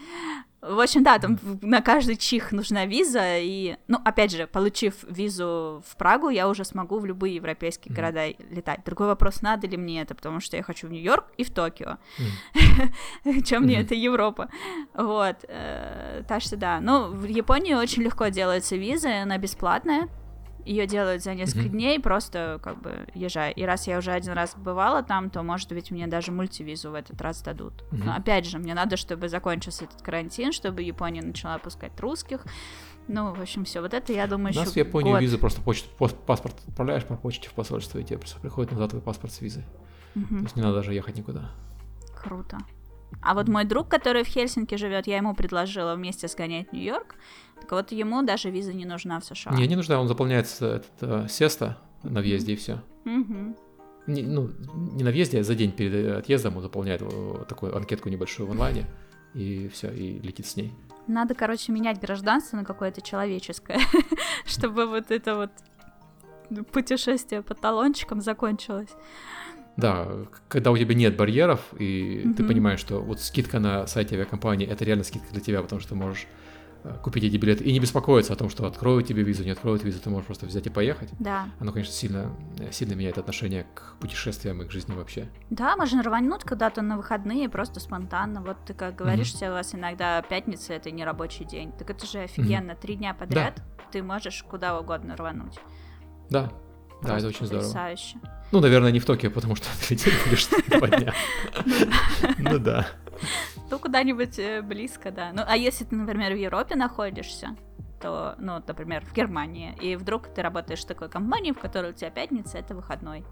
В общем, да, там на каждый чих нужна виза, и, ну, опять же, получив визу в Прагу, я уже смогу в любые европейские Мгм. города летать. Другой вопрос, надо ли мне это, потому что я хочу в Нью-Йорк и в Токио. Чем мне это Европа? Вот, э, так что да. Ну, в Японии очень легко делается виза, она бесплатная. Ее делают за несколько Мгм. дней, просто как бы езжай. И раз я уже один раз бывала там, то, может быть, мне даже мультивизу в этот раз дадут. Мгм. Но опять же, мне надо, чтобы закончился этот карантин, чтобы Япония начала пускать русских. Ну, в общем, все. Вот это, я У думаю, еще нас в Японию год. визу просто почту, паспорт отправляешь по почте в посольство, и тебе просто приходит назад твой паспорт с визой. То Мгм. есть не надо даже ехать никуда. Круто. А вот мой друг, который в Хельсинки живет, я ему предложила вместе сгонять в Нью-Йорк. Так вот, ему даже виза не нужна в США. Не, не нужна, он заполняется этот э, сеста на въезде и все. Не, ну, не на въезде, а за день перед э, отъездом он заполняет э, такую анкетку небольшую в онлайне, и все, и летит с ней. Надо, короче, менять гражданство на какое-то человеческое, чтобы вот это вот путешествие по талончикам закончилось. Да, когда у тебя нет барьеров, и ты понимаешь, что вот скидка на сайте авиакомпании это реально скидка для тебя, потому что ты можешь купить эти билеты и не беспокоиться о том, что откроют тебе визу, не откроют визу, ты можешь просто взять и поехать. Да. Оно, конечно, сильно, э, сильно меняет отношение к путешествиям и к жизни вообще. Да, можно рвануть куда-то на выходные просто спонтанно. Вот ты как говоришь, что у вас иногда пятница это не рабочий день. Так это же офигенно. Три дня подряд ты можешь куда угодно рвануть. Да, да, Просто это очень здорово. потрясающе. Ну, наверное, не в Токио, потому что ты лететь будешь два дня. Ну да. Ну, куда-нибудь э, близко, да. Ну, а если ты, например, в Европе находишься, то, ну, например, в Германии, и вдруг ты работаешь в такой компании, в которой у тебя пятница это выходной.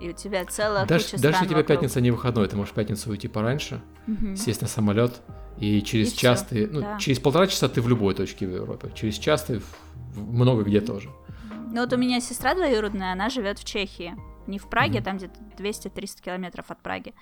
И у тебя целая Даже, куча даже у тебя вокруг. пятница не выходной, ты можешь пятницу уйти пораньше, Мгм. сесть на самолет, и через И час всё, ты, ну, да. через полтора часа ты в любой точке в Европе, через час ты в- в много где тоже. Ну вот у меня сестра двоюродная, она живет в Чехии. Не в Праге, Мгм. там где-то 200-300 километров от Праги.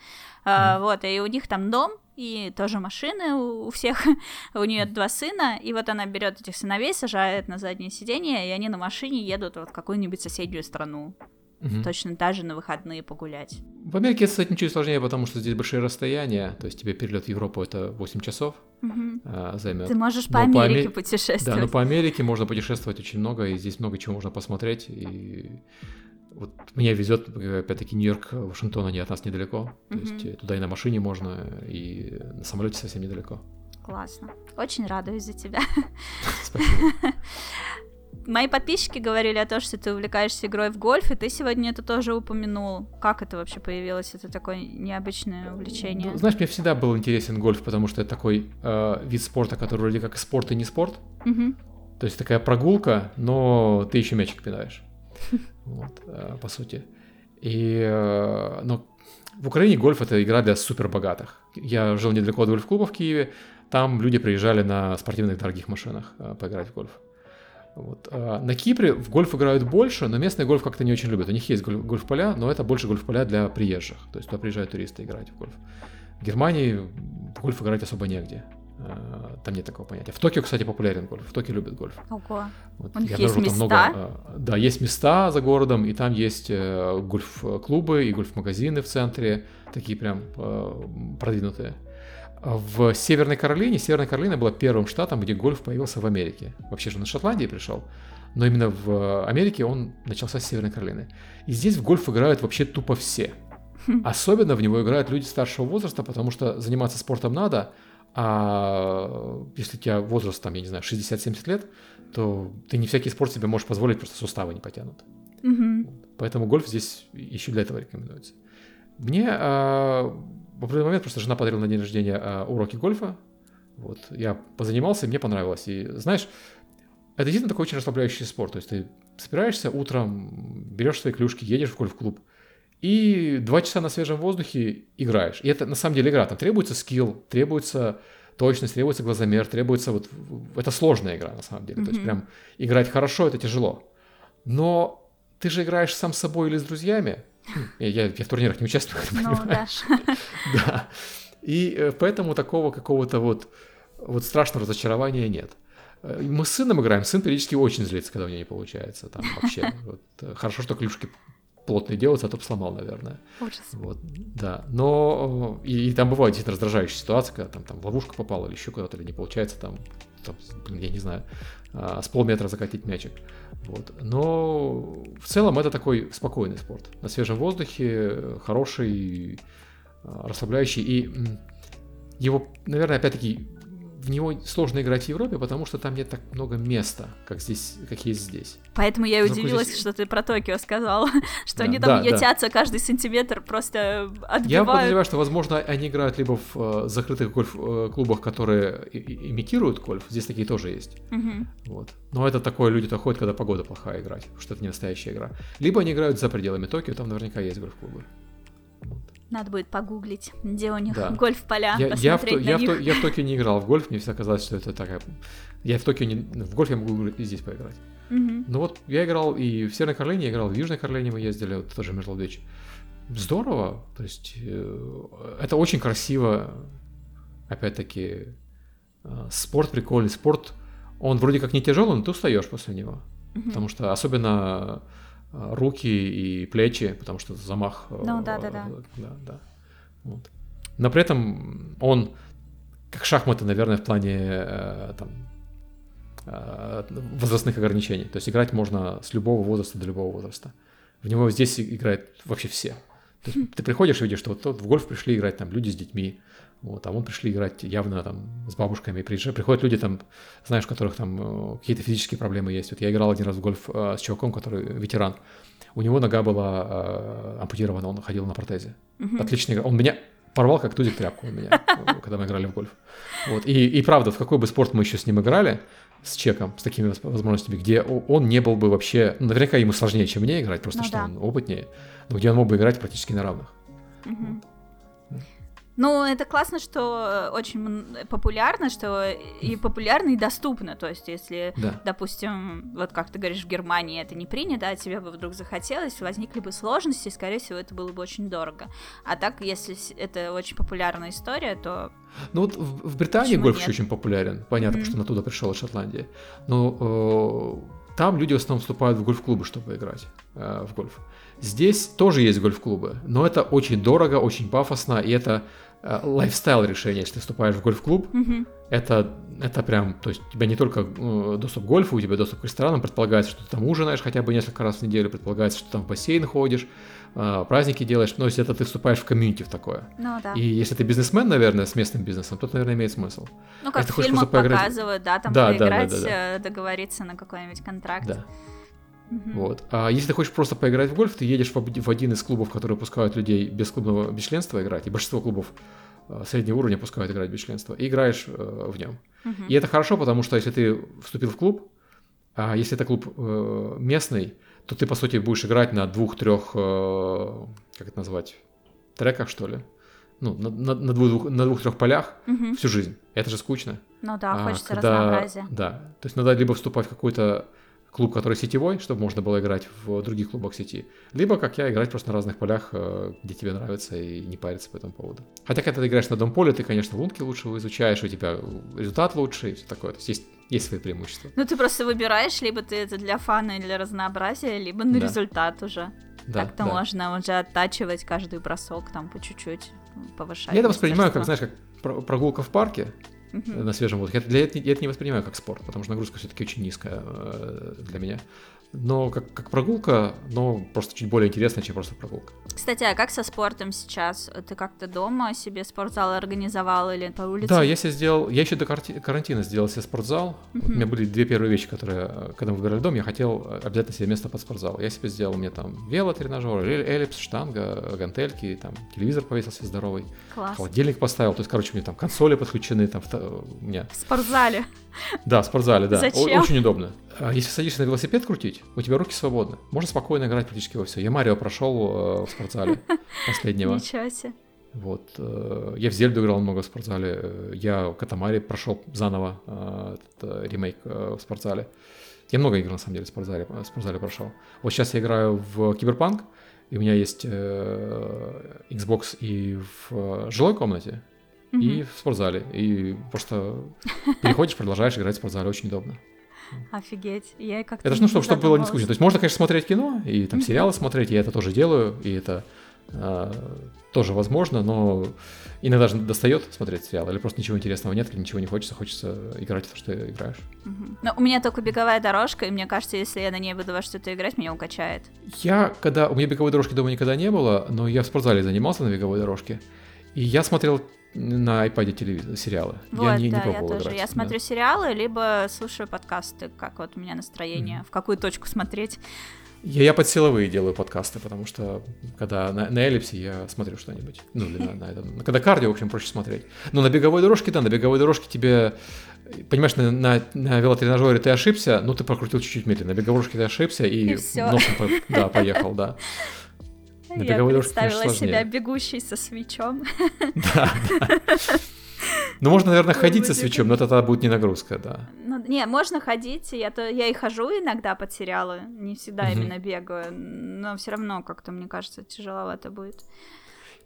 А, вот, и у них там дом, и тоже машины у, у всех. у нее два сына, и вот она берет этих сыновей, сажает на заднее сиденье, и они на машине едут вот в какую-нибудь соседнюю страну. Мгм. Точно так же на выходные погулять. В Америке этим чуть сложнее, потому что здесь большие расстояния, то есть тебе перелет в Европу это 8 часов Мгм. а, займет. Ты можешь по Но по Америке Аме- путешествовать. Да, но по Америке можно путешествовать очень много, и здесь много чего можно посмотреть. И вот мне везет, опять-таки, Нью-Йорк, Вашингтон, они от нас недалеко. То Мгм. есть э, туда и на машине можно, и на самолете совсем недалеко. Классно. Очень радуюсь за тебя. Спасибо. Мои подписчики говорили о том, что ты увлекаешься игрой в гольф, и ты сегодня это тоже упомянул. Как это вообще появилось? Это такое необычное увлечение. Ну, знаешь, мне всегда был интересен гольф, потому что это такой э, вид спорта, который вроде как и спорт, и не спорт. Мгм. То есть такая прогулка, но ты еще мячик пинаешь. Вот, э, по сути. И, э, но в Украине гольф это игра для супербогатых. Я жил недалеко от гольф-клуба в Киеве, там люди приезжали на спортивных дорогих машинах э, поиграть в гольф. Вот. На Кипре в гольф играют больше, но местный гольф как-то не очень любят. У них есть гольф- гольф-поля, но это больше гольф-поля для приезжих. То есть туда приезжают туристы играть в гольф. В Германии в гольф играть особо негде. А, Там нет такого понятия. В Токио, кстати, популярен гольф. В Токио любят гольф. Ого. Вот У них я есть обнаружил места? э, да, есть места за городом, и там есть э, гольф-клубы и гольф-магазины в центре, такие прям э, продвинутые. В Северной Каролине, Северная Каролина была первым штатом, где гольф появился в Америке. Вообще же он из Шотландии пришел, но именно в Америке он начался с Северной Каролины. И здесь в гольф играют вообще тупо все. Особенно в него играют люди старшего возраста, потому что заниматься спортом надо, а если у тебя возраст, там, я не знаю, 60-70 лет, то ты не всякий спорт себе можешь позволить, просто суставы не потянут. Мгм. Поэтому гольф здесь еще для этого рекомендуется. Мне а, в определенный момент просто жена подарила на день рождения а, уроки гольфа. Вот, я позанимался, и мне понравилось. И знаешь, это действительно такой очень расслабляющий спорт. То есть ты собираешься утром, берешь свои клюшки, едешь в гольф-клуб, и два часа на свежем воздухе играешь. И это на самом деле игра. Там требуется скилл, требуется точность, требуется глазомер, требуется вот... Это сложная игра на самом деле. То есть прям играть хорошо — это тяжело. Но ты же играешь сам с собой или с друзьями, Я, я, я в турнирах не участвую, Ну, да. Да. И э, поэтому такого какого-то вот, вот страшного разочарования нет. Э, Мы с сыном играем, сын периодически очень злится, когда у него не получается. Там вообще. Вот, э, хорошо, что клюшки плотные делаются, а то бы сломал, наверное. Ужас. Вот, да. Но э, и, и там бывают действительно раздражающие ситуации, когда там, там в ловушку попала или еще куда-то, или не получается там, там блин, я не знаю, а, с полметра закатить мячик. Вот. Но в целом это такой спокойный спорт. На свежем воздухе, э, хороший, а, расслабляющий. И его, наверное, опять-таки, в него сложно играть в Европе, потому что там нет так много места, как здесь, как есть здесь. Поэтому я и удивилась, здесь- что ты про Токио сказал, что Да, они там да, да. ютятся каждый сантиметр, просто Я отбивают. подозреваю, что, возможно, они играют либо в э, закрытых гольф-клубах, которые и- и- имитируют гольф, здесь такие тоже есть. Мгм. Вот. Но это такое люди то ходят, когда погода плохая играть, что это не настоящая игра. Либо они играют за пределами Токио, там наверняка есть гольф-клубы. Надо будет погуглить, где у них Да. гольф-поля, Я, я, в, я, на в, них. То- я в Токио не играл в гольф, мне всегда казалось, что это такая... Я в Токио не... В гольф я могу и здесь поиграть. Мгм. Ну вот я играл и в Северной Каролине, я играл в Южной Каролине, мы ездили, вот тоже Межлбич. Здорово, то есть э, это очень красиво, опять-таки, э, спорт прикольный, спорт, он вроде как не тяжелый, но ты устаешь после него, Мгм. потому что особенно руки и плечи, потому что замах. э, Ну, да-да-да. э, да, да. Вот. Но при этом он как шахматы, наверное, в плане э, там, э, возрастных ограничений. То есть играть можно с любого возраста до любого возраста. В него здесь играют вообще все. То есть ты приходишь и видишь, что вот в гольф пришли играть там люди с детьми, вот, а вон пришли играть явно там с бабушками. Приходят люди там, знаешь, у которых там э, какие-то физические проблемы есть. Вот я играл один раз в гольф э, с чуваком, который ветеран. У него нога была э, ампутирована, он ходил на протезе. Мгм. Отличный. Он меня порвал как тузик тряпку у меня, когда мы играли в гольф. Вот. И, и правда, в какой бы спорт мы еще с ним играли, с чеком, с такими воз- возможностями, где он не был бы вообще... ну, наверняка ему сложнее, чем мне играть, просто Ну что да. он опытнее, но где он мог бы играть практически на равных. Мгм. Ну, это классно, что э, очень популярно, что и популярно, и доступно. То есть, если, Да. допустим, вот как ты говоришь, в Германии это не принято, а тебе бы вдруг захотелось, возникли бы сложности, скорее всего, это было бы очень дорого. А так, если это очень популярная история, то Ну вот в, в Британии гольф еще очень популярен. Понятно, Мгм. что он оттуда пришел из Шотландии. Но э, там люди в основном вступают в гольф-клубы, чтобы играть э, в гольф. Здесь тоже есть гольф-клубы, но это очень дорого, очень пафосно, и это lifestyle решение, если ты вступаешь в гольф-клуб, мгм, это, это прям, то есть у тебя не только э, доступ к гольфу, у тебя доступ к ресторанам, предполагается, что ты там ужинаешь хотя бы несколько раз в неделю, предполагается, что ты там в бассейн ходишь, э, праздники делаешь, то есть это ты вступаешь в community в такое. ну да. И если ты бизнесмен, наверное, с местным бизнесом, то это, наверное, имеет смысл. Ну, как если в фильмах поиграть- показывают, да, там Да, да, да, поиграть, да, да. э, договориться на какой-нибудь контракт. Да, Мгм. вот. А если ты хочешь просто поиграть в гольф, ты едешь в один из клубов, которые пускают людей без клубного без членства играть, и большинство клубов э, среднего уровня пускают играть без членства, и играешь э, в нем. Мгм. И это хорошо, потому что если ты вступил в клуб, а если это клуб э, местный, то ты, по сути, будешь играть на двух-трех, э, как это назвать, треках, что ли? Ну, на, на- на двух- на двух-трех полях Мгм. всю жизнь. Это же скучно. Ну да, А, хочется когда- разнообразия. Да. То есть надо либо вступать в какой-то клуб, который сетевой, чтобы можно было играть в других клубах сети, либо, как я, играть просто на разных полях, э, где тебе нравится, и не париться по этому поводу. Хотя, когда ты играешь на одном поле, ты, конечно, лунки лучше изучаешь, у тебя результат лучше и все такое. То есть есть, есть свои преимущества. Ну, ты просто выбираешь, либо ты это для фана и для разнообразия, либо на Да. результат уже. Да, Так-то да. можно уже оттачивать каждый бросок там по чуть-чуть, повышать. Я это воспринимаю как, знаешь, как про- прогулка в парке на свежем воздухе. Я, для- я это не воспринимаю как спорт, потому что нагрузка все-таки очень низкая э, для меня. Но как, как прогулка, но просто чуть более интересная, чем просто прогулка. Кстати, а как со спортом сейчас? Ты как-то дома себе спортзал организовал или по улице? Да, я себе сделал, я еще до карантина сделал себе спортзал. Вот у меня были две первые вещи, которые, когда мы выбирали дом, я хотел э, обязательно себе место под спортзал. Я себе сделал, мне там велотренажер, эллипс, штанга, гантельки, там телевизор повесился здоровый, Класс. холодильник поставил, то есть, короче, у меня там консоли подключены, там у меня В спортзале. Да, в спортзале, да. Зачем? Очень удобно. А Если садишься на велосипед крутить, у тебя руки свободны. Можно спокойно играть практически во все. Я Марио прошел э, в спортзале последнего. Ничего себе. Вот. э, Я в Зельду играл много в спортзале. Я Катамари прошел заново э, этот, ремейк в спортзале. Я много игр, на самом деле, в спортзале, в спортзале прошел. Вот сейчас я играю в Киберпанк, и у меня есть Xbox и в жилой комнате, и в спортзале. И просто переходишь, продолжаешь играть в спортзале, очень удобно. Офигеть. Я как это же, ну, чтобы, чтобы было не скучно. То есть можно, конечно, смотреть кино и там сериалы смотреть, я это тоже делаю, и это э, тоже возможно, но иногда же достает смотреть сериал, или просто ничего интересного нет, или ничего не хочется, хочется играть в то, что играешь. Угу. Но у меня только беговая дорожка, и мне кажется, если я на ней буду во что-то играть, меня укачает. Я, когда... У меня беговой дорожки дома никогда не было, но я в спортзале занимался на беговой дорожке, и я смотрел на iPad телевизор, сериалы. Вот, я не, да, не пробовал я тоже. играть. Я смотрю да. сериалы, либо слушаю подкасты, как вот у меня настроение, mm-hmm. в какую точку смотреть. Я, я под силовые делаю подкасты, потому что когда на, на эллипсе я смотрю что-нибудь. Ну, на, на этом. Когда кардио, в общем, проще смотреть. Но на беговой дорожке, да, на беговой дорожке тебе Понимаешь, на, на, на велотренажере ты ошибся, ну ты прокрутил чуть-чуть медленно. На беговой дорожке ты ошибся и, и носом по, да, поехал, да. На я представила себя бегущей со свечом. Да, да. Ну, можно, наверное, ходить со свечом, но тогда будет не нагрузка, да. Ну, не, можно ходить, я, то, я и хожу иногда под сериалы, не всегда именно бегаю, но все равно как-то, мне кажется, тяжеловато будет.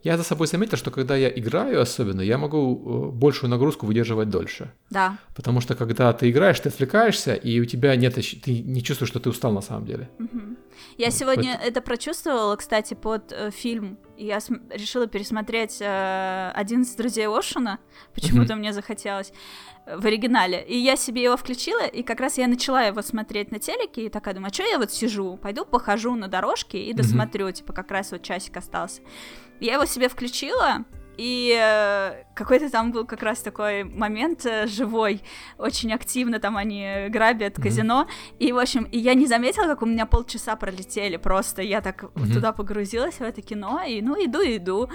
Я за собой заметил, что когда я играю особенно, я могу э, большую нагрузку выдерживать дольше. Да. Потому что когда ты играешь, ты отвлекаешься, и у тебя нет, ты не чувствуешь, что ты устал на самом деле. Угу. Я сегодня это... это прочувствовала, кстати, под э, фильм. Я см- решила пересмотреть э, «11 друзей Ошена», почему-то угу. мне захотелось э, в оригинале. И я себе его включила, и как раз я начала его смотреть на телеке, и такая думаю, а что я вот сижу? Пойду похожу на дорожке и досмотрю, угу. типа как раз вот часик остался. Я его себе включила, и э, какой-то там был как раз такой момент э, живой, очень активно там они грабят mm-hmm. казино, и, в общем, и я не заметила, как у меня полчаса пролетели просто, я так mm-hmm. туда погрузилась, в это кино, и, ну, иду, иду,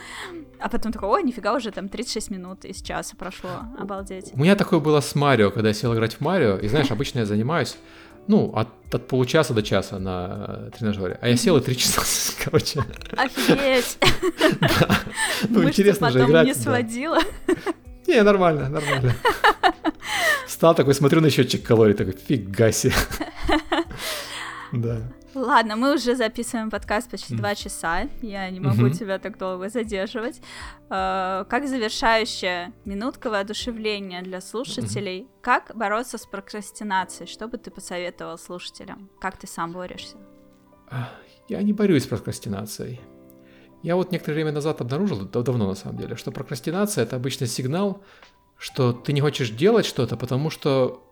а потом такой, ой, нифига, уже там 36 минут из часа прошло, обалдеть. У меня такое было с Марио, когда я сел играть в Марио, и, знаешь, обычно я занимаюсь ну, от, от получаса до часа на э, тренажере. А я сел и три часа, короче. Офигеть! Ну, интересно же играть. не сводила. Не, нормально, нормально. Встал такой, смотрю на счетчик калорий, такой, фига себе. Да. Ладно, мы уже записываем подкаст почти два часа. Я не могу тебя так долго задерживать. Э, как завершающая минутка воодушевления для слушателей, как бороться с прокрастинацией? Что бы ты посоветовал слушателям? Как ты сам борешься? Я не борюсь с прокрастинацией. Я вот некоторое время назад обнаружил, давно на самом деле, что прокрастинация это обычно сигнал, что ты не хочешь делать что-то, потому что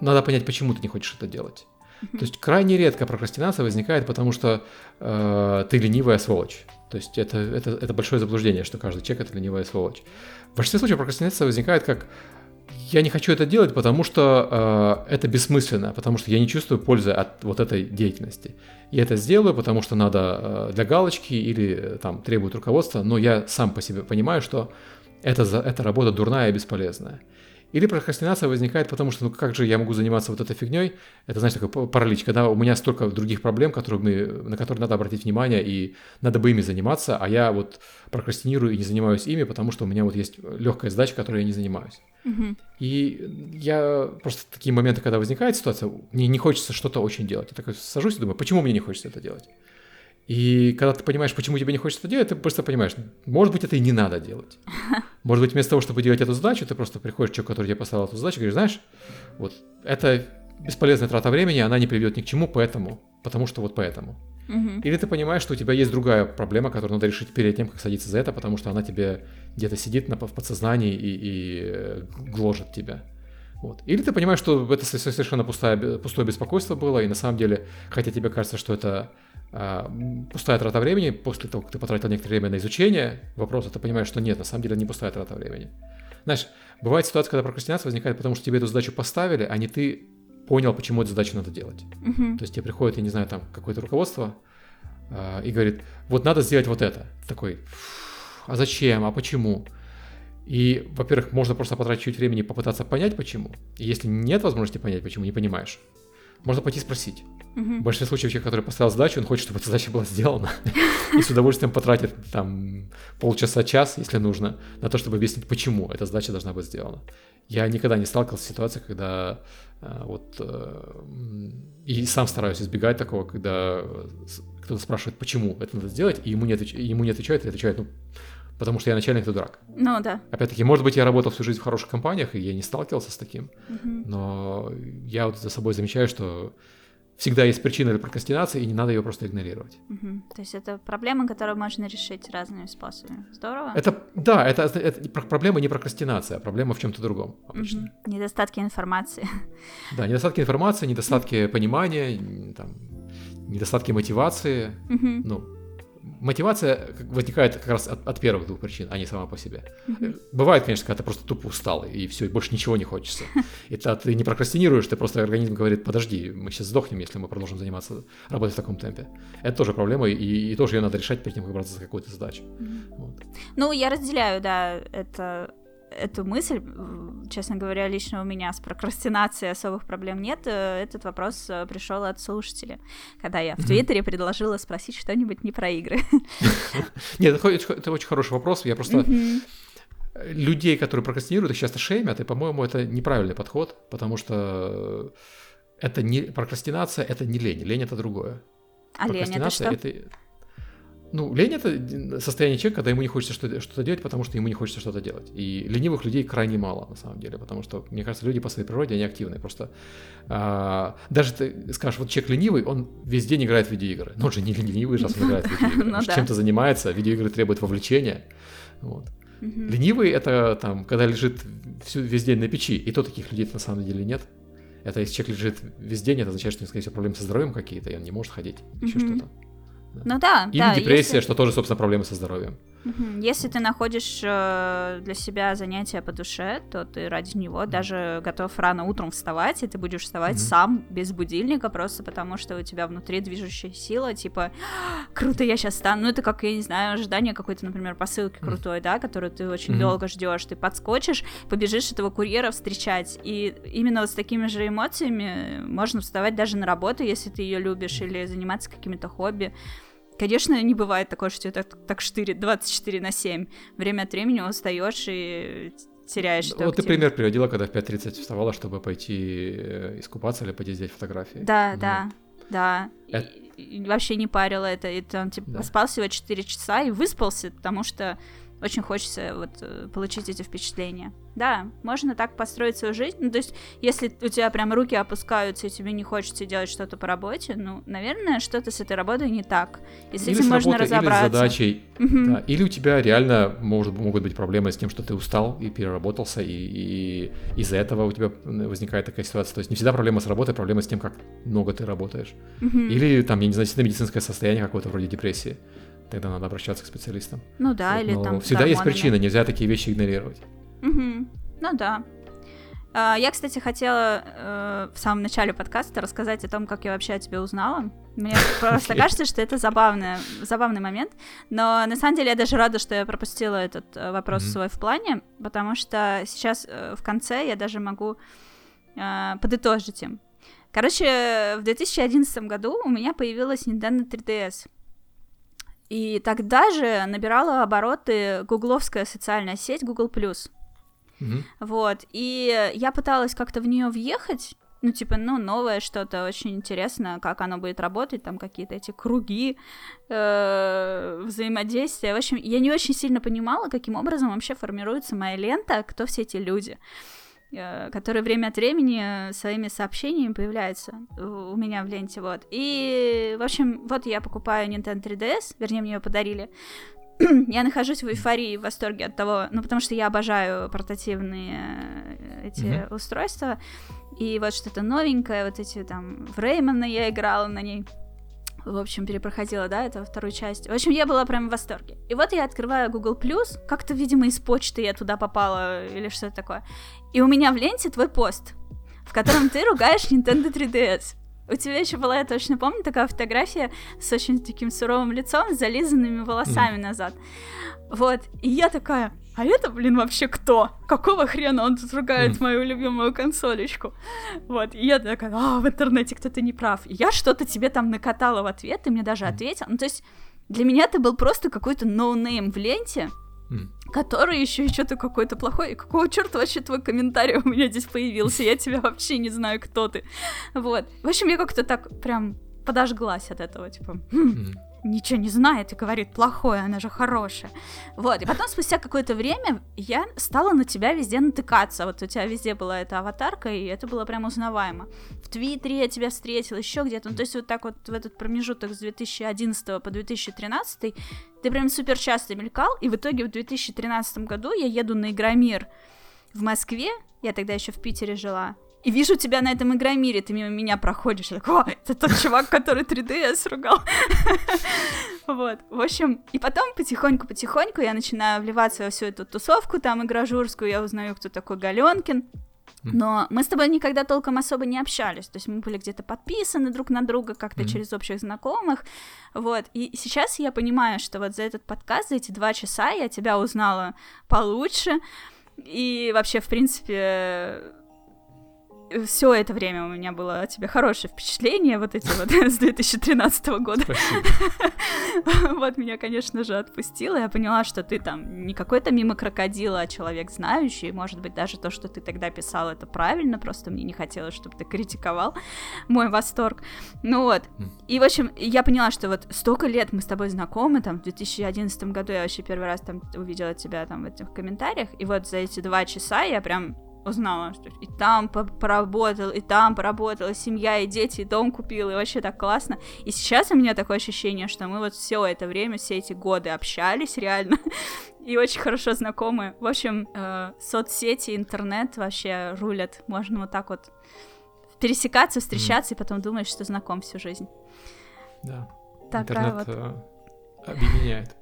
надо понять, почему ты не хочешь это делать. То есть крайне редко прокрастинация возникает, потому что э, ты ленивая сволочь. То есть это, это, это большое заблуждение, что каждый человек это ленивая сволочь. В большинстве случаев прокрастинация возникает как я не хочу это делать, потому что э, это бессмысленно, потому что я не чувствую пользы от вот этой деятельности. Я это сделаю, потому что надо э, для галочки или э, там требует руководства, но я сам по себе понимаю, что это, эта работа дурная и бесполезная. Или прокрастинация возникает, потому что, ну как же я могу заниматься вот этой фигней? Это, знаешь, такой паралич, когда у меня столько других проблем, которые мы, на которые надо обратить внимание, и надо бы ими заниматься, а я вот прокрастинирую и не занимаюсь ими, потому что у меня вот есть легкая задача, которой я не занимаюсь. Угу. И я просто такие моменты, когда возникает ситуация, мне не хочется что-то очень делать. Я такой сажусь и думаю, почему мне не хочется это делать? И когда ты понимаешь, почему тебе не хочется это делать, ты просто понимаешь, может быть, это и не надо делать. Может быть, вместо того, чтобы делать эту задачу, ты просто приходишь к человеку, который тебе поставил эту задачу, и говоришь, знаешь, вот это бесполезная трата времени, она не приведет ни к чему, поэтому, потому что вот поэтому. Угу. Или ты понимаешь, что у тебя есть другая проблема, которую надо решить перед тем, как садиться за это, потому что она тебе где-то сидит на, в подсознании и, и э, гложет тебя. Вот. Или ты понимаешь, что это совершенно пустое, пустое беспокойство было, и на самом деле, хотя тебе кажется, что это пустая трата времени, после того, как ты потратил некоторое время на изучение вопроса, ты понимаешь, что нет, на самом деле не пустая трата времени. Знаешь, бывает ситуация, когда прокрастинация возникает, потому что тебе эту задачу поставили, а не ты понял, почему эту задачу надо делать. Uh-huh. То есть тебе приходит, я не знаю, там какое-то руководство э, и говорит, вот надо сделать вот это. Такой, а зачем, а почему? И, во-первых, можно просто потратить чуть времени попытаться понять, почему. И если нет возможности понять, почему, не понимаешь, можно пойти спросить. Угу. В большинстве случаев человек, который поставил задачу, он хочет, чтобы эта задача была сделана. И с удовольствием потратит там полчаса-час, если нужно, на то, чтобы объяснить, почему эта задача должна быть сделана. Я никогда не сталкивался с ситуацией, когда э, вот... Э, и сам стараюсь избегать такого, когда кто-то спрашивает, почему это надо сделать, и ему не, отвеч... ему не отвечают, и отвечают, ну, потому что я начальник, ты дурак. Ну да. Опять-таки, может быть, я работал всю жизнь в хороших компаниях, и я не сталкивался с таким, угу. но я вот за собой замечаю, что всегда есть причина для прокрастинации, и не надо ее просто игнорировать. Угу. То есть это проблема, которую можно решить разными способами. Здорово. Это да, это, это проблема не прокрастинация, а проблема в чем-то другом обычно. Угу. Недостатки информации. Да, недостатки информации, недостатки понимания, там, недостатки мотивации. Угу. Ну, мотивация возникает как раз от, от первых двух причин, а не сама по себе. Mm-hmm. Бывает, конечно, когда ты просто тупо устал, и все, и больше ничего не хочется. И тогда ты не прокрастинируешь, ты просто организм говорит, подожди, мы сейчас сдохнем, если мы продолжим заниматься, работать в таком темпе. Это тоже проблема, и, и тоже ее надо решать перед тем, как браться за какую-то задачу. Mm-hmm. Вот. Ну, я разделяю, да, это эту мысль, честно говоря, лично у меня с прокрастинацией особых проблем нет. Э, этот вопрос э, пришел от слушателя, когда я в Твиттере предложила спросить что-нибудь не про игры. Нет, это очень хороший вопрос. Я просто людей, которые прокрастинируют, их часто шеймят, и, по-моему, это неправильный подход, потому что это не прокрастинация, это не лень. Лень это другое. А лень это что? Это, ну, лень это состояние человека, когда ему не хочется что-то делать, потому что ему не хочется что-то делать. И ленивых людей крайне мало, на самом деле, потому что, мне кажется, люди по своей природе, они активные. Просто а, даже ты скажешь, вот человек ленивый, он весь день играет в видеоигры. Но он же не ленивый, раз он играет в видеоигры. Ну. Чем-то занимается, видеоигры требуют вовлечения. Вот. Ленивый это там, когда лежит всю, весь день на печи, и то таких людей на самом деле нет. Это если человек лежит весь день, это означает, что у него, скорее всего, проблемы со здоровьем какие-то, и он не может ходить, еще что-то. Ну да. Или да, депрессия, если... что тоже, собственно, проблемы со здоровьем. Если ты находишь э, для себя занятие по душе, то ты ради него даже готов рано утром вставать, и ты будешь вставать mm-hmm. сам без будильника, просто потому что у тебя внутри движущая сила, типа, круто, я сейчас стану. Ну, это как, я не знаю, ожидание какой-то, например, посылки крутой, mm-hmm. да, которую ты очень mm-hmm. долго ждешь. Ты подскочишь, побежишь этого курьера встречать. И именно вот с такими же эмоциями можно вставать даже на работу, если ты ее любишь, или заниматься какими-то хобби. Конечно, не бывает такое, что тебя так, так штырит 24 на 7. Время от времени устаешь и теряешь Вот ты пример приводила, когда в 5.30 вставала, чтобы пойти э, искупаться или пойти сделать фотографии. Да, ну. да, да. Это... И, и вообще не парило это. И он типа да. поспал всего 4 часа и выспался, потому что очень хочется вот э, получить эти впечатления. Да, можно так построить свою жизнь. Ну, то есть, если у тебя прям руки опускаются, и тебе не хочется делать что-то по работе, ну, наверное, что-то с этой работой не так. И с или этим с можно работой, разобраться. Или с задачей. Угу. Да. Или у тебя реально может, могут быть проблемы с тем, что ты устал и переработался, и, и из-за этого у тебя возникает такая ситуация. То есть не всегда проблема с работой, проблема с тем, как много ты работаешь. Угу. Или там, я не знаю, медицинское состояние какое-то вроде депрессии тогда надо обращаться к специалистам. Ну да, вот, или там. Всегда есть причина, нельзя такие вещи игнорировать. Угу. Ну да. А, я, кстати, хотела э, в самом начале подкаста рассказать о том, как я вообще о тебе узнала. Мне просто кажется, что это забавный, забавный момент. Но на самом деле я даже рада, что я пропустила этот э, вопрос mm-hmm. свой в плане, потому что сейчас э, в конце я даже могу э, подытожить им. Короче, в 2011 году у меня появилась Nintendo 3DS. И тогда же набирала обороты гугловская социальная сеть Google+. Mm-hmm. Вот, и я пыталась как-то в нее въехать, ну, типа, ну, новое что-то, очень интересно, как оно будет работать, там какие-то эти круги э, взаимодействия. В общем, я не очень сильно понимала, каким образом вообще формируется моя лента, кто все эти люди. Э, который время от времени своими сообщениями появляется у меня в ленте, вот. И, в общем, вот я покупаю Nintendo 3DS, вернее, мне ее подарили. я нахожусь в эйфории, в восторге от того, ну, потому что я обожаю портативные э, эти mm-hmm. устройства, и вот что-то новенькое, вот эти там, в Реймона я играла на ней, в общем, перепроходила, да, это вторую часть. В общем, я была прям в восторге. И вот я открываю Google+, как-то, видимо, из почты я туда попала или что-то такое. И у меня в ленте твой пост, в котором ты ругаешь Nintendo 3DS. У тебя еще была, я точно помню, такая фотография с очень таким суровым лицом, с зализанными волосами mm. назад. Вот, и я такая, а это, блин, вообще кто? Какого хрена он тут ругает mm. мою любимую консолечку? Вот, и я такая, а, в интернете кто-то не прав. И я что-то тебе там накатала в ответ, ты мне даже ответил. Ну, то есть, для меня ты был просто какой-то no-name в ленте, который еще и что-то какой-то плохой. И какого черта вообще твой комментарий у меня здесь появился? Я тебя вообще не знаю, кто ты. Вот. В общем, я как-то так прям подожглась от этого, типа, хм, ничего не знает и говорит плохое, она же хорошая. Вот, и потом спустя какое-то время я стала на тебя везде натыкаться. Вот у тебя везде была эта аватарка, и это было прям узнаваемо. В Твиттере я тебя встретила, еще где-то. Ну, то есть вот так вот в этот промежуток с 2011 по 2013 ты прям супер часто мелькал, и в итоге в 2013 году я еду на Игромир в Москве, я тогда еще в Питере жила, и вижу тебя на этом игромире, ты мимо меня проходишь, я такой, это тот чувак, который 3DS ругал. Вот, в общем, и потом потихоньку-потихоньку я начинаю вливаться во всю эту тусовку, там игражурскую, я узнаю, кто такой Галенкин, но мы с тобой никогда толком особо не общались, то есть мы были где-то подписаны друг на друга как-то mm-hmm. через общих знакомых, вот, и сейчас я понимаю, что вот за этот подкаст, за эти два часа я тебя узнала получше, и вообще, в принципе, все это время у меня было о тебе хорошее впечатление, вот эти вот с 2013 года. Вот меня, конечно же, отпустило. Я поняла, что ты там не какой-то мимо крокодила, а человек знающий. Может быть, даже то, что ты тогда писал, это правильно, просто мне не хотелось, чтобы ты критиковал мой восторг. Ну вот. И, в общем, я поняла, что вот столько лет мы с тобой знакомы, там, в 2011 году я вообще первый раз там увидела тебя там в этих комментариях, и вот за эти два часа я прям узнала, что и там поработал, и там поработала семья, и дети, и дом купил, и вообще так классно. И сейчас у меня такое ощущение, что мы вот все это время, все эти годы общались реально, и очень хорошо знакомы. В общем, э, соцсети, интернет вообще рулят. Можно вот так вот пересекаться, встречаться, mm. и потом думать, что знаком всю жизнь. Да. Такая интернет вот. Э, объединяет.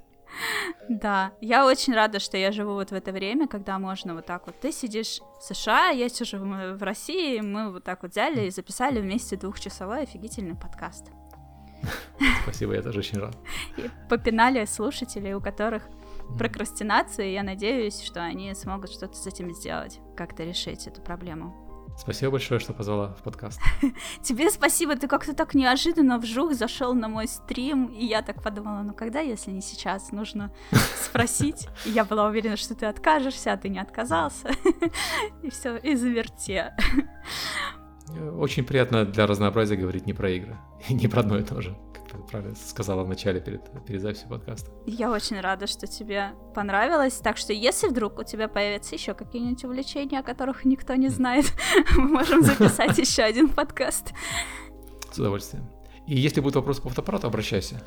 Да, я очень рада, что я живу вот в это время, когда можно вот так вот. Ты сидишь в США, я сижу в России, мы вот так вот взяли и записали вместе двухчасовой офигительный подкаст. Спасибо, я тоже очень рад. И попинали слушателей, у которых прокрастинация, и я надеюсь, что они смогут что-то с этим сделать, как-то решить эту проблему. Спасибо большое, что позвала в подкаст. Тебе спасибо, ты как-то так неожиданно вжух зашел на мой стрим, и я так подумала, ну когда, если не сейчас, нужно спросить. И я была уверена, что ты откажешься, а ты не отказался. И все, и заверте. Очень приятно для разнообразия говорить не про игры, не про одно и то же правильно сказала в начале перед, перед записью подкаста. Я очень рада, что тебе понравилось. Так что, если вдруг у тебя появятся еще какие-нибудь увлечения, о которых никто не знает, мы можем записать еще один подкаст. С удовольствием. И если будут вопросы по фотоаппарату, обращайся.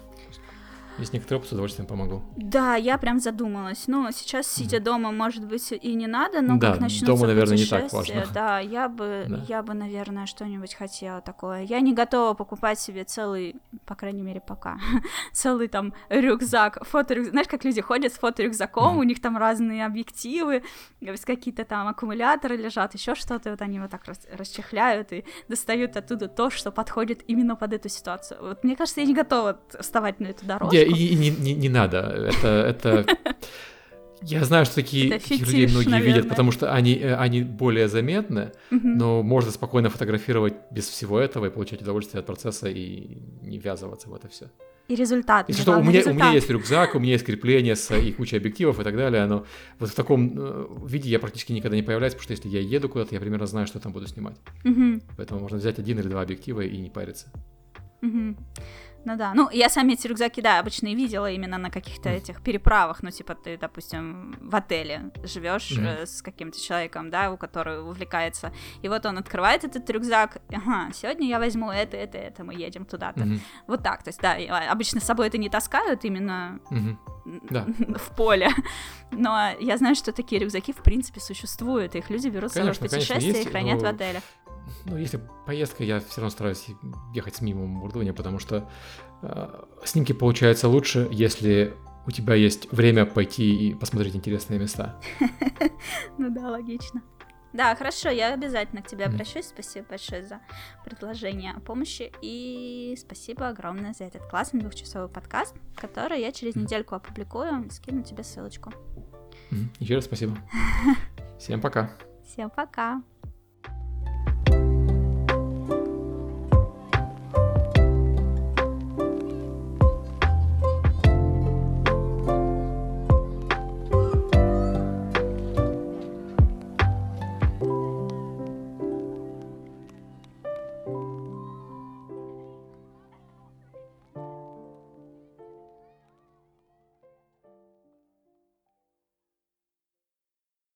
Есть некоторые опыт, с удовольствием помогу. Да, я прям задумалась. Ну, сейчас, сидя mm. дома, может быть, и не надо, но да, как начнутся дома, наверное, не так важно. Да, я бы, да. я бы, наверное, что-нибудь хотела такое. Я не готова покупать себе целый, по крайней мере, пока, целый там рюкзак, фоторюкзак. Знаешь, как люди ходят с фоторюкзаком, mm. у них там разные объективы, какие-то там аккумуляторы лежат, еще что-то, вот они вот так расчехляют и достают оттуда то, что подходит именно под эту ситуацию. Вот мне кажется, я не готова вставать на эту дорожку и, и не, не, не надо. Это, это... Я знаю, что такие, таких людей многие наверное. видят, потому что они, э, они более заметны, угу. но можно спокойно фотографировать без всего этого и получать удовольствие от процесса и не ввязываться в это все. И результат. Если что, у меня, результат. у меня есть рюкзак, у меня есть крепление с, и куча объективов и так далее, но вот в таком э, виде я практически никогда не появляюсь, потому что если я еду куда-то, я примерно знаю, что там буду снимать. Угу. Поэтому можно взять один или два объектива и не париться. Угу. Ну да, ну я сами эти рюкзаки, да, обычно и видела именно на каких-то этих переправах, ну типа ты, допустим, в отеле живешь mm-hmm. э, с каким-то человеком, да, у которого увлекается, и вот он открывает этот рюкзак, ага, сегодня я возьму это, это, это, мы едем туда-то, mm-hmm. вот так, то есть да, обычно с собой это не таскают именно mm-hmm. в поле, но я знаю, что такие рюкзаки в принципе существуют, их люди берут с собой в путешествие и хранят в отелях ну, если поездка, я все равно стараюсь ехать с минимумом урдуня, потому что э, снимки получаются лучше, если у тебя есть время пойти и посмотреть интересные места. Ну да, логично. Да, хорошо, я обязательно к тебе обращусь. Спасибо большое за предложение о помощи. И спасибо огромное за этот классный двухчасовый подкаст, который я через недельку опубликую. Скину тебе ссылочку. Еще раз спасибо. Всем пока. Всем пока.